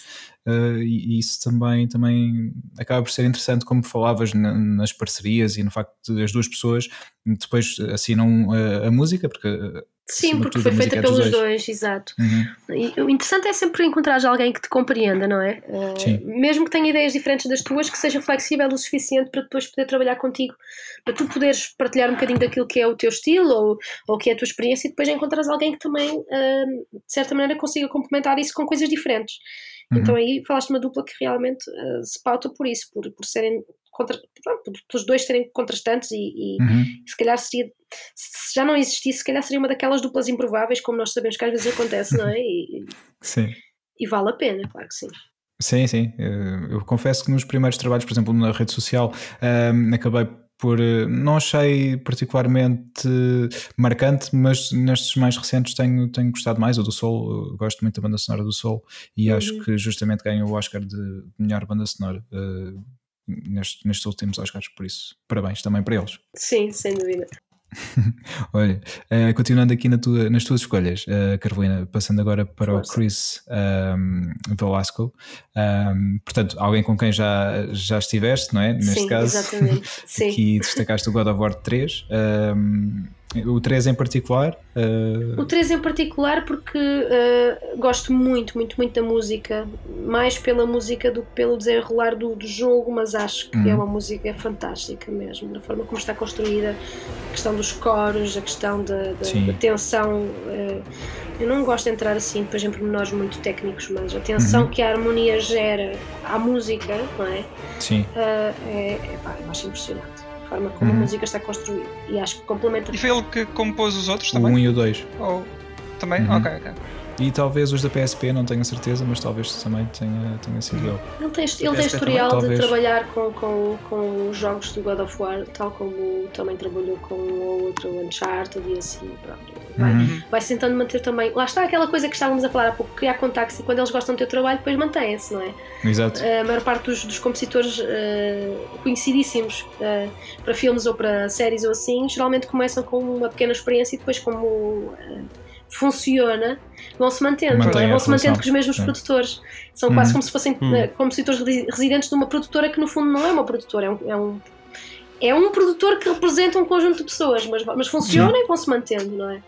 Eh, e isso também, também acaba por ser interessante, como falavas na- nas parcerias e no facto de as duas pessoas depois assinam eh, a música, porque. eh, Sim, porque foi a feita é pelos dois. dois, exato. Uhum, E o interessante é sempre encontrar alguém que te compreenda, não é? Uh, Sim. mesmo que tenha ideias diferentes das tuas, que seja flexível o suficiente para depois poder trabalhar contigo, para tu poderes partilhar um bocadinho daquilo que é o teu estilo ou, ou que é a tua experiência e depois encontrares alguém que também, uh, de certa maneira, consiga complementar isso com coisas diferentes. Uhum. Então aí falaste de uma dupla que realmente uh, se pauta por isso, por, por serem contra, pronto, pelos dois serem contrastantes e, e uhum. se calhar seria, se já não existisse, se calhar seria uma daquelas duplas improváveis, como nós sabemos que às vezes acontece, não é? E, <laughs> Sim. e vale a pena, claro que sim. Sim, sim. Eh, Eu confesso que nos primeiros trabalhos, por exemplo, na rede social, ehm, acabei por. eh, Não achei particularmente marcante, mas nestes mais recentes tenho, tenho gostado mais. O do Sol, gosto muito da banda sonora do Sol e Uhum. acho que justamente ganhou o Oscar de melhor banda sonora. Eh, nestes, nestes últimos Oscars, por isso, parabéns também para eles. Sim, sem dúvida. <laughs> Olha, uh, continuando aqui na tua, nas tuas escolhas, uh, Carolina, passando agora para Força. o Chris um, Velasco, um, portanto, alguém com quem já, já estiveste, não é? Neste Sim, caso, exatamente. <laughs> Sim. aqui destacaste o God of War 3, um, o 3 em particular. Uh, O 3 em particular porque uh, gosto muito, muito, muito da música, mais pela música do que pelo desenrolar do, do jogo, mas acho que Uhum. é uma música fantástica mesmo, da forma como está construída, a questão dos coros, a questão da, da- da tensão. uh, eu não gosto de entrar assim, depois em pormenores muito técnicos, mas a tensão Uhum. que a harmonia gera à música, não é? sim, é, é, pá, eu acho impressionante. Forma como Uhum. a música está construída. E acho que complementa E foi ele que compôs os outros o 1 também? e o 2. Ou também? Uhum. Ok, ok. E talvez os da PSP, não tenho a certeza, mas talvez também tenha, tenha sido ele. Ele tem, ele tem historial também, de trabalhar com, com, com os jogos do God of War, tal como também trabalhou com o outro Uncharted e assim. Pronto. Vai, Uhum. vai tentando manter também. Lá está aquela coisa que estávamos a falar há pouco, criar contactos e quando eles gostam do teu trabalho, depois mantêm-se, não é? Exato. A maior parte dos, dos compositores eh, conhecidíssimos eh, para filmes ou para séries ou assim, geralmente começam com uma pequena experiência e depois, como eh, funciona, vão-se mantendo, não Mantém é? a vão-se mantendo com os mesmos É. produtores. São Uhum. quase como se fossem Uhum. eh, compositores resi- residentes de uma produtora que, no fundo, não é uma produtora, é um. É um é um produtor que representa um conjunto de pessoas, mas, mas funciona e vão-se mantendo, não é?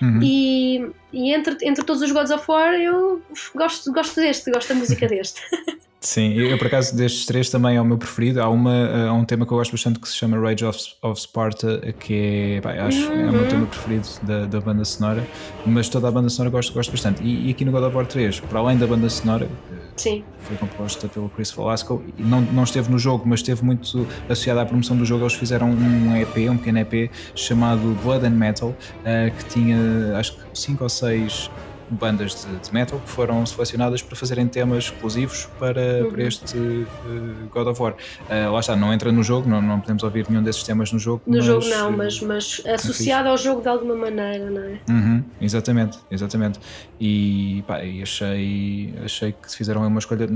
Uhum. E, e entre, entre todos os Gods of War, eu gosto, gosto deste, gosto da música deste. <laughs> Sim, eu, eu, por acaso destes três também é o meu preferido. Há, uma, há um tema que eu gosto bastante que se chama Rage of, of Sparta, que é, pá, acho, é o meu Uhum. tema preferido da, da banda sonora, mas toda a banda sonora gosto, gosto bastante. E, e aqui no God of War 3, para além da banda sonora, que Sim, foi composta pelo Chris Velasco, não, não esteve no jogo, mas esteve muito associada à promoção do jogo. Eles fizeram um EP, um pequeno EP chamado Blood and Metal, eh, que tinha acho que 5 ou 6 bandas de, de metal que foram selecionadas para fazerem temas exclusivos para, Uhum. para este eh, God of War. Eh, lá está, não entra no jogo, não, não podemos ouvir nenhum desses temas no jogo. no mas, jogo não, eh, mas, mas associado ao jogo de alguma maneira, não é? Uhum, exatamente, exatamente. E, pá, e achei, achei que fizeram uma escolha,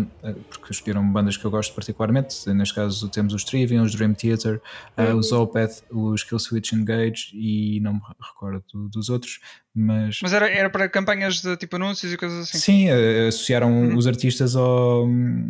porque escolheram bandas que eu gosto particularmente. Neste caso temos os Trivium, os Dream Theater, Uhum. os Opeth, os Kill Switch Engage e não me recordo dos outros, mas. Mas era, era para campanhas de tipo anúncios e coisas assim. Sim, eh, associaram Uhum. os artistas ao,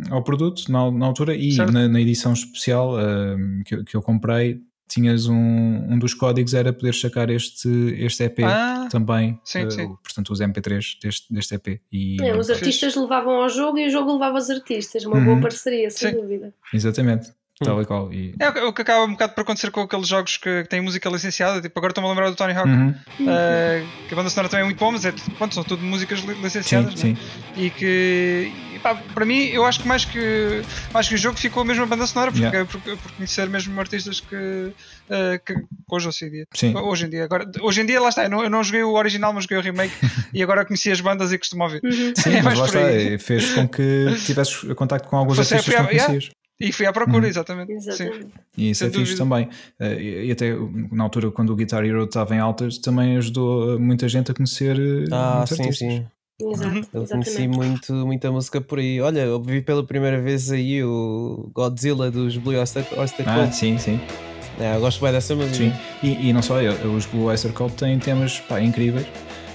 ao produto na, na altura e na, na edição especial eh, que, eu- que eu comprei. Tinhas um, um dos códigos era poder sacar este, este EP Ah, também, Sim, eh, sim. portanto os MP3 deste, deste EP. E, É, os Fixe. artistas levavam ao jogo e o jogo levava os artistas. Uma Uhum. boa parceria, sem Sim. dúvida. Exatamente, tal e qual. E, é o que- acaba um bocado por acontecer com aqueles jogos que, que têm música licenciada. Tipo, agora estou-me a lembrar do Tony Hawk, Uhum, eh, que a banda sonora também é muito boa, mas é, pronto, são tudo músicas li- sim, licenciadas. né? sim. E que, e pá, para mim, eu acho que mais que, mais que o jogo ficou a mesma banda sonora, porque, Yeah. por, por conhecer mesmo artistas que, eh, que hoje, hoje em dia. Sim. Hoje em dia, agora, hoje em dia, lá está, eu não, eu não joguei o original, mas joguei o remake <laughs> e agora conheci as bandas e costumo ouvir. Uhum. Sim, <laughs> É mas lá está, fez com que tivesses contacto com alguns artistas que não a- yeah. E fui à procura, Uhum. exatamente. Sim. Exatamente. E isso Sem é fixe dúvida. também. Eh, E e até na altura, quando o Guitar Hero estava em altas, também ajudou muita gente a conhecer eh, Ah, sim, artistas. sim. Exato, Eu conheci muito, muita música por aí. Olha, eu vi pela primeira vez aí o Godzilla dos Blue Oyster, Oyster Ah, Cult. sim, sim. É, eu gosto bem dessa música. sim. E, e não só ele, os Blue Oyster Cult têm temas pá, incríveis.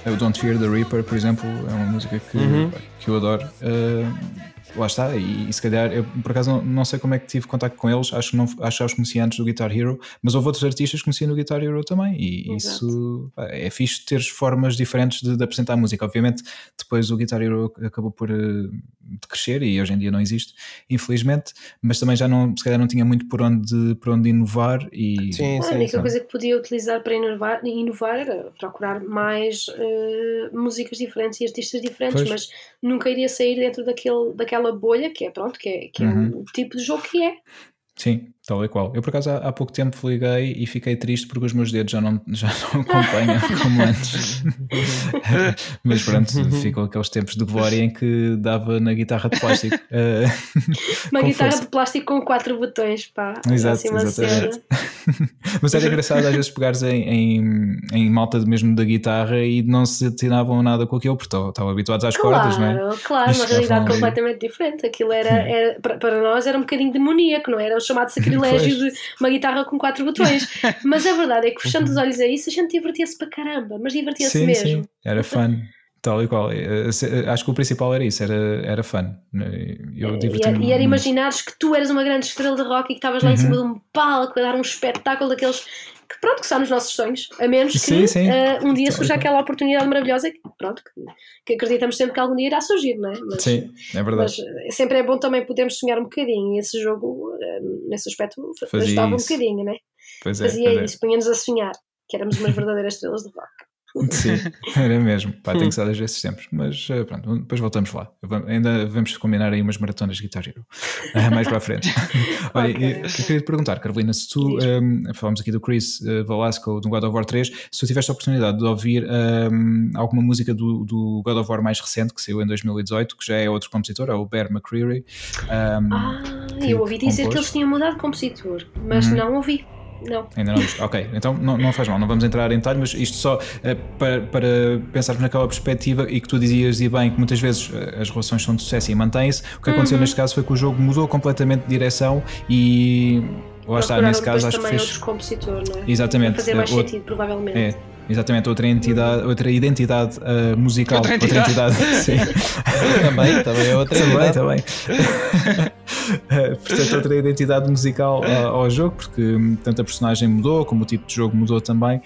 O Don't Fear the Reaper, por exemplo, é uma música que, Uhum. pá, que eu adoro. Eh, lá está, e, e se calhar, eu por acaso não, não sei como é que tive contato com eles, acho que não, acho que já os conheci antes do Guitar Hero, mas houve outros artistas que conheci no Guitar Hero também, e Exato. isso pá, é fixe ter formas diferentes de, de apresentar a música. Obviamente, depois o Guitar Hero acabou por eh, de crescer e hoje em dia não existe, infelizmente, mas também já não, se calhar não tinha muito por onde, por onde inovar e Sim, A sim, única sim. coisa que podia utilizar para inovar, inovar era procurar mais eh, músicas diferentes e artistas diferentes, Pois. mas nunca iria sair dentro daquele, daquela bolha que é pronto, que é, que é Uhum. o tipo de jogo que é. Sim, Tal e qual. Eu, por acaso, há, há, pouco tempo liguei e fiquei triste porque os meus dedos já não, já não <laughs> acompanham como antes. <laughs> Mas pronto, ficou aqueles tempos de glória em que dava na guitarra de plástico. <laughs> uma guitarra força. de plástico com quatro botões, pá. Exato, assim exatamente. Mas era engraçado às vezes pegares em, em, em, malta mesmo da guitarra e não se atiravam nada com aquilo, porque estavam habituados às claro, cordas, não é? Claro, claro, uma realidade completamente diferente. Aquilo era, era para nós era um bocadinho demoníaco, não era? O chamado sacrilégio de uma guitarra com quatro botões. <laughs> Mas a verdade é que fechando os olhos a isso, a gente divertia-se para caramba, mas divertia-se mesmo. Sim, era fun. Tal e qual. Eh, eh, acho que o principal era isso, era, era fun. Eu e, era, e era imaginares que tu eras uma grande estrela de rock e que estavas lá uhum. em cima de um palco a dar um espetáculo daqueles que pronto, que são nos nossos sonhos, a menos que sim, sim. Uh, um dia surja aquela oportunidade maravilhosa que, pronto, que, que, acreditamos sempre que algum dia irá surgir, não é? Mas, sim, é verdade. Mas sempre é bom também podermos sonhar um bocadinho e esse jogo, uh, nesse aspecto, Fazia ajudava isso. um bocadinho, não é? Pois é, Fazia é. isso, punha-nos a sonhar que éramos umas verdadeiras estrelas de rock. Sim, era mesmo. Pá, tem que ser esses tempos. Mas eh, pronto, depois voltamos lá. Ainda vamos combinar aí umas maratonas de Guitar Hero <laughs> eh, mais para a frente. <laughs> Olha, okay. eu, queria te perguntar, Carolina, se tu, um, ehm, falamos aqui do Chris uh, Velasco do God of War 3, se tu tiveste a oportunidade de ouvir um, ehm, alguma música do, do, God of War mais recente, que saiu em 2018, que já é outro compositor, é o Bear McCreary. Um, ehm, ah, eu ouvi dizer compôs. que eles tinham mudado de compositor, mas uhum. não ouvi. Não. Ainda não Ok, então não, não faz mal, não vamos entrar em detalhe, mas isto só uh, para, para pensarmos naquela perspectiva e que tu dizias e bem que muitas vezes uh, as relações são de sucesso e mantêm-se. O que uhum. aconteceu neste caso foi que o jogo mudou completamente de direção e lá está, nesse caso acho que fez. outro compositor, não é? Exatamente. fazer mais outro... sentido, provavelmente. É. Exatamente, outra entidade, outra identidade uh, musical. Outra entidade. Outra entidade <laughs> sim. também, também é outra também, também. Uh, <laughs> portanto, outra identidade musical uh, ao jogo, porque hum, tanto a personagem mudou, como o tipo de jogo mudou também.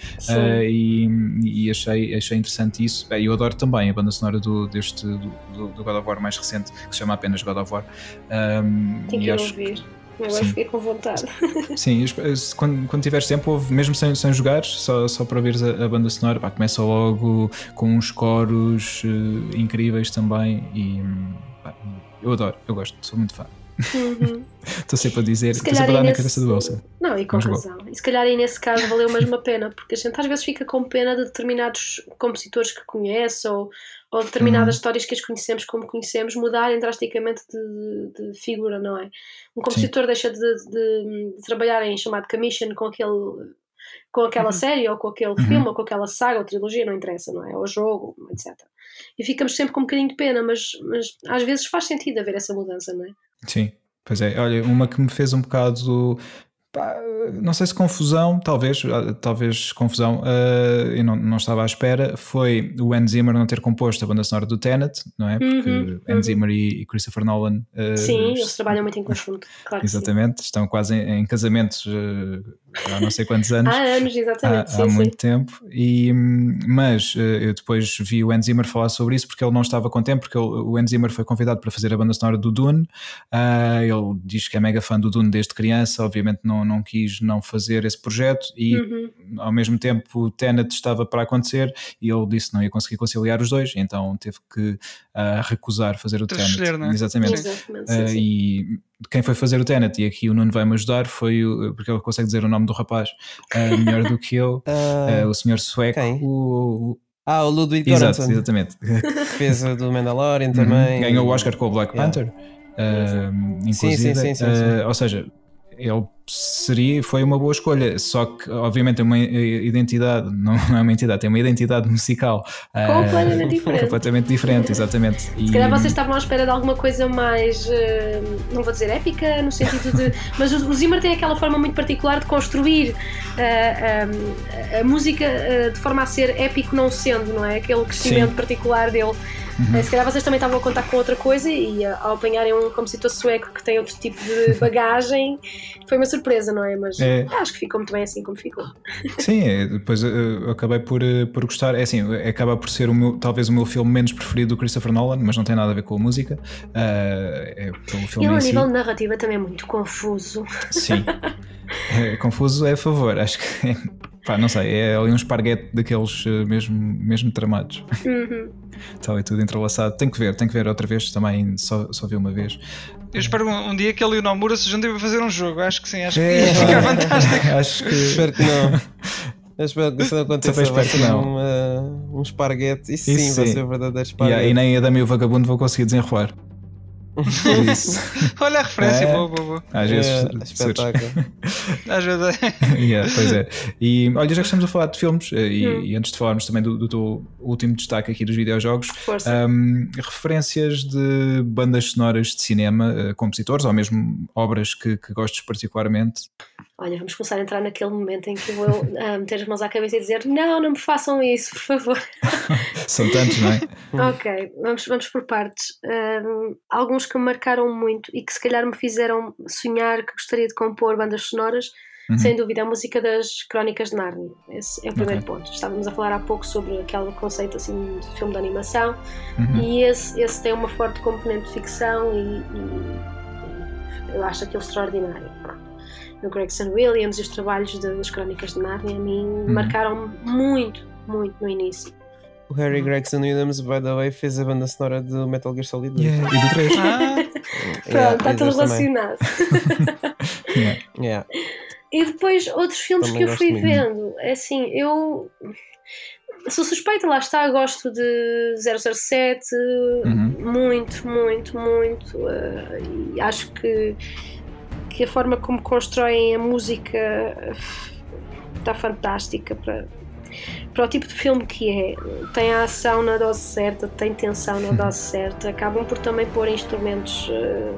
e, e achei, achei interessante isso. eu adoro também a banda sonora do, deste do, do, God of War mais recente, que se chama apenas God of War. Um, Tem que ouvir. Agora Sim. fiquei com vontade. <laughs> Sim, quando, quando tiveres tempo, ouve, mesmo sem, sem jogares, só, só para ouvires a, a banda sonora, pá, começa logo com uns coros uh, incríveis também e pá, eu adoro, eu gosto, sou muito fã. Uhum. Estou sempre a dizer, estou sempre a dar nesse... na cabeça do Wilson. Não, e com razão. E se calhar aí nesse caso valeu mesmo a pena, porque a gente às vezes fica com pena de determinados compositores que conhece ou, ou determinadas uhum. histórias que as conhecemos como conhecemos mudarem drasticamente de, de, de figura, não é? Um compositor Sim. deixa de, de, de, trabalhar em chamado commission com aquele com aquela uhum. série ou com aquele uhum. filme ou com aquela saga ou trilogia, não interessa, não é? Ou jogo, etc. E ficamos sempre com um bocadinho de pena, mas, mas às vezes faz sentido haver essa mudança, não é? Sim, pois é. Olha, uma que me fez um bocado não sei se confusão, talvez, ah, talvez confusão, uh, eu não, não estava à espera, foi o Hans Zimmer não ter composto a banda sonora do Tenet, não é? Porque uhum, Hans uhum. Zimmer e, e, Christopher Nolan. Uh, sim, eles trabalham muito em conjunto, claro. Exatamente, estão quase em, em casamentos uh, há não sei quantos anos. há anos, exatamente. Há, há sim, muito sim. tempo. E, mas eu depois vi o Hans Zimmer falar sobre isso porque ele não estava com tempo, porque ele, o Hans Zimmer foi convidado para fazer a banda sonora do Dune. ele diz que é mega fã do Dune desde criança, obviamente não, não quis não fazer esse projeto e uhum. ao mesmo tempo o Tenet estava para acontecer e ele disse que não ia conseguir conciliar os dois, então teve que uh, recusar fazer o Tenet. É? Exatamente. Exatamente sim, uh, sim. E quem foi fazer o Tenet, e aqui o Nuno vai-me ajudar, foi o, porque ele consegue dizer o nome do rapaz uh, melhor do que eu, <laughs> o senhor sueco. O, ah, o Ludwig Göransson. Exato, exatamente. Fez o do Mandalorian também. Ganhou o Oscar com o Black Panther. Yeah. Uh, sim, sim, sim, sim, sim. Uh, ou seja, ele seria, foi uma boa escolha, só que obviamente é uma identidade, não é uma entidade, tem uma identidade musical completamente uh, diferente. Completamente diferente, exatamente. <laughs> Se e... calhar vocês estavam à espera de alguma coisa mais, uh, não vou dizer épica, no sentido de. <laughs> mas o, Zimmer tem aquela forma muito particular de construir uh, a música de forma a ser épico, não sendo, não é? Aquele crescimento Sim. particular dele. Uhum. Se calhar vocês também estavam a contar com outra coisa e ao apanharem um compositor sueco que tem outro tipo de <laughs> bagagem, foi uma surpresa, não é? Mas é. acho que ficou muito bem assim como ficou. Sim, é, depois eu acabei por, eh, por gostar. É assim, acaba por ser o meu, talvez o meu filme menos preferido do Christopher Nolan, mas não tem nada a ver com a música. Uh, é pelo filme Ele, a nível de narrativa, também é muito confuso. Sim. <laughs> É, confuso é a favor, acho que é <laughs> Pá, não sei, é ali um esparguete daqueles mesmo, mesmo tramados. Uhum. Está ali tudo entrelaçado. Tem que ver, tem que ver outra vez também, só, só vi uma vez. Eu espero um, um dia que ele e o Nomura se juntem para fazer um jogo. Acho que sim, acho que ia ficar <laughs> fantástico. Acho que. Espero que não. <laughs> Eu espero que isso não aconteça. Também espero vai que ser não. Um, uh, um esparguete. Isso, Isso sim, vai sim. ser o verdadeiro Yeah, esparguete. e nem a Dama e o Vagabundo vão conseguir desenrolar. <laughs> Olha a referência, É. boa, boa, boa. às vezes. É, espetáculo. <laughs> Às vezes é. <laughs> Yeah, pois é. E olha, já que estamos a falar de filmes, eh, e, Hum. e antes de falarmos também do, do teu último destaque aqui dos videojogos, um, referências de bandas sonoras de cinema, eh, compositores ou mesmo obras que, que gostes particularmente. Olha, vamos começar a entrar naquele momento em que eu vou ah, meter as mãos à cabeça e dizer: Não, não me façam isso, por favor. São tantos, não é? Ok, vamos, vamos por partes. Ahm, alguns que me marcaram muito e que se calhar me fizeram sonhar que gostaria de compor bandas sonoras, Uhum. sem dúvida, a música das Crónicas de Nárnia. Esse é o primeiro ponto. Estávamos a falar há pouco sobre aquele conceito assim de filme de animação Uhum. e esse, esse tem uma forte componente de ficção e, e- e eu acho aquilo extraordinário. O Gregson Williams e os trabalhos de- das Crónicas de Nárnia a mim Uhum. marcaram muito, muito no início. O Harry Gregson Williams, by the way, fez a banda sonora do Metal Gear Solid 2. Yeah, E do 3. Ah, <laughs> Pronto, Yeah, está tudo relacionado. <laughs> Yeah. Yeah. E depois outros filmes Também que eu fui muito. vendo, é assim, eu sou suspeita, lá está, gosto de 007, Uhum. muito, muito, muito, eh, e acho que, que a forma como constroem a música está fantástica para, para o tipo de filme que é. Tem a ação na dose certa, tem tensão na dose certa, acabam por também pôr instrumentos. eh,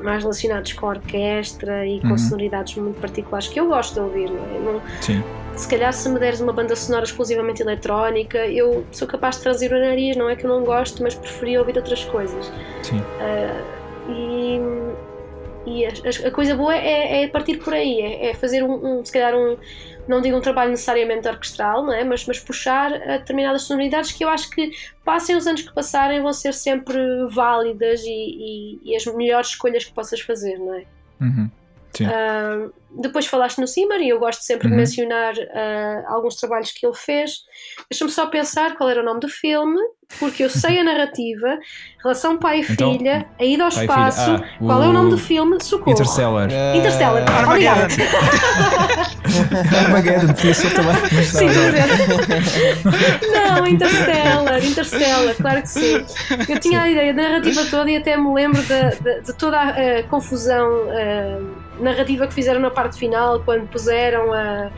mais relacionados com a orquestra e com Uhum. sonoridades muito particulares que eu gosto de ouvir. Não é? Não- Sim. se calhar, se me deres uma banda sonora exclusivamente eletrónica, eu sou capaz de trazer o nariz. Não é que eu não gosto, mas preferia ouvir outras coisas. Sim. E, e a, a- a coisa boa é, é partir por aí, é, é fazer um, um, se calhar um, não digo um trabalho necessariamente orquestral, não é? mas, mas puxar a determinadas sonoridades que eu acho que passem os anos que passarem vão ser sempre válidas e, e- e as melhores escolhas que possas fazer, não é? Uhum. Sim. Ah, depois falaste no Simmer e eu gosto sempre Uhum. de mencionar ah, alguns trabalhos que ele fez. Deixa-me só pensar qual era o nome do filme, porque eu sei a narrativa, relação pai e Então, filha, a ida ao espaço. Ah, qual é o nome o do filme? Socorro. Interstellar. Interstellar. Ah, Obrigada. Armageddon. Armageddon, podia ser também. Sim, a não. Interstellar, Interstellar, claro que sim. Eu tinha a ideia da narrativa toda e até me lembro da- da- de, toda a confusão narrativa que fizeram na parte final, quando puseram a-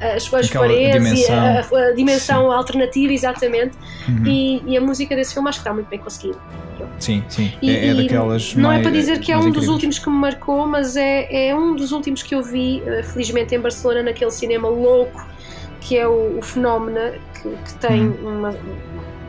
as, as Aquela paredes dimensão. e a, a- dimensão alternativa, exatamente. Uhum. E, e a música desse filme acho que está muito bem conseguida. Sim, sim. E- é, é daquelas. Não mais, é para dizer que é um dos incríveis. últimos que me marcou, mas é, é um dos últimos que eu vi, eh, felizmente, em Barcelona, naquele cinema louco que é o, o Fenómeno, que, que tem Uhum. uma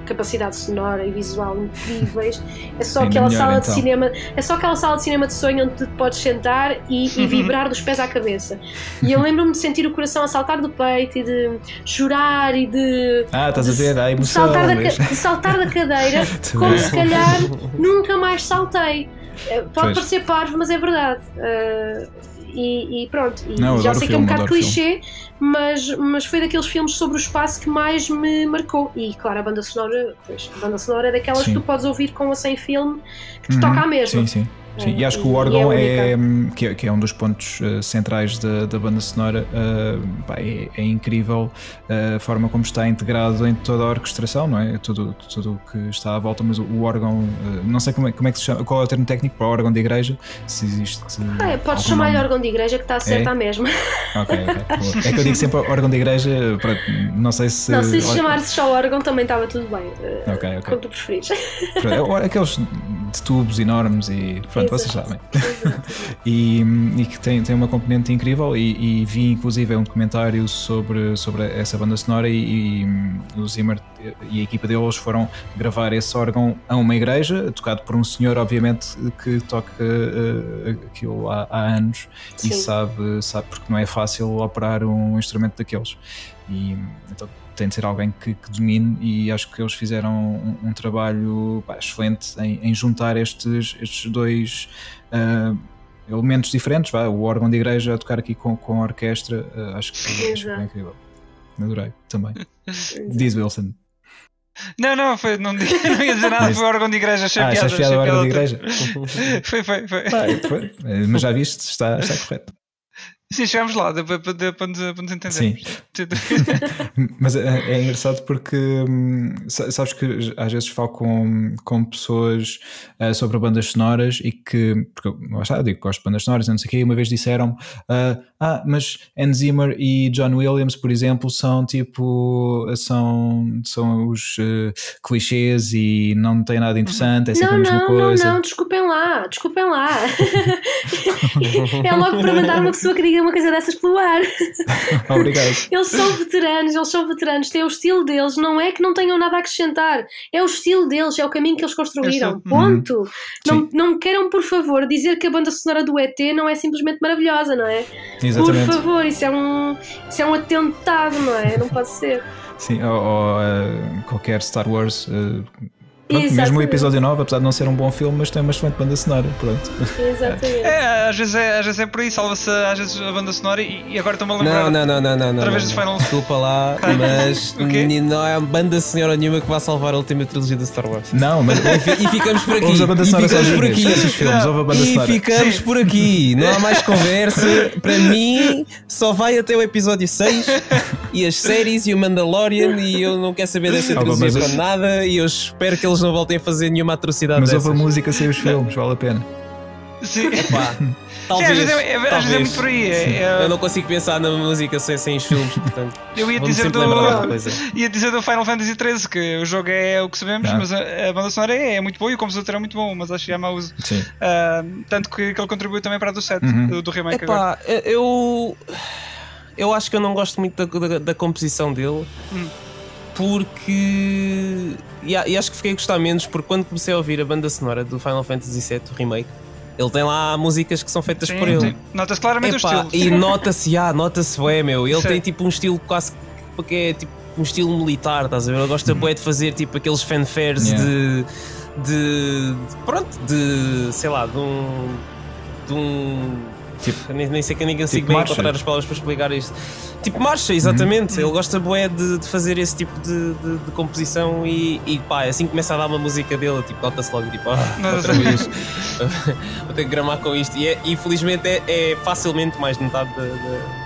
capacidade sonora e visual incríveis. É só Ainda aquela melhor, sala então. de cinema, é só aquela sala de cinema de sonho onde tu te podes sentar e, e vibrar dos pés à cabeça. E eu lembro-me de sentir o coração a saltar do peito e de chorar e de Ah, estás a ver? De emoção. saltar, da, de saltar da cadeira <laughs> como se calhar nunca mais saltei. Eh, Pode Pois. parecer parvo, mas é verdade. Eh, e, e pronto, e Não, já sei que é um bocado clichê, mas, mas foi daqueles filmes sobre o espaço que mais me marcou. E claro, a banda sonora, pois, a banda sonora é daquelas Sim. que tu podes ouvir com ou sem filme que te Uhum. toca à mesma. Sim, sim. Sim, e acho que o e órgão é é, que, é, que é um dos pontos eh, centrais da, da banda sonora. eh, pá, é, é incrível eh, a forma como está integrado em toda a orquestração, não é? Tudo, tudo o que está à volta, mas o, o órgão, eh, não sei como é, como é que se chama, qual é o termo técnico para o órgão de igreja? Se existe. Ah, é, podes chamar-lhe órgão de igreja que está certo É? à mesma. Ok, ok. boa. É que eu digo sempre órgão de igreja, para, não sei se. Não, se chamar-se só órgão também estava tudo bem. Ok, ok. Como tu preferires. É <laughs> Aqueles de tubos enormes e. Pronto, vocês Exato. sabem. <laughs> e, e que tem, tem uma componente incrível e, e vi inclusive um documentário sobre, sobre essa banda sonora e, e o Zimmer e a equipa deles foram gravar esse órgão a uma igreja, tocado por um senhor obviamente que toca eh, aquilo há, há anos e Sim. sabe, sabe porque não é fácil operar um instrumento daqueles e então tem de ser alguém que, que domine e acho que eles fizeram um, um trabalho pá, excelente em, em juntar estes, estes dois ah, elementos diferentes, vá, o órgão de igreja a tocar aqui com, com a orquestra, uh, acho que é incrível. Adorei também. Diz Wilson. Não, não, foi, não, <laughs> não ia dizer nada, foi órgão de igreja, achei ah, piada. Achei piada órgão de igreja? <laughs> foi, foi, foi. Ah, foi. Mas já viste, está, está correto. <laughs> Sim, chegámos lá, para, para, para, nos, entendermos. Sim. <laughs> Mas é, é, engraçado porque hum, sabes que às vezes falo com, com pessoas uh, sobre bandas sonoras e que, porque eu digo que gosto de bandas sonoras, não sei o quê, e uma vez disseram uh, ah, mas Hans Zimmer e John Williams, por exemplo, são tipo, são, são os uh, clichês e não tem nada interessante, é sempre não, a mesma não, coisa. Não, não, desculpem lá, desculpem lá. <laughs> é logo para mandar uma pessoa que diga uma coisa dessas pelo ar. <laughs> Obrigado. Eles são veteranos, eles são veteranos, têm o estilo deles, não é que não tenham nada a acrescentar, é o estilo deles, é o caminho que eles construíram. Ponto. Uhum. Não, não queiram, por favor, dizer que a banda sonora do ET não é simplesmente maravilhosa, não é? Exatamente. Por favor, isso é um, isso é um atentado, não é? Não pode ser. Sim, ou, ou uh, qualquer Star Wars. Uh, Pronto, mesmo o episódio 9, apesar de não ser um bom filme, mas tem uma excelente banda sonora. Pronto. Exatamente. É, às vezes é, às vezes é por aí, salva-se às vezes a banda sonora e, e agora estou-me a lembrar. Não, não, não, não, não. Através dos Final Desculpa lá, <laughs> mas <laughs> okay. não é banda sonora nenhuma que vá salvar a última trilogia da Star Wars. Não, mas. e, ficamos por <laughs> aqui. Ouves a banda sonora e ficamos por aqui. Esses filmes, ouve a banda e ficamos por aqui. Não há mais conversa. Para mim, só vai até o episódio 6 e as séries e o Mandalorian. E eu não quero saber dessa trilogia para nada. E eu espero que eles não voltem a fazer nenhuma atrocidade Mas dessas. ouve a música sem os filmes, vale a pena. Sim. <laughs> Epá, Talvez, talvez, Sim, às, vezes é, às vezes é muito por aí. É, eu não consigo pensar na música sem, sem os filmes, portanto. <laughs> Eu ia dizer, do, ia dizer do Final Fantasy XIII que o jogo é o que sabemos, ah. mas a, a, banda sonora é, é, muito boa e o compositor é muito bom, mas acho que já mau uso. Uh, tanto que, que, ele contribuiu também para a do 7, uhum. do, do remake Epá, agora. Eu, eu acho que eu não gosto muito da, da, da composição dele. Hum porque. E, e, acho que fiquei a gostar menos porque quando comecei a ouvir a banda sonora do Final Fantasy VII, o remake, ele tem lá músicas que são feitas sim, por ele. Nota-se claramente Epá, o estilo. E nota-se, ah, nota-se, é meu. Ele sim. tem tipo um estilo quase que é tipo um estilo militar, estás a ver? Ele gosta uhum. de fazer tipo aqueles fanfares yeah. de, de. Pronto, de. sei lá, de um. de um. Tipo, nem, nem sei que nem consigo tipo bem marcha. encontrar as palavras para explicar isto. Tipo marcha, exatamente. Uhum. Ele gosta bué de, de, fazer esse tipo de, de, de, composição e, e pá, assim começa a dar uma música dele, tipo, nota-se logo, tipo, ah, outra vez. <laughs> Vou ter que gramar com isto. E, é, e felizmente é, é, facilmente mais de metade da,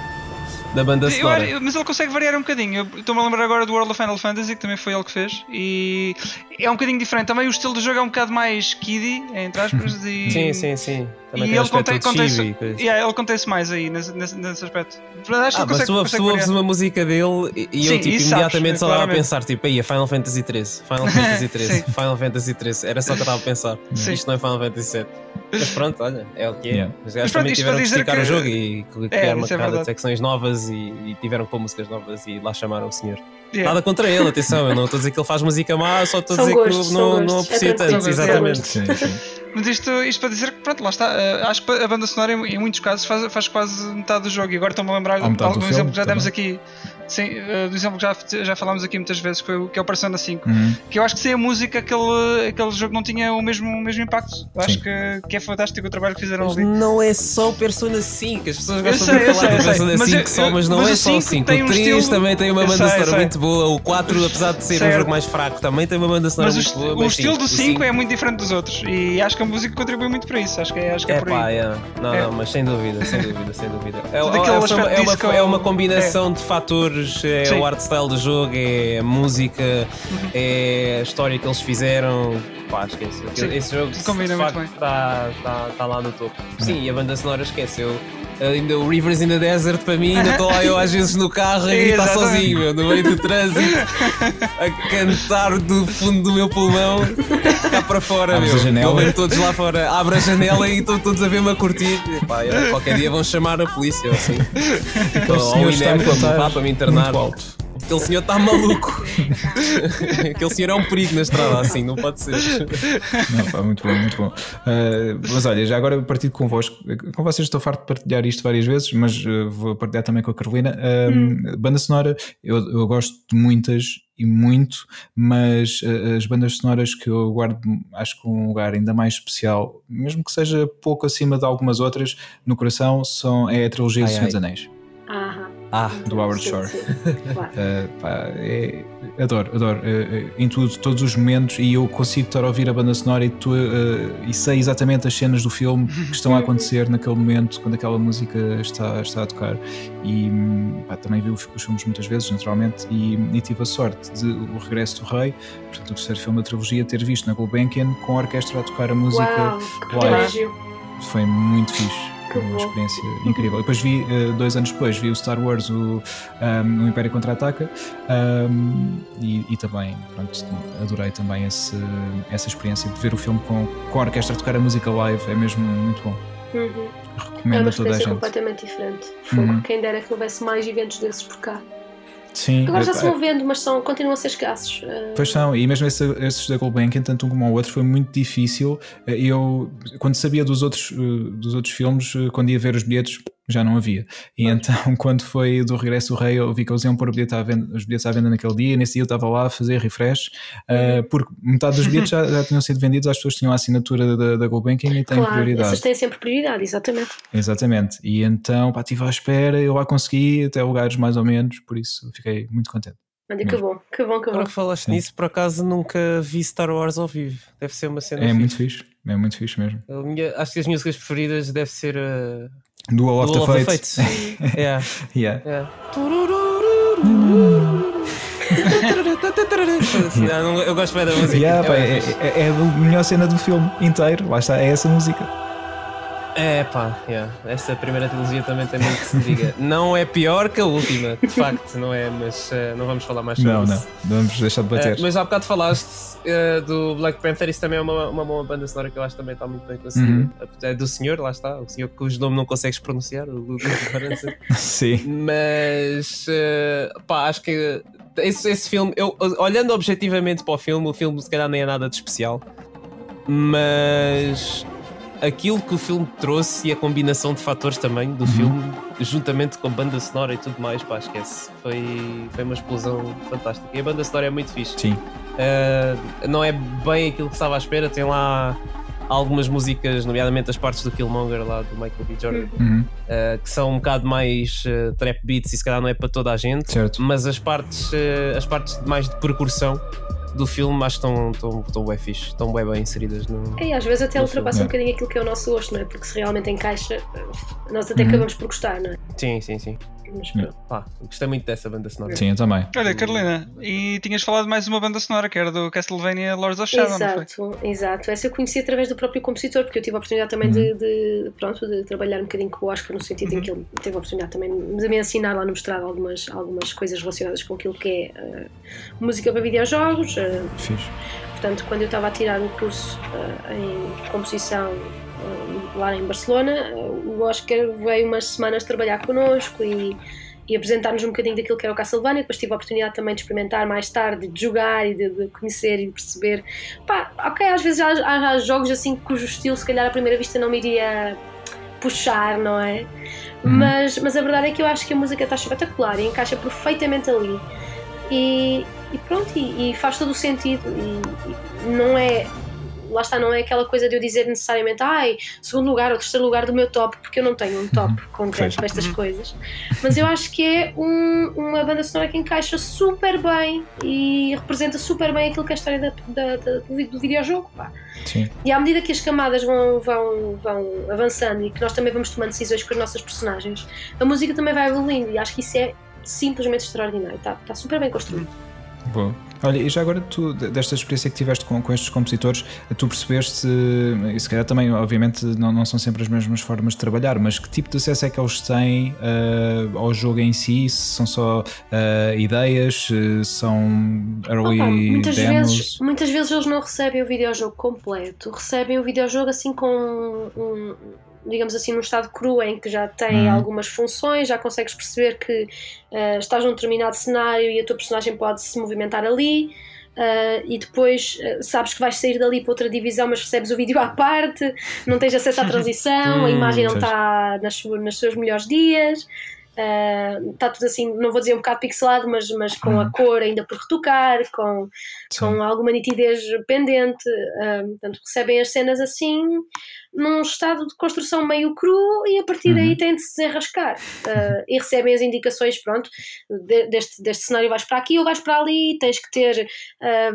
da banda sonora. Eu, mas ele consegue variar um bocadinho. Estou-me a lembrar agora do World of Final Fantasy, que também foi ele que fez, e é um bocadinho diferente. Também o estilo do jogo é um bocado mais kiddie, entre aspas. <laughs> E... Sim, sim, sim. Também e ele contém, contém yeah, ele acontece mais aí nesse, nesse, aspecto. Acho ah, mas tu, tu ouves uma música dele e Sim, eu tipo, imediatamente sabes, só estava a pensar, tipo, aí, Final Fantasy 13, <laughs> Final Fantasy 13, Final Fantasy 13, era só que eu estava a pensar. Sim. Isto não é Final Fantasy 7. Mas pronto, olha, é o que é. Yeah. Os gajos também tiveram que esticar que... o jogo e criar é, uma carrada é de secções novas e, e tiveram que pôr músicas novas e lá chamaram o senhor. Yeah. Nada contra ele, atenção, eu não estou a dizer que ele faz música má, só estou a dizer gostos, que não, não aprecia é tanto, exatamente. Sim, sim. Mas isto, isto para dizer que, pronto, lá está. Uh, acho que a banda sonora, em, em muitos casos, faz, faz quase metade do jogo. E agora estou-me a lembrar de algum exemplo que já demos aqui Sim, uh, do exemplo que já, já falámos aqui muitas vezes, que, que é o Persona 5. Uhum. Que eu acho que sem a música aquele, aquele jogo não tinha o mesmo, o mesmo impacto. Eu acho que, que é fantástico o trabalho que fizeram mas ali. Não é só o Persona 5, as pessoas gostam sei, de falar do Persona 5 eu, só, mas não mas é só o 5. O 3 estilo... também tem uma banda sonora muito boa, o 4, apesar de ser certo. um jogo mais fraco, também tem uma banda sonora muito boa. Mas o estilo do 5 é muito diferente dos outros e acho que a música contribui muito para isso. Acho que é, acho que é, é por aí. Pá, é. Não, é. não, mas sem dúvida, sem dúvida, sem dúvida. É, é, uma, é uma combinação de fatores, é o art style do jogo, é a música, é a história que eles fizeram. Pá, esquece. Sim, Esse jogo está tá, tá lá no topo. Sim, e a banda sonora esqueceu. Ainda o Rivers in the Desert para mim, ainda estou lá eu às vezes no carro a gritar sozinho, meu, no meio do trânsito, a cantar do fundo do meu pulmão cá para fora, Abres meu. Estão todos lá fora, abre a janela e estão todos a ver-me a curtir. E, pá, qualquer dia vão chamar a polícia, assim. Então, ou o INEM para, para me internar. Muito alto. Aquele senhor está maluco. <laughs> Aquele senhor é um perigo na estrada, assim, não pode ser. Não, pá, muito bom, muito bom. Uh, mas olha, já agora partido convosco, com vocês estou farto de partilhar isto várias vezes, mas uh, vou partilhar também com a Carolina. Uh, hum. Banda sonora, eu, eu gosto de muitas e muito, mas as bandas sonoras que eu guardo, acho que um lugar ainda mais especial, mesmo que seja pouco acima de algumas outras, no coração, são, é a trilogia ai, do Senhor dos Anéis. Aham. Ah, do Howard Shore. <laughs> Claro. uh, pá, é, adoro, adoro. Uh, em tudo, todos os momentos, e eu consigo estar a ouvir a banda sonora e, tu, uh, e sei exatamente as cenas do filme que estão a acontecer <laughs> naquele momento, quando aquela música está, está a tocar. E pá, também vi os, os, filmes muitas vezes, naturalmente, e, e, tive a sorte de O Regresso do Rei, portanto, o terceiro filme da trilogia, ter visto na Gulbenkian com a orquestra a tocar a música Uau, live. Foi muito fixe uma experiência incrível. depois vi, uh, dois anos depois, vi o Star Wars, o, um, o Império Contra-Ataca, um, e, e, também, pronto, adorei também esse, essa experiência de ver o filme com, com a orquestra tocar a música live, é mesmo muito bom. Uhum. Recomendo é a toda a gente. completamente diferente. Uhum. Quem dera que houvesse mais eventos desses por cá. Sim. Agora já se vão vendo, mas são, continuam a ser escassos. Eh. Pois são, e mesmo esses, esses da Gulbenkian, tanto um como o outro, foi muito difícil. Eh, eu, quando sabia dos outros, eh, dos outros filmes, quando ia ver os bilhetes, já não havia. E então, <laughs> quando foi do Regresso do Rei, eu vi que eles iam pôr bilhete à venda, os bilhetes à venda naquele dia, e nesse dia eu estava lá a fazer refresh, uh, porque metade dos bilhetes já, já, tinham sido vendidos, as pessoas tinham a assinatura da, da Gulbenkian e têm claro, prioridade. Essas têm sempre prioridade, exatamente. Exatamente. E então, pá, estive à espera, eu lá consegui, até lugares mais ou menos, por isso fiquei muito contente. Olha, que bom, que bom, que bom. Agora que falaste Sim. nisso, por acaso nunca vi Star Wars ao vivo. Deve ser uma cena. É fixe. muito fixe, é muito fixe mesmo. Minha, acho que as minhas músicas preferidas deve ser. Uh... Duel of, the, Fates. <laughs> yeah. yeah. yeah. Eu gosto bem da música. Yeah, é, é, é, a melhor cena do filme inteiro. Lá está, é essa música. É pá, yeah. essa primeira trilogia também tem muito que se diga. <laughs> não é pior que a última, de facto, não é, mas uh, não vamos falar mais sobre não, isso. Não, não, vamos deixar de bater. Uh, mas há bocado falaste uh, do Black Panther, isso também é uma, uma boa banda sonora que eu acho que também está muito bem conseguida. Uhum. É do senhor, lá está, o senhor cujo nome não consegues pronunciar, o <laughs> Sim. Mas pá, acho que esse, esse filme, eu, olhando objetivamente para o filme, o filme se calhar nem é nada de especial, mas aquilo que o filme trouxe e a combinação de fatores também do uhum. filme, juntamente com banda sonora e tudo mais, pá, esquece. Foi, foi uma explosão fantástica. E a banda sonora é muito fixe. Sim. Uh, não é bem aquilo que estava à espera, tem lá algumas músicas, nomeadamente as partes do Killmonger lá do Michael B. Jordan, uhum. uh, que são um bocado mais uh, trap beats e se calhar não é para toda a gente, certo. mas as partes, as partes mais de percussão do filme acho que estão, estão, estão bem fixe, estão bem bem inseridas no. É, às vezes até ultrapassa um bocadinho aquilo que é o nosso gosto, não é? Porque se realmente encaixa, nós até uhum. acabamos por gostar, não é? Sim, sim, sim. Mas pá, gostei muito dessa banda sonora. Sim, eu também. Olha, Carolina, e tinhas falado de mais uma banda sonora que era do Castlevania Lords of Shadow, Exato, exato. Essa eu conheci através do próprio compositor, porque eu tive a oportunidade também uhum. de, de, pronto, de trabalhar um bocadinho com o Oscar, no sentido uhum. em que ele teve a oportunidade também de me ensinar lá no mestrado algumas, algumas coisas relacionadas com aquilo que é uh, música para videojogos. Uh, Fixe. Portanto, quando eu estava a tirar o curso uh, em composição lá em Barcelona, o Oscar veio umas semanas trabalhar connosco e, e apresentar-nos um bocadinho daquilo que era o Castlevania. Depois tive a oportunidade também de experimentar mais tarde, de jogar e de, de conhecer e de perceber. Pá, ok, às vezes há, há, há, jogos assim cujo estilo, se calhar, à primeira vista não me iria puxar, não é? Uhum. Mas, mas a verdade é que eu acho que a música está espetacular e encaixa perfeitamente ali. E, e pronto, e, e, faz todo o sentido. E, e não é lá está, não é aquela coisa de eu dizer necessariamente, ai, segundo lugar ou terceiro lugar do meu top, porque eu não tenho um top uhum. concreto para estas uhum. coisas. Mas eu acho que é um, uma banda sonora que encaixa super bem e representa super bem aquilo que é a história da, da, da, do videojogo. Pá. Sim. E à medida que as camadas vão, vão, vão avançando e que nós também vamos tomando decisões com as nossas personagens, a música também vai evoluindo e acho que isso é simplesmente extraordinário. Está, está super bem construído. Boa. Olha, e já agora tu, desta experiência que tiveste com, com estes compositores, tu percebeste, e se calhar também, obviamente, não, não são sempre as mesmas formas de trabalhar, mas que tipo de acesso é que eles têm uh, ao jogo em si? Se são só uh, ideias, são early Opa, muitas demos? Vezes, muitas vezes eles não recebem o videojogo completo, recebem o videojogo assim com um, digamos assim, num estado cru em que já tem Uhum. algumas funções, já consegues perceber que uh, estás num determinado cenário e a tua personagem pode se movimentar ali. uh, e depois uh, sabes que vais sair dali para outra divisão, mas recebes o vídeo <laughs> à parte, não tens acesso à <laughs> transição, a Hum, imagem não está nas, nos seus melhores dias. Uh, está tudo assim, não vou dizer um bocado pixelado, mas, mas com Uhum. a cor ainda por retocar, com, Sim. com alguma nitidez pendente. Uh, portanto, recebem as cenas assim, num estado de construção meio cru, e a partir daí Uhum. têm de se desenrascar. Uh, e recebem as indicações: pronto, de- deste, deste cenário vais para aqui ou vais para ali, tens que ter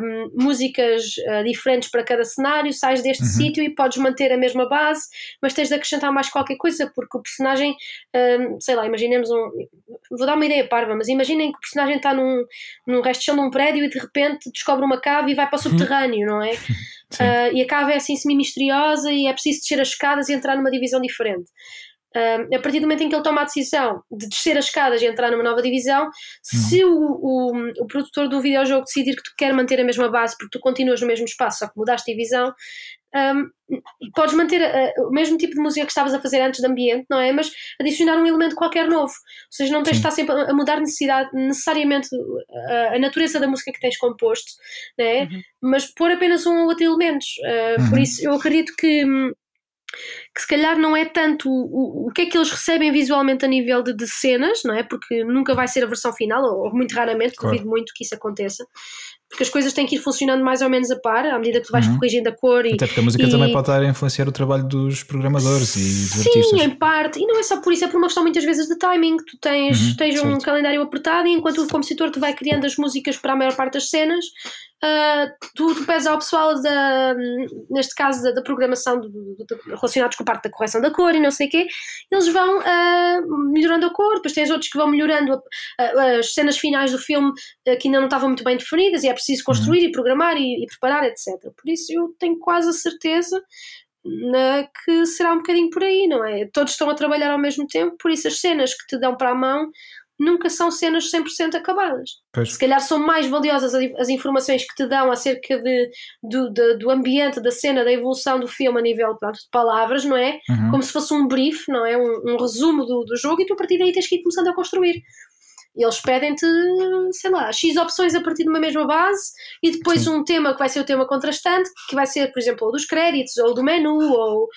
um, músicas uh, diferentes para cada cenário, sais deste Uhum. sítio e podes manter a mesma base, mas tens de acrescentar mais qualquer coisa, porque o personagem, um, sei lá, imaginemos um. Vou dar uma ideia parva, mas imaginem que o personagem está num, num resto de chão de um prédio e de repente descobre uma cave e vai para o subterrâneo, não é? <laughs> Ah, e a cave é assim semi-misteriosa e é preciso descer as escadas e entrar numa divisão diferente. Ah, a partir do momento em que ele toma a decisão de descer as escadas e entrar numa nova divisão, se o, o, o produtor do videojogo decidir que tu quer manter a mesma base porque tu continuas no mesmo espaço, só que mudaste de divisão, ahm, podes manter ah, o mesmo tipo de música que estavas a fazer antes de ambiente, não é? Mas adicionar um elemento qualquer novo. Ou seja, não tens de estar sempre a mudar necessidade, necessariamente a, a natureza da música que tens composto, não é? mas pôr apenas um ou outro elementos. Uh, Por Uhum. isso, eu acredito que, que se calhar não é tanto o, o que é que eles recebem visualmente a nível de, de cenas, não é? Porque nunca vai ser a versão final, ou, ou muito raramente, Claro. duvido muito que isso aconteça. Porque as coisas têm que ir funcionando mais ou menos a par, à medida que tu vais Uhum. corrigindo a cor e, Até porque a música e- também pode estar a influenciar o trabalho dos programadores e dos Sim, artistas. em parte. E não é só por isso, é por uma questão muitas vezes de timing. Tu tens, Uhum, tens um calendário apertado e enquanto o compositor te vai criando as músicas para a maior parte das cenas, ah, tu, tu pedes ao pessoal, da, neste caso da, da programação do- do- do- relacionados com a parte da correção da cor e não sei o quê, eles vão ah, melhorando a cor, depois tens outros que vão melhorando a- a- as cenas finais do filme ah, que ainda não estavam muito bem definidas e é preciso construir e programar e, e preparar, etc. Por isso eu tenho quase a certeza na- que será um bocadinho por aí, não é? Todos estão a trabalhar ao mesmo tempo, por isso as cenas que te dão para a mão nunca são cenas 100% acabadas. Pois. Se calhar são mais valiosas as, informações que te dão acerca de, do, de- do ambiente, da cena, da evolução do filme a nível pronto, de palavras, não é? Uhum. Como se fosse um brief, não é? Um, um resumo do, do jogo e tu a partir daí tens que ir começando a construir. Eles pedem-te, sei lá, X opções a partir de uma mesma base e depois um tema que vai ser o tema contrastante, que vai ser, por exemplo, ou dos créditos, ou do menu, ou,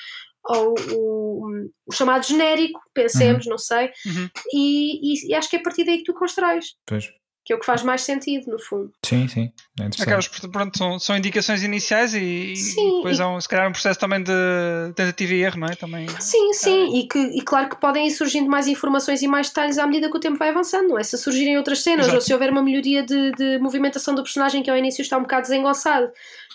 ou o, o chamado genérico, pensemos, não sei. Uhum. E, e- e acho que é a partir daí que tu constróis, Pois. Que é o que faz mais sentido, no fundo. Sim, sim. É pronto, são, são indicações iniciais e, e Sim, depois e- há um, se calhar um processo também de tentativa e erro, não é? Também. Sim, sim, e, que, e claro que podem ir surgindo mais informações e mais detalhes à medida que o tempo vai avançando, não é? Se surgirem outras cenas Exato. ou se houver uma melhoria de, de movimentação do personagem que ao início está um bocado desengonçado,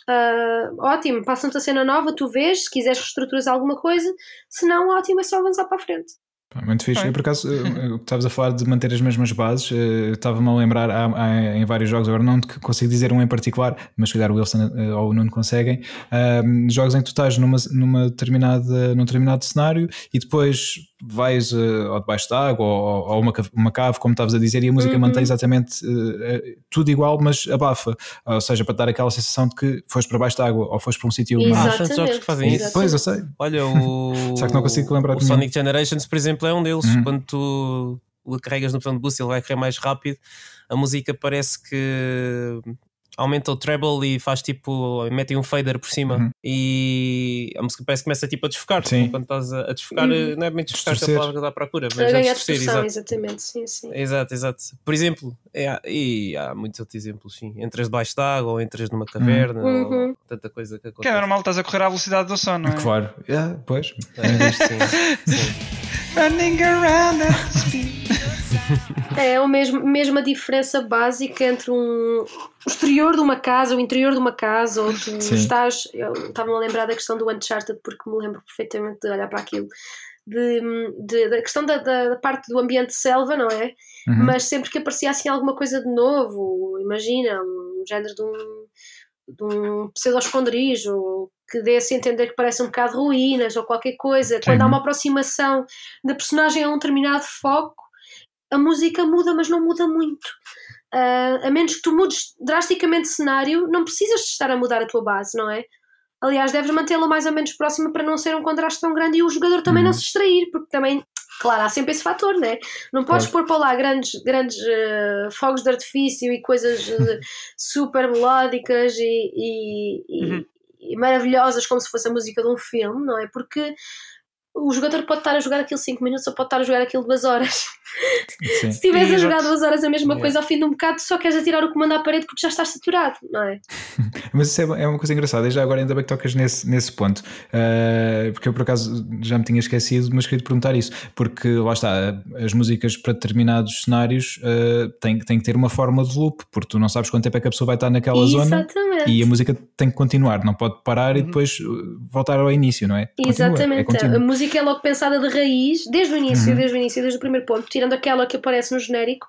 ah, ótimo, passam-te a cena nova, tu vês, se quiseres reestruturas alguma coisa, se não, ótimo, é só avançar para a frente. Pá, Muito fixe. Eu, por acaso, eh, o <laughs> que estavas a falar de manter as mesmas bases, eh, estava-me a lembrar há- há- em vários jogos, agora não consigo dizer um em particular, mas se calhar o Wilson eh, ou o Nuno conseguem. ahm, jogos em que tu estás numa, numa determinada, num determinado cenário e depois vais ou debaixo de água ou, ou uma, cave, uma cave, como estavas a dizer, e a música Uhum. mantém exatamente eh, tudo igual, mas abafa. Ou seja, para dar aquela sensação de que foste para baixo de água ou foste para um sítio mais. Há tantos jogos que fazem isso. Pois, eu sei. Olha, <laughs> o. Só que não consigo lembrar O. Sonic Generations, por exemplo, é um deles. Uhum. Quando tu o carregas no botão de boost, ele vai correr mais rápido. A música parece que aumenta o treble e faz tipo. mete um fader por cima. Uhum. E a música parece que começa tipo a desfocar. Sim. Quando estás a, a desfocar, Uhum. não é bem desfocar, é a palavra que dou à procura, mas A é ganhar distorcer, exato. exatamente, sim, sim. Exato, exato. Por exemplo, é, e há muitos outros exemplos, sim. Entras debaixo de água ou entras numa caverna, Uhum. ou tanta coisa que Que é acontece. normal, estás a correr à velocidade do som, não é? Claro. Yeah, pois. É, sim, <laughs> sim. Running around at speed. É a mesma, mesma diferença básica entre um, o exterior de uma casa, o interior de uma casa, ou tu Sim. estás. Eu estava-me a lembrar da questão do Uncharted, porque me lembro perfeitamente de olhar para aquilo. De, de- da questão da, da- da parte do ambiente de selva, não é? Uhum. Mas sempre que aparecia assim alguma coisa de novo, imagina, um género de um, de um pseudo-esconderijo que desse a entender que parece um bocado ruínas ou qualquer coisa, quando há uma aproximação da personagem a um determinado foco, a música muda, mas não muda muito. Ah, a menos que tu mudes drasticamente de cenário, não precisas de estar a mudar a tua base, não é? Aliás, deves mantê-la mais ou menos próxima para não ser um contraste tão grande e o jogador também não se distrair, porque também, claro, há sempre esse fator, né? Não podes Claro. pôr para lá grandes, grandes eh, fogos de artifício e coisas eh, <laughs> super melódicas e, e- e- Uhum. e maravilhosas, como se fosse a música de um filme, não é? Porque o jogador pode estar a jogar aquilo 5 minutos ou pode estar a jogar aquilo 2 horas. Sim. Se estiveres a jogar 2 horas a mesma Yeah. coisa ao fim de um bocado, tu só queres atirar o comando à parede porque já estás saturado, não é? <laughs> Mas isso é, é uma coisa engraçada, e já agora ainda bem que tocas nesse, nesse ponto, Uh, porque eu por acaso já me tinha esquecido, mas queria te perguntar isso, porque lá está, as músicas para determinados cenários uh, têm, têm que ter uma forma de loop, porque tu não sabes quanto tempo é que a pessoa vai estar naquela zona Exatamente. e a música tem que continuar, não pode parar e depois uh, voltar ao início, não é? Continua, é Exatamente, a contínuo. Música é logo pensada de raiz, desde o início, Uhum. desde o início, desde o primeiro ponto, tirando aquela que aparece no genérico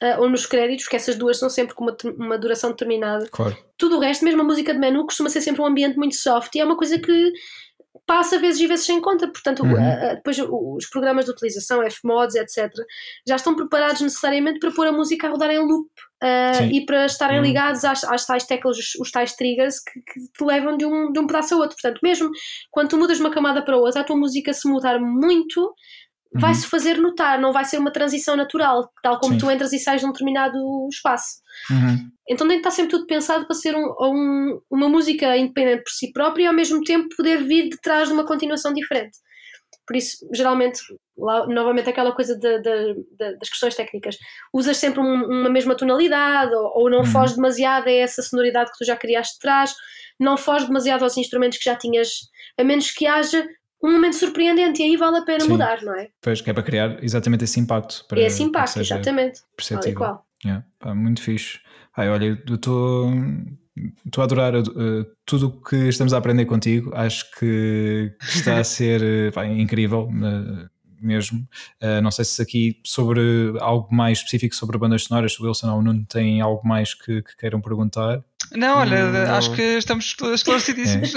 ah, ou nos créditos, que essas duas são sempre com uma, uma duração determinada. Claro. Tudo o resto, mesmo a música de menu, costuma ser sempre um ambiente muito soft e é uma coisa que passa vezes e vezes sem conta. Portanto, Uhum. ah, ah, depois o- os programas de utilização, Fmods, etc., já estão preparados necessariamente para pôr a música a rodar em loop. Sim. e para estarem Uhum. ligados às, às tais teclas, os, os tais triggers que, que te levam de um, de um pedaço a outro. Portanto, mesmo quando tu mudas de uma camada para outra, a tua música se mudar muito, vai-se fazer notar, não vai ser uma transição natural, tal como Sim. tu entras e sais de um determinado espaço. Uhum. Então tem que estar sempre tudo pensado para ser um, um- uma música independente por si própria e ao mesmo tempo poder vir de trás de uma continuação diferente. Por isso, geralmente, lá, novamente aquela coisa de- de- de- das questões técnicas, usas sempre um- uma mesma tonalidade ou, ou não Uhum. foges demasiado a essa sonoridade que tu já criaste de trás, não foges demasiado aos instrumentos que já tinhas, a menos que haja um momento surpreendente e aí vale a pena Sim. mudar, não é? Pois, que é para criar exatamente esse impacto. Para, É esse impacto, exatamente. E perceptível. qual. Yeah, pá, muito fixe. Ai, olha, eu estou estou a adorar uh, tudo o que estamos a aprender contigo. Acho que está a <laughs> ser uh, pá, incrível. uh, mesmo, Uh, não sei se aqui sobre algo mais específico sobre bandas sonoras, o Wilson ou o Nuno têm algo mais que, que queiram perguntar. Não, olha, Hum, não. acho que estamos esclarecidíssimos.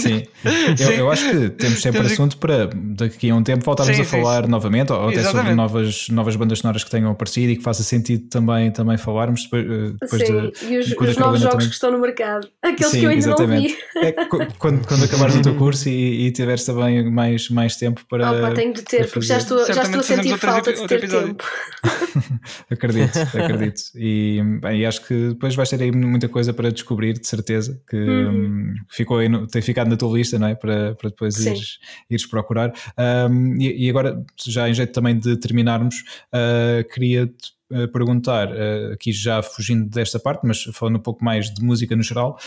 Sim, <laughs> eu, Sim. eu acho que temos sempre Temos- assunto para daqui a um tempo voltarmos Sim, a sim, falar novamente, ou até sobre Exatamente. novas, novas bandas sonoras que tenham aparecido e que faça sentido também, também falarmos depois, uh, depois Sim, de, e os, os novos jogos também- que estão no mercado. Aqueles Sim, que eu ainda exatamente. não vi. É, qu- quando, quando acabares o teu <laughs> curso e, e tiveres também mais, mais tempo para. Opa, tenho de ter, porque já estou, já estou a sentir falta de ter tempo. <laughs> Acredito, acredito. E, bem, e acho que depois vais ter aí muita coisa para descobrir, de certeza, que Uhum. hum, ficou aí no- tem ficado na tua lista, não é? Para, para depois Sim. ires, ires procurar. Um, e, e agora, já em jeito também de terminarmos, uh, queria-te uh, perguntar, uh, aqui já fugindo desta parte, mas falando um pouco mais de música no geral,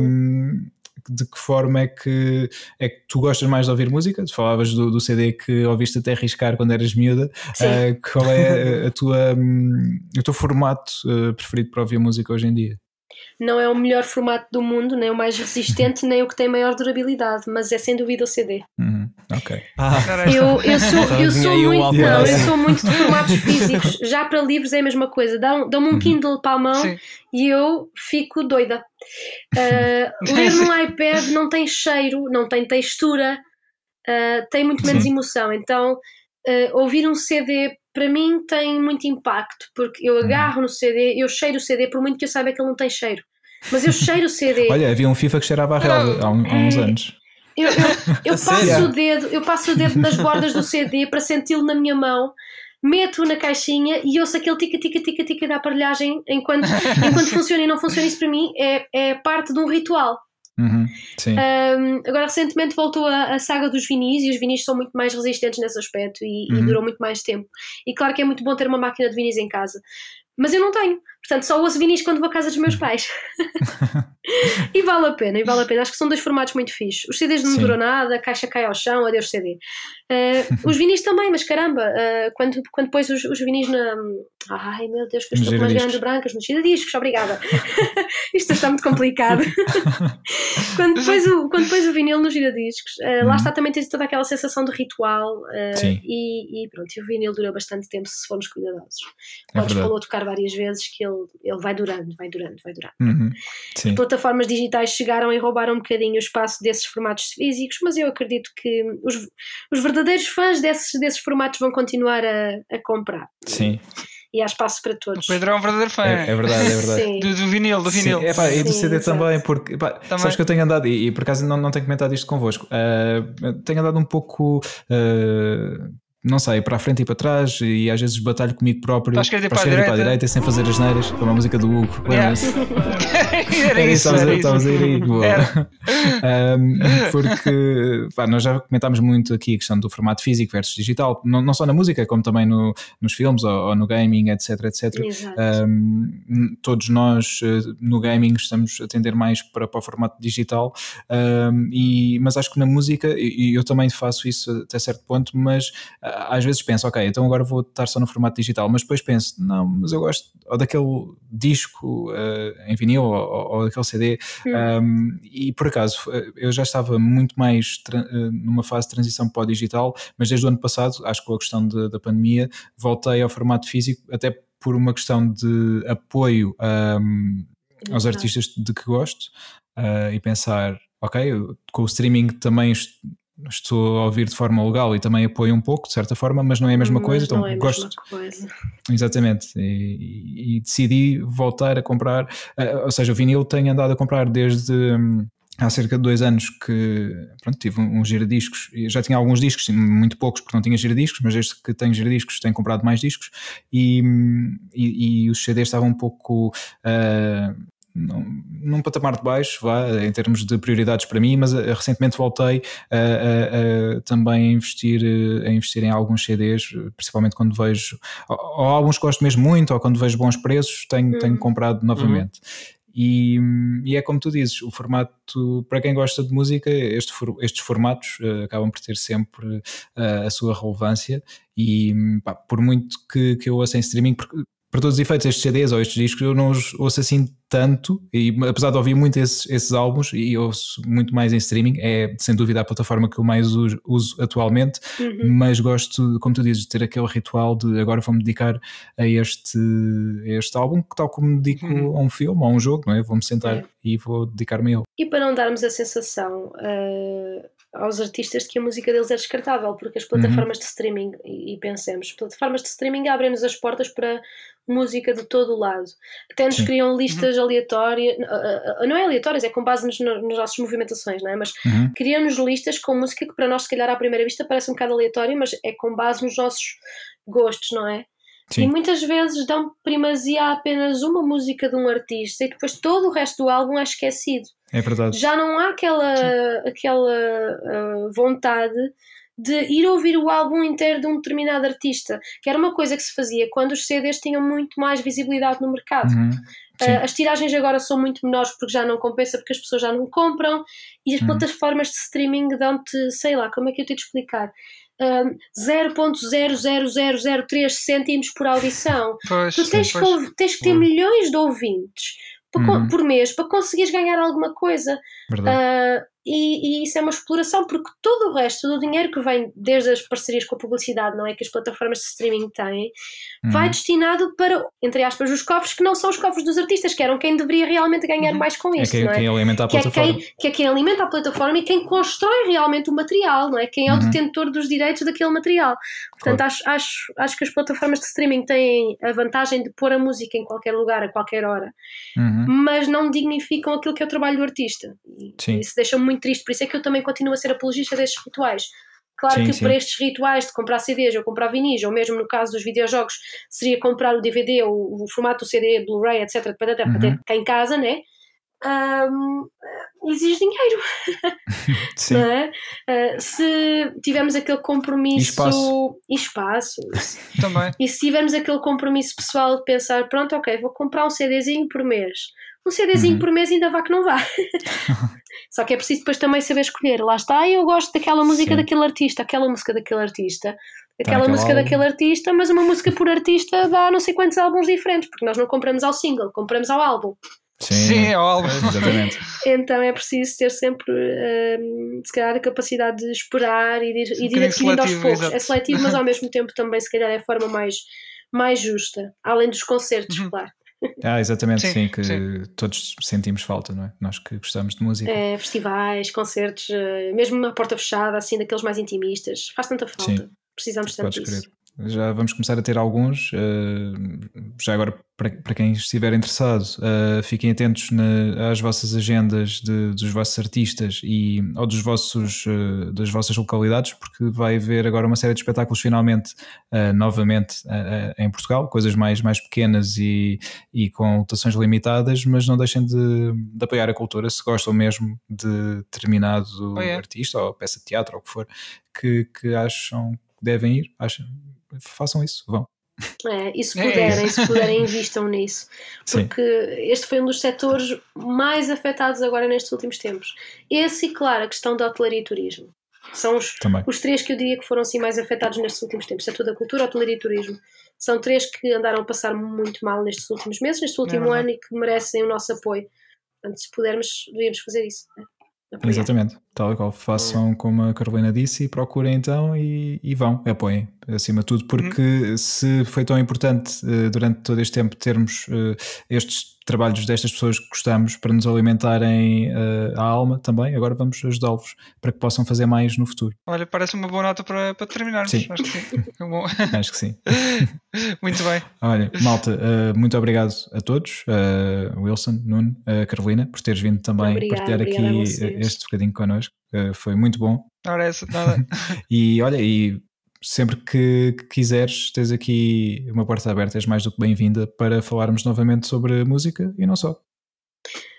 um, de que forma é que, é que tu gostas mais de ouvir música? Tu falavas do, do CD que ouviste até riscar quando eras miúda. Uh, qual é a, tua, hum, o teu formato uh, preferido para ouvir música hoje em dia? Não é o melhor formato do mundo, nem o mais resistente, <laughs> nem o que tem maior durabilidade, mas é sem dúvida o CD. Uhum, ok. Ah. Eu, eu sou, eu sou muito, não, eu desse. sou muito de <laughs> formatos físicos. Já para livros é a mesma coisa. Dão- Dão-me um Uhum. Kindle para a mão Sim. e eu fico doida. Uh, <laughs> ler num iPad não tem cheiro, não tem textura, uh, tem muito menos Sim. emoção. Então, uh, ouvir um CD para mim tem muito impacto, porque eu agarro no CD, eu cheiro o CD, por muito que eu saiba que ele não tem cheiro. Mas eu cheiro o CD. <laughs> Olha, havia um FIFA que cheirava a relva há, um- há uns É. anos. Eu, eu, <laughs> eu passo o dedo, eu passo o dedo nas bordas do CD para senti-lo na minha mão, meto-o na caixinha e ouço aquele tica tica tica tica da aparelhagem enquanto, <laughs> enquanto funciona e não funciona. Isso para mim é, é parte de um ritual. Uhum, sim. Um, agora, recentemente voltou a, a saga dos vinis e os vinis são muito mais resistentes nesse aspecto e, e Uhum. duram muito mais tempo. E claro que é muito bom ter uma máquina de vinis em casa, mas eu não tenho, portanto, só ouço vinis quando vou à casa dos meus pais. <laughs> e vale a pena, e vale a pena. Acho que são dois formatos muito fixes. Os CDs não Sim. duram nada, a caixa cai ao chão, adeus CD. Uh, os vinis também, mas caramba, uh, quando, quando pões os, os vinis na. Ai meu Deus, que eu estou com umas grandes brancas nos giradiscos, obrigada. <laughs> Isto está muito complicado. <laughs> quando, pões o, quando pões o vinil nos giradiscos, uh, Uhum. lá está também tens toda aquela sensação de ritual uh, Sim. e, e pronto, e o vinil dura bastante tempo se formos cuidadosos. É Podes verdade. pô-lo a tocar várias vezes que ele, ele vai durando, vai durando, vai durando. Uhum, sim. Plataformas digitais chegaram e roubaram um bocadinho o espaço desses formatos físicos, mas eu acredito que os, os verdadeiros fãs desses, desses formatos vão continuar a, a comprar. Sim. e há espaço para todos. O Pedro é um verdadeiro fã. É, é verdade, é verdade. Sim. Do, do vinil, do vinil. Sim, epá, e do Sim, CD exato. também, porque epá, Também. sabes que eu tenho andado, e, e por acaso não, não tenho comentado isto convosco, uh, tenho andado um pouco. uh, não sei, para a frente e para trás, e às vezes batalho comigo próprio Para a esquerda e para a esquerda e direita. sem fazer as neiras, como a música do Hugo. Yeah. lembras? <laughs> era isso, estavas a- a ir aí, boa. Um, <laughs> porque pá, nós já comentámos muito aqui a questão do formato físico versus digital, não, não só na música, como também no- nos filmes ou, ou no gaming, etc, etc. Um, todos nós eh, no gaming estamos a tender mais para, para o formato digital, um, e, mas acho que na música, e eu também faço isso até certo ponto, mas às vezes penso, ok, então agora vou estar só no formato digital, mas depois penso, não, mas eu gosto ou daquele disco eh, em vinil ou, ou- ou daquele CD, um, e por acaso eh, eu já estava muito mais eh, numa fase de transição para o digital, mas desde o ano passado, acho que com a questão de- da pandemia, voltei ao formato físico, até por uma questão de apoio um, aos artistas de que gosto uh, e pensar, ok, com o streaming também estou a ouvir de forma legal e também apoio um pouco, de certa forma, mas não é a mesma Mas coisa, então é gosto, coisa. Exatamente, e, e decidi voltar a comprar, eh, ou seja, o vinil tenho andado a comprar desde hum, há cerca de dois anos que pronto, tive um, um giradiscos, já tinha alguns discos, muito poucos porque não tinha giradiscos, mas desde que tenho giradiscos tenho comprado mais discos e, hum, e, e os CDs estavam um pouco ah, num, num patamar de baixo, vá, em termos de prioridades para mim, mas eh, recentemente voltei a, a- a também a investir, eh, a investir em alguns CDs, principalmente quando vejo, ou, ou alguns que gosto mesmo muito, ou quando vejo bons preços, tenho, tenho comprado novamente. E, e é como tu dizes, o formato, para quem gosta de música, este estes formatos eh, acabam por ter sempre eh, a sua relevância. E pá, por muito que, que eu ouça em streaming, porque para todos os efeitos, estes CDs ou estes discos eu não os ouço assim tanto, e apesar de ouvir muito esses, esses álbuns e ouço muito mais em streaming, é sem dúvida a plataforma que eu mais uso, uso atualmente, Uhum. mas gosto, como tu dizes, de ter aquele ritual de agora vou-me dedicar a este, a este álbum, que tal como me dedico Uhum. a um filme, a um jogo, não é? Vou-me sentar É. e vou dedicar-me a ele. E para não darmos a sensação eh, aos artistas de que a música deles é descartável, porque as plataformas de streaming, e, e pensemos, plataformas de streaming abrem-nos as portas para música de todo o lado. Até nos Sim. criam listas aleatórias, ah, ah, não é aleatórias, é com base nos, nas nossas movimentações, não é? Mas Uhum. criam-nos listas com música que para nós, se calhar, à primeira vista parece um bocado aleatório, mas é com base nos nossos gostos, não é? E Sim, muitas vezes dão primazia a apenas uma música de um artista e depois todo o resto do álbum é esquecido. é verdade. Já não há aquela, aquela ah, vontade de ir ouvir o álbum inteiro de um determinado artista, que era uma coisa que se fazia quando os CDs tinham muito mais visibilidade no mercado. Uhum. Uh, as tiragens agora são muito menores porque já não compensa, porque as pessoas já não compram e as Uhum. plataformas de streaming dão-te, sei lá, como é que eu tenho de explicar? Um, 0.00003 cêntimos por audição. <laughs> Pois, Tu tens, pois. que, tens que ter Uhum. milhões de ouvintes co- Uhum. por mês para conseguires ganhar alguma coisa. Ah, e, e isso é uma exploração, porque todo o resto do dinheiro que vem desde as parcerias com a publicidade, não é? Que as plataformas de streaming têm, vai Uhum. destinado para, entre aspas, os cofres que não são os cofres dos artistas, que eram quem deveria realmente ganhar Uhum. mais com É isto, quem, não é? quem alimenta a que é, plataforma. quem, que é quem alimenta a plataforma e quem constrói realmente o material, não é? Quem é o Uhum. detentor dos direitos daquele material. Portanto, Claro. acho, acho, acho que as plataformas de streaming têm a vantagem de pôr a música em qualquer lugar, a qualquer hora, Uhum. mas não dignificam aquilo que é o trabalho do artista. Sim. isso deixa-me muito triste, por isso é que eu também continuo a ser apologista destes rituais. Claro Sim, que sim. para estes rituais de comprar CDs ou comprar vinis, ou mesmo no caso dos videojogos, seria comprar o DVD, o, o formato do CD, Blu-ray, etc., para ter, para ter Uhum. cá em casa, né? Ahm, exige dinheiro, <laughs> Sim. é? Ah, se tivermos aquele compromisso E espaço. e espaço, <laughs> Também. e se tivermos aquele compromisso pessoal de pensar, pronto, ok, vou comprar um CDzinho por mês. Um CDzinho Uhum. por mês ainda vá que não vá. <laughs> Só que é preciso depois também saber escolher. Lá está, eu gosto daquela música Sim. daquele artista, aquela música daquele artista, aquela naquele música álbum. daquele artista, mas uma música por artista dá não sei quantos álbuns diferentes, porque nós não compramos ao single, compramos ao álbum. Sim, é o álbum. Exatamente. <laughs> Então é preciso ter sempre, hum, se calhar, a capacidade de esperar e de, ir- e de ir adquirindo aos poucos. exato. É seletivo, mas ao <laughs> mesmo tempo também, se calhar, é a forma mais, mais justa, além dos concertos, Uhum. claro. <laughs> Ah, exatamente, Sim, sim, que sim. todos sentimos falta, não é? Nós que gostamos de música. É, festivais, concertos, eh, mesmo uma porta fechada, assim, daqueles mais intimistas. Faz tanta falta. Sim. Precisamos tanto disso. crer. Já vamos começar a ter alguns. já agora, para, para quem estiver interessado, fiquem atentos às vossas agendas de, dos vossos artistas e ou dos vossos, das vossas localidades, porque vai haver agora uma série de espetáculos finalmente novamente em Portugal, coisas mais, mais pequenas e, e com lotações limitadas, mas não deixem de, de apoiar a cultura se gostam mesmo de determinado oh, yeah. artista ou peça de teatro ou o que for, que, que acham que devem ir, acham, façam isso, vão. É, e se é puderem, é se puderem, invistam nisso. <laughs> Porque Sim. este foi um dos setores mais afetados agora nestes últimos tempos. Esse e, claro, a questão da hotelaria e turismo. São os, os três que eu diria que foram assim mais afetados nestes últimos tempos: setor da cultura, hotelaria e turismo. São três que andaram a passar muito mal nestes últimos meses, neste último é ano e que merecem o nosso apoio. Portanto, se pudermos, devíamos fazer isso. Né? Exatamente, tal e qual. Façam como a Carolina disse e procurem então e, e vão, apoiem, acima de tudo, porque uhum. se foi tão importante uh, durante todo este tempo termos uh, estes trabalhos destas pessoas que gostamos para nos alimentarem uh, a alma também, agora vamos ajudá-los para que possam fazer mais no futuro. Olha, parece uma boa nota para, para terminarmos. Sim. Acho que sim. <laughs> É Acho que sim. <laughs> muito bem. Olha, malta, uh, muito obrigado a todos, uh, Wilson, Nuno, Carolina, por teres vindo também obrigado, partilhar aqui este bocadinho connosco. Foi muito bom. Ora, essa, nada. <laughs> e olha, e sempre que, que, quiseres, tens aqui uma porta aberta, és mais do que bem-vinda para falarmos novamente sobre música e não só.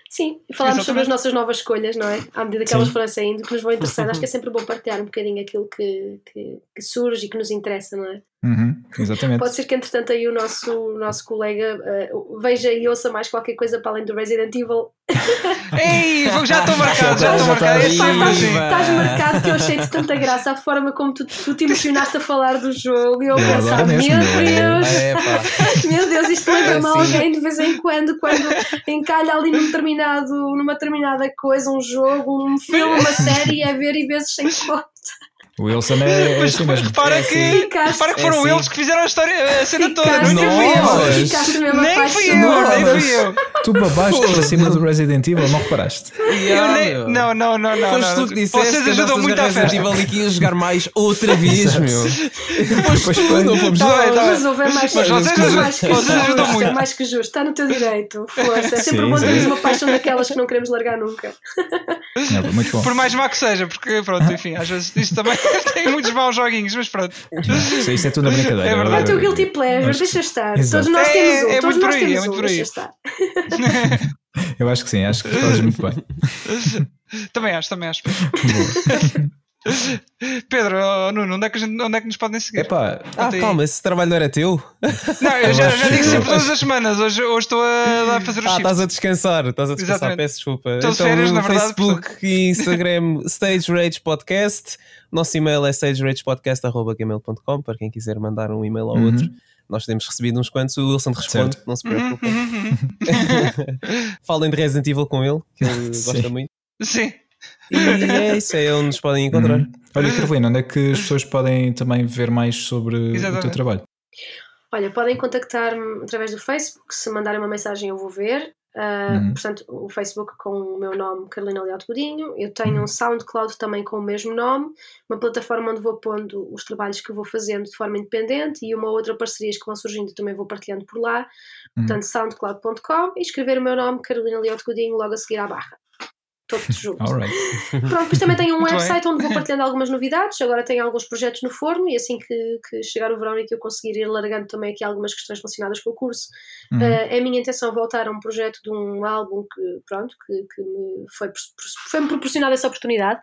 Sim, e falarmos sobre as nossas novas escolhas, não é? À medida que Sim. elas forem saindo, que nos vão interessar. Acho que é <laughs> sempre bom partilhar um bocadinho aquilo que, que, que surge e que nos interessa, não é? Uhum, exatamente. Pode ser que entretanto aí o nosso, o nosso colega uh, veja e ouça mais qualquer coisa para além do Resident Evil. <laughs> Ei, já estou marcado, já estou marcado. Estás marcado que eu achei-te tanta graça a forma como tu, tu te emocionaste a falar do jogo e eu é, pensava, meu Deus, é, <laughs> meu Deus, isto lembra-me é, alguém de vez em quando, quando encalha ali num determinado, numa determinada coisa, um jogo, um filme, uma série, é ver e vezes sem conta. O Wilson é, é mas, assim mesmo. Repara, é que, assim. repara que foram é assim. eles que fizeram a, história, a cena toda, não fui eu. Nem fui eu, nem fui eu. Tu babaste por cima do Resident Evil, não reparaste? Nem, não, não, não, não. Foste tu que disseste Vocês ajudam muito a Resident Evil e que ias jogar mais outra vez, meu. Depois foi, não fomos tá jogar. Mas houve mais que justo. Vocês ajudam muito. mais que justo, está no teu direito. Força. É sempre bom termos uma paixão daquelas que não queremos largar nunca. Muito bom. Por mais má que seja, porque pronto, enfim, às vezes isto também <laughs> tem muitos maus joguinhos, mas pronto. Isso, isso é tudo na brincadeira. É verdade. É o teu guilty pleasure, mas, deixa estar. Exato. Todos nós temos um. É, é todos nós aí, temos é um, deixa estar. <laughs> Eu acho que sim, acho que fazes muito bem. <laughs> também acho, também acho. Pedro, oh, Nuno, onde é, que gente, onde é que nos podem seguir? Epá, ah, calma, esse trabalho não era teu? Não, eu já, já digo sempre todas as semanas. Hoje, hoje estou a, a fazer o Ah, estás a descansar, estás a descansar, Exatamente. peço desculpa. Estou então, férias, no verdade, Facebook portanto... e Instagram Stage Rage Podcast. Nosso e-mail é stageragepodcast.gmail.com para quem quiser mandar um e-mail ao uhum. outro. Nós temos recebido uns quantos, o Wilson responde, certo. não se preocupe. Uhum, uhum, uhum. <laughs> Falem de Resident Evil com ele, que ele <laughs> gosta muito. Sim. E é isso, é onde nos podem encontrar. Uhum. Olha, Carolina, onde é que as pessoas podem também ver mais sobre Exatamente. o teu trabalho? Olha, podem contactar-me através do Facebook, se mandarem uma mensagem eu vou ver. Uh, uhum. Portanto, o Facebook com o meu nome, Carolina Leoto Godinho. Eu tenho uhum. um SoundCloud também com o mesmo nome, uma plataforma onde vou pondo os trabalhos que vou fazendo de forma independente e uma outra parcerias que vão surgindo também vou partilhando por lá. Uhum. Portanto, soundcloud.com e escrever o meu nome, Carolina Leoto Godinho, logo a seguir à barra todos <laughs> juntos. Right. Pronto, depois também tenho um website onde vou partilhando algumas novidades. Agora tenho alguns projetos no forno e assim que, que chegar o verão e que eu conseguir ir largando também aqui algumas questões relacionadas com o curso, uhum. uh, é a minha intenção voltar a um projeto de um álbum que, pronto, que, que me foi, foi-me proporcionada essa oportunidade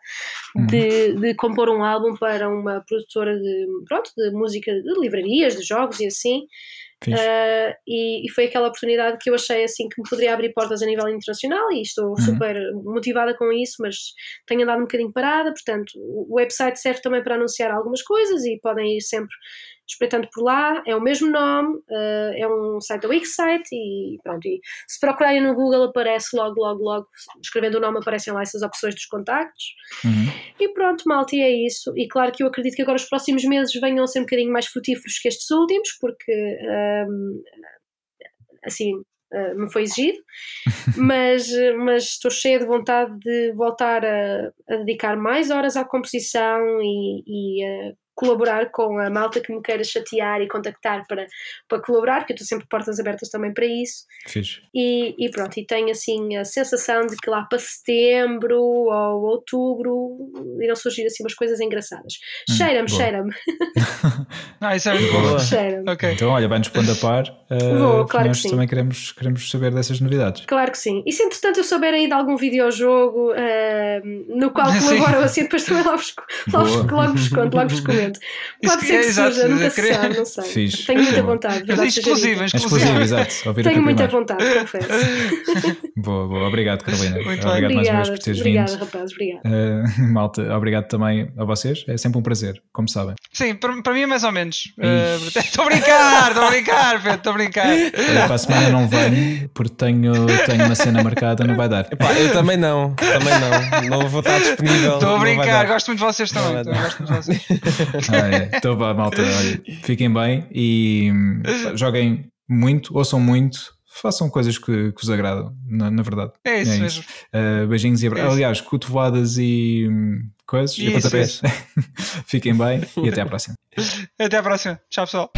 uhum. de, de compor um álbum para uma produtora de, pronto, de música de livrarias, de jogos e assim. Uh, e, e, foi aquela oportunidade que eu achei assim que me poderia abrir portas a nível internacional e estou uhum. super motivada com isso, mas tenho andado um bocadinho parada, portanto o website serve também para anunciar algumas coisas e podem ir sempre espreitando por lá, é o mesmo nome, uh, é um site da Wixsite e pronto, e se procurarem no Google aparece logo, logo, logo, escrevendo o nome aparecem lá essas opções dos contactos uhum. e pronto, malta, e é isso e claro que eu acredito que agora os próximos meses venham a ser um bocadinho mais frutíferos que estes últimos, porque um, assim uh, me foi exigido, <laughs> mas, mas estou cheia de vontade de voltar a, a dedicar mais horas à composição e, e a colaborar com a malta que me queira chatear e contactar para, para colaborar, porque eu estou sempre portas abertas também para isso. Fiz. E, e pronto, e tenho assim a sensação de que lá para setembro ou outubro irão surgir assim umas coisas engraçadas. Hum, cheira-me, boa. cheira-me, <laughs> Ah, isso é muito bom. Boa. cheira-me. Ok. Então, olha, vai-nos pondo a par. uh, Vou, que claro nós que sim. também queremos, queremos saber dessas novidades. Claro que sim. E se entretanto eu souber aí de algum videojogo ah, no qual <laughs> colaboram assim, depois também logo vos, Boa. logo vos conto, logo vos comento. Isso Pode que ser é, que exato, surja, nunca se sabe, não sei. Fixe. Tenho muita vontade. Verdade seja exclusiva. É exclusiva. exato. Tenho muita primeiro. vontade, confesso. <laughs> Boa, boa. Obrigado, Carolina. Muito bem. obrigado mais uma vez Obrigada, por teres obrigada, vindo. rapaz, obrigada. Uh, <laughs> malta, obrigado também a vocês. É sempre um prazer, como sabem. Sim, para, para mim é mais ou menos. <laughs> Estou a brincar, estou a brincar, Pedro, estou a brincar. Olha, para a semana não venho porque tenho, tenho uma cena marcada, não vai dar. Epá, eu também não, também não. Não vou estar disponível. Estou a brincar, gosto muito de vocês também gosto muito de vocês. Ah, é. Então vá, malta. Olha, fiquem bem e joguem muito, ouçam muito, façam coisas que, que vos agradam, na, na verdade. É isso mesmo. Uh, beijinhos e abra... É isso. Aliás, cotovadas e hum, coisas e Isso, pontapés. <laughs> fiquem bem e até à próxima. Até à próxima. Tchau, pessoal.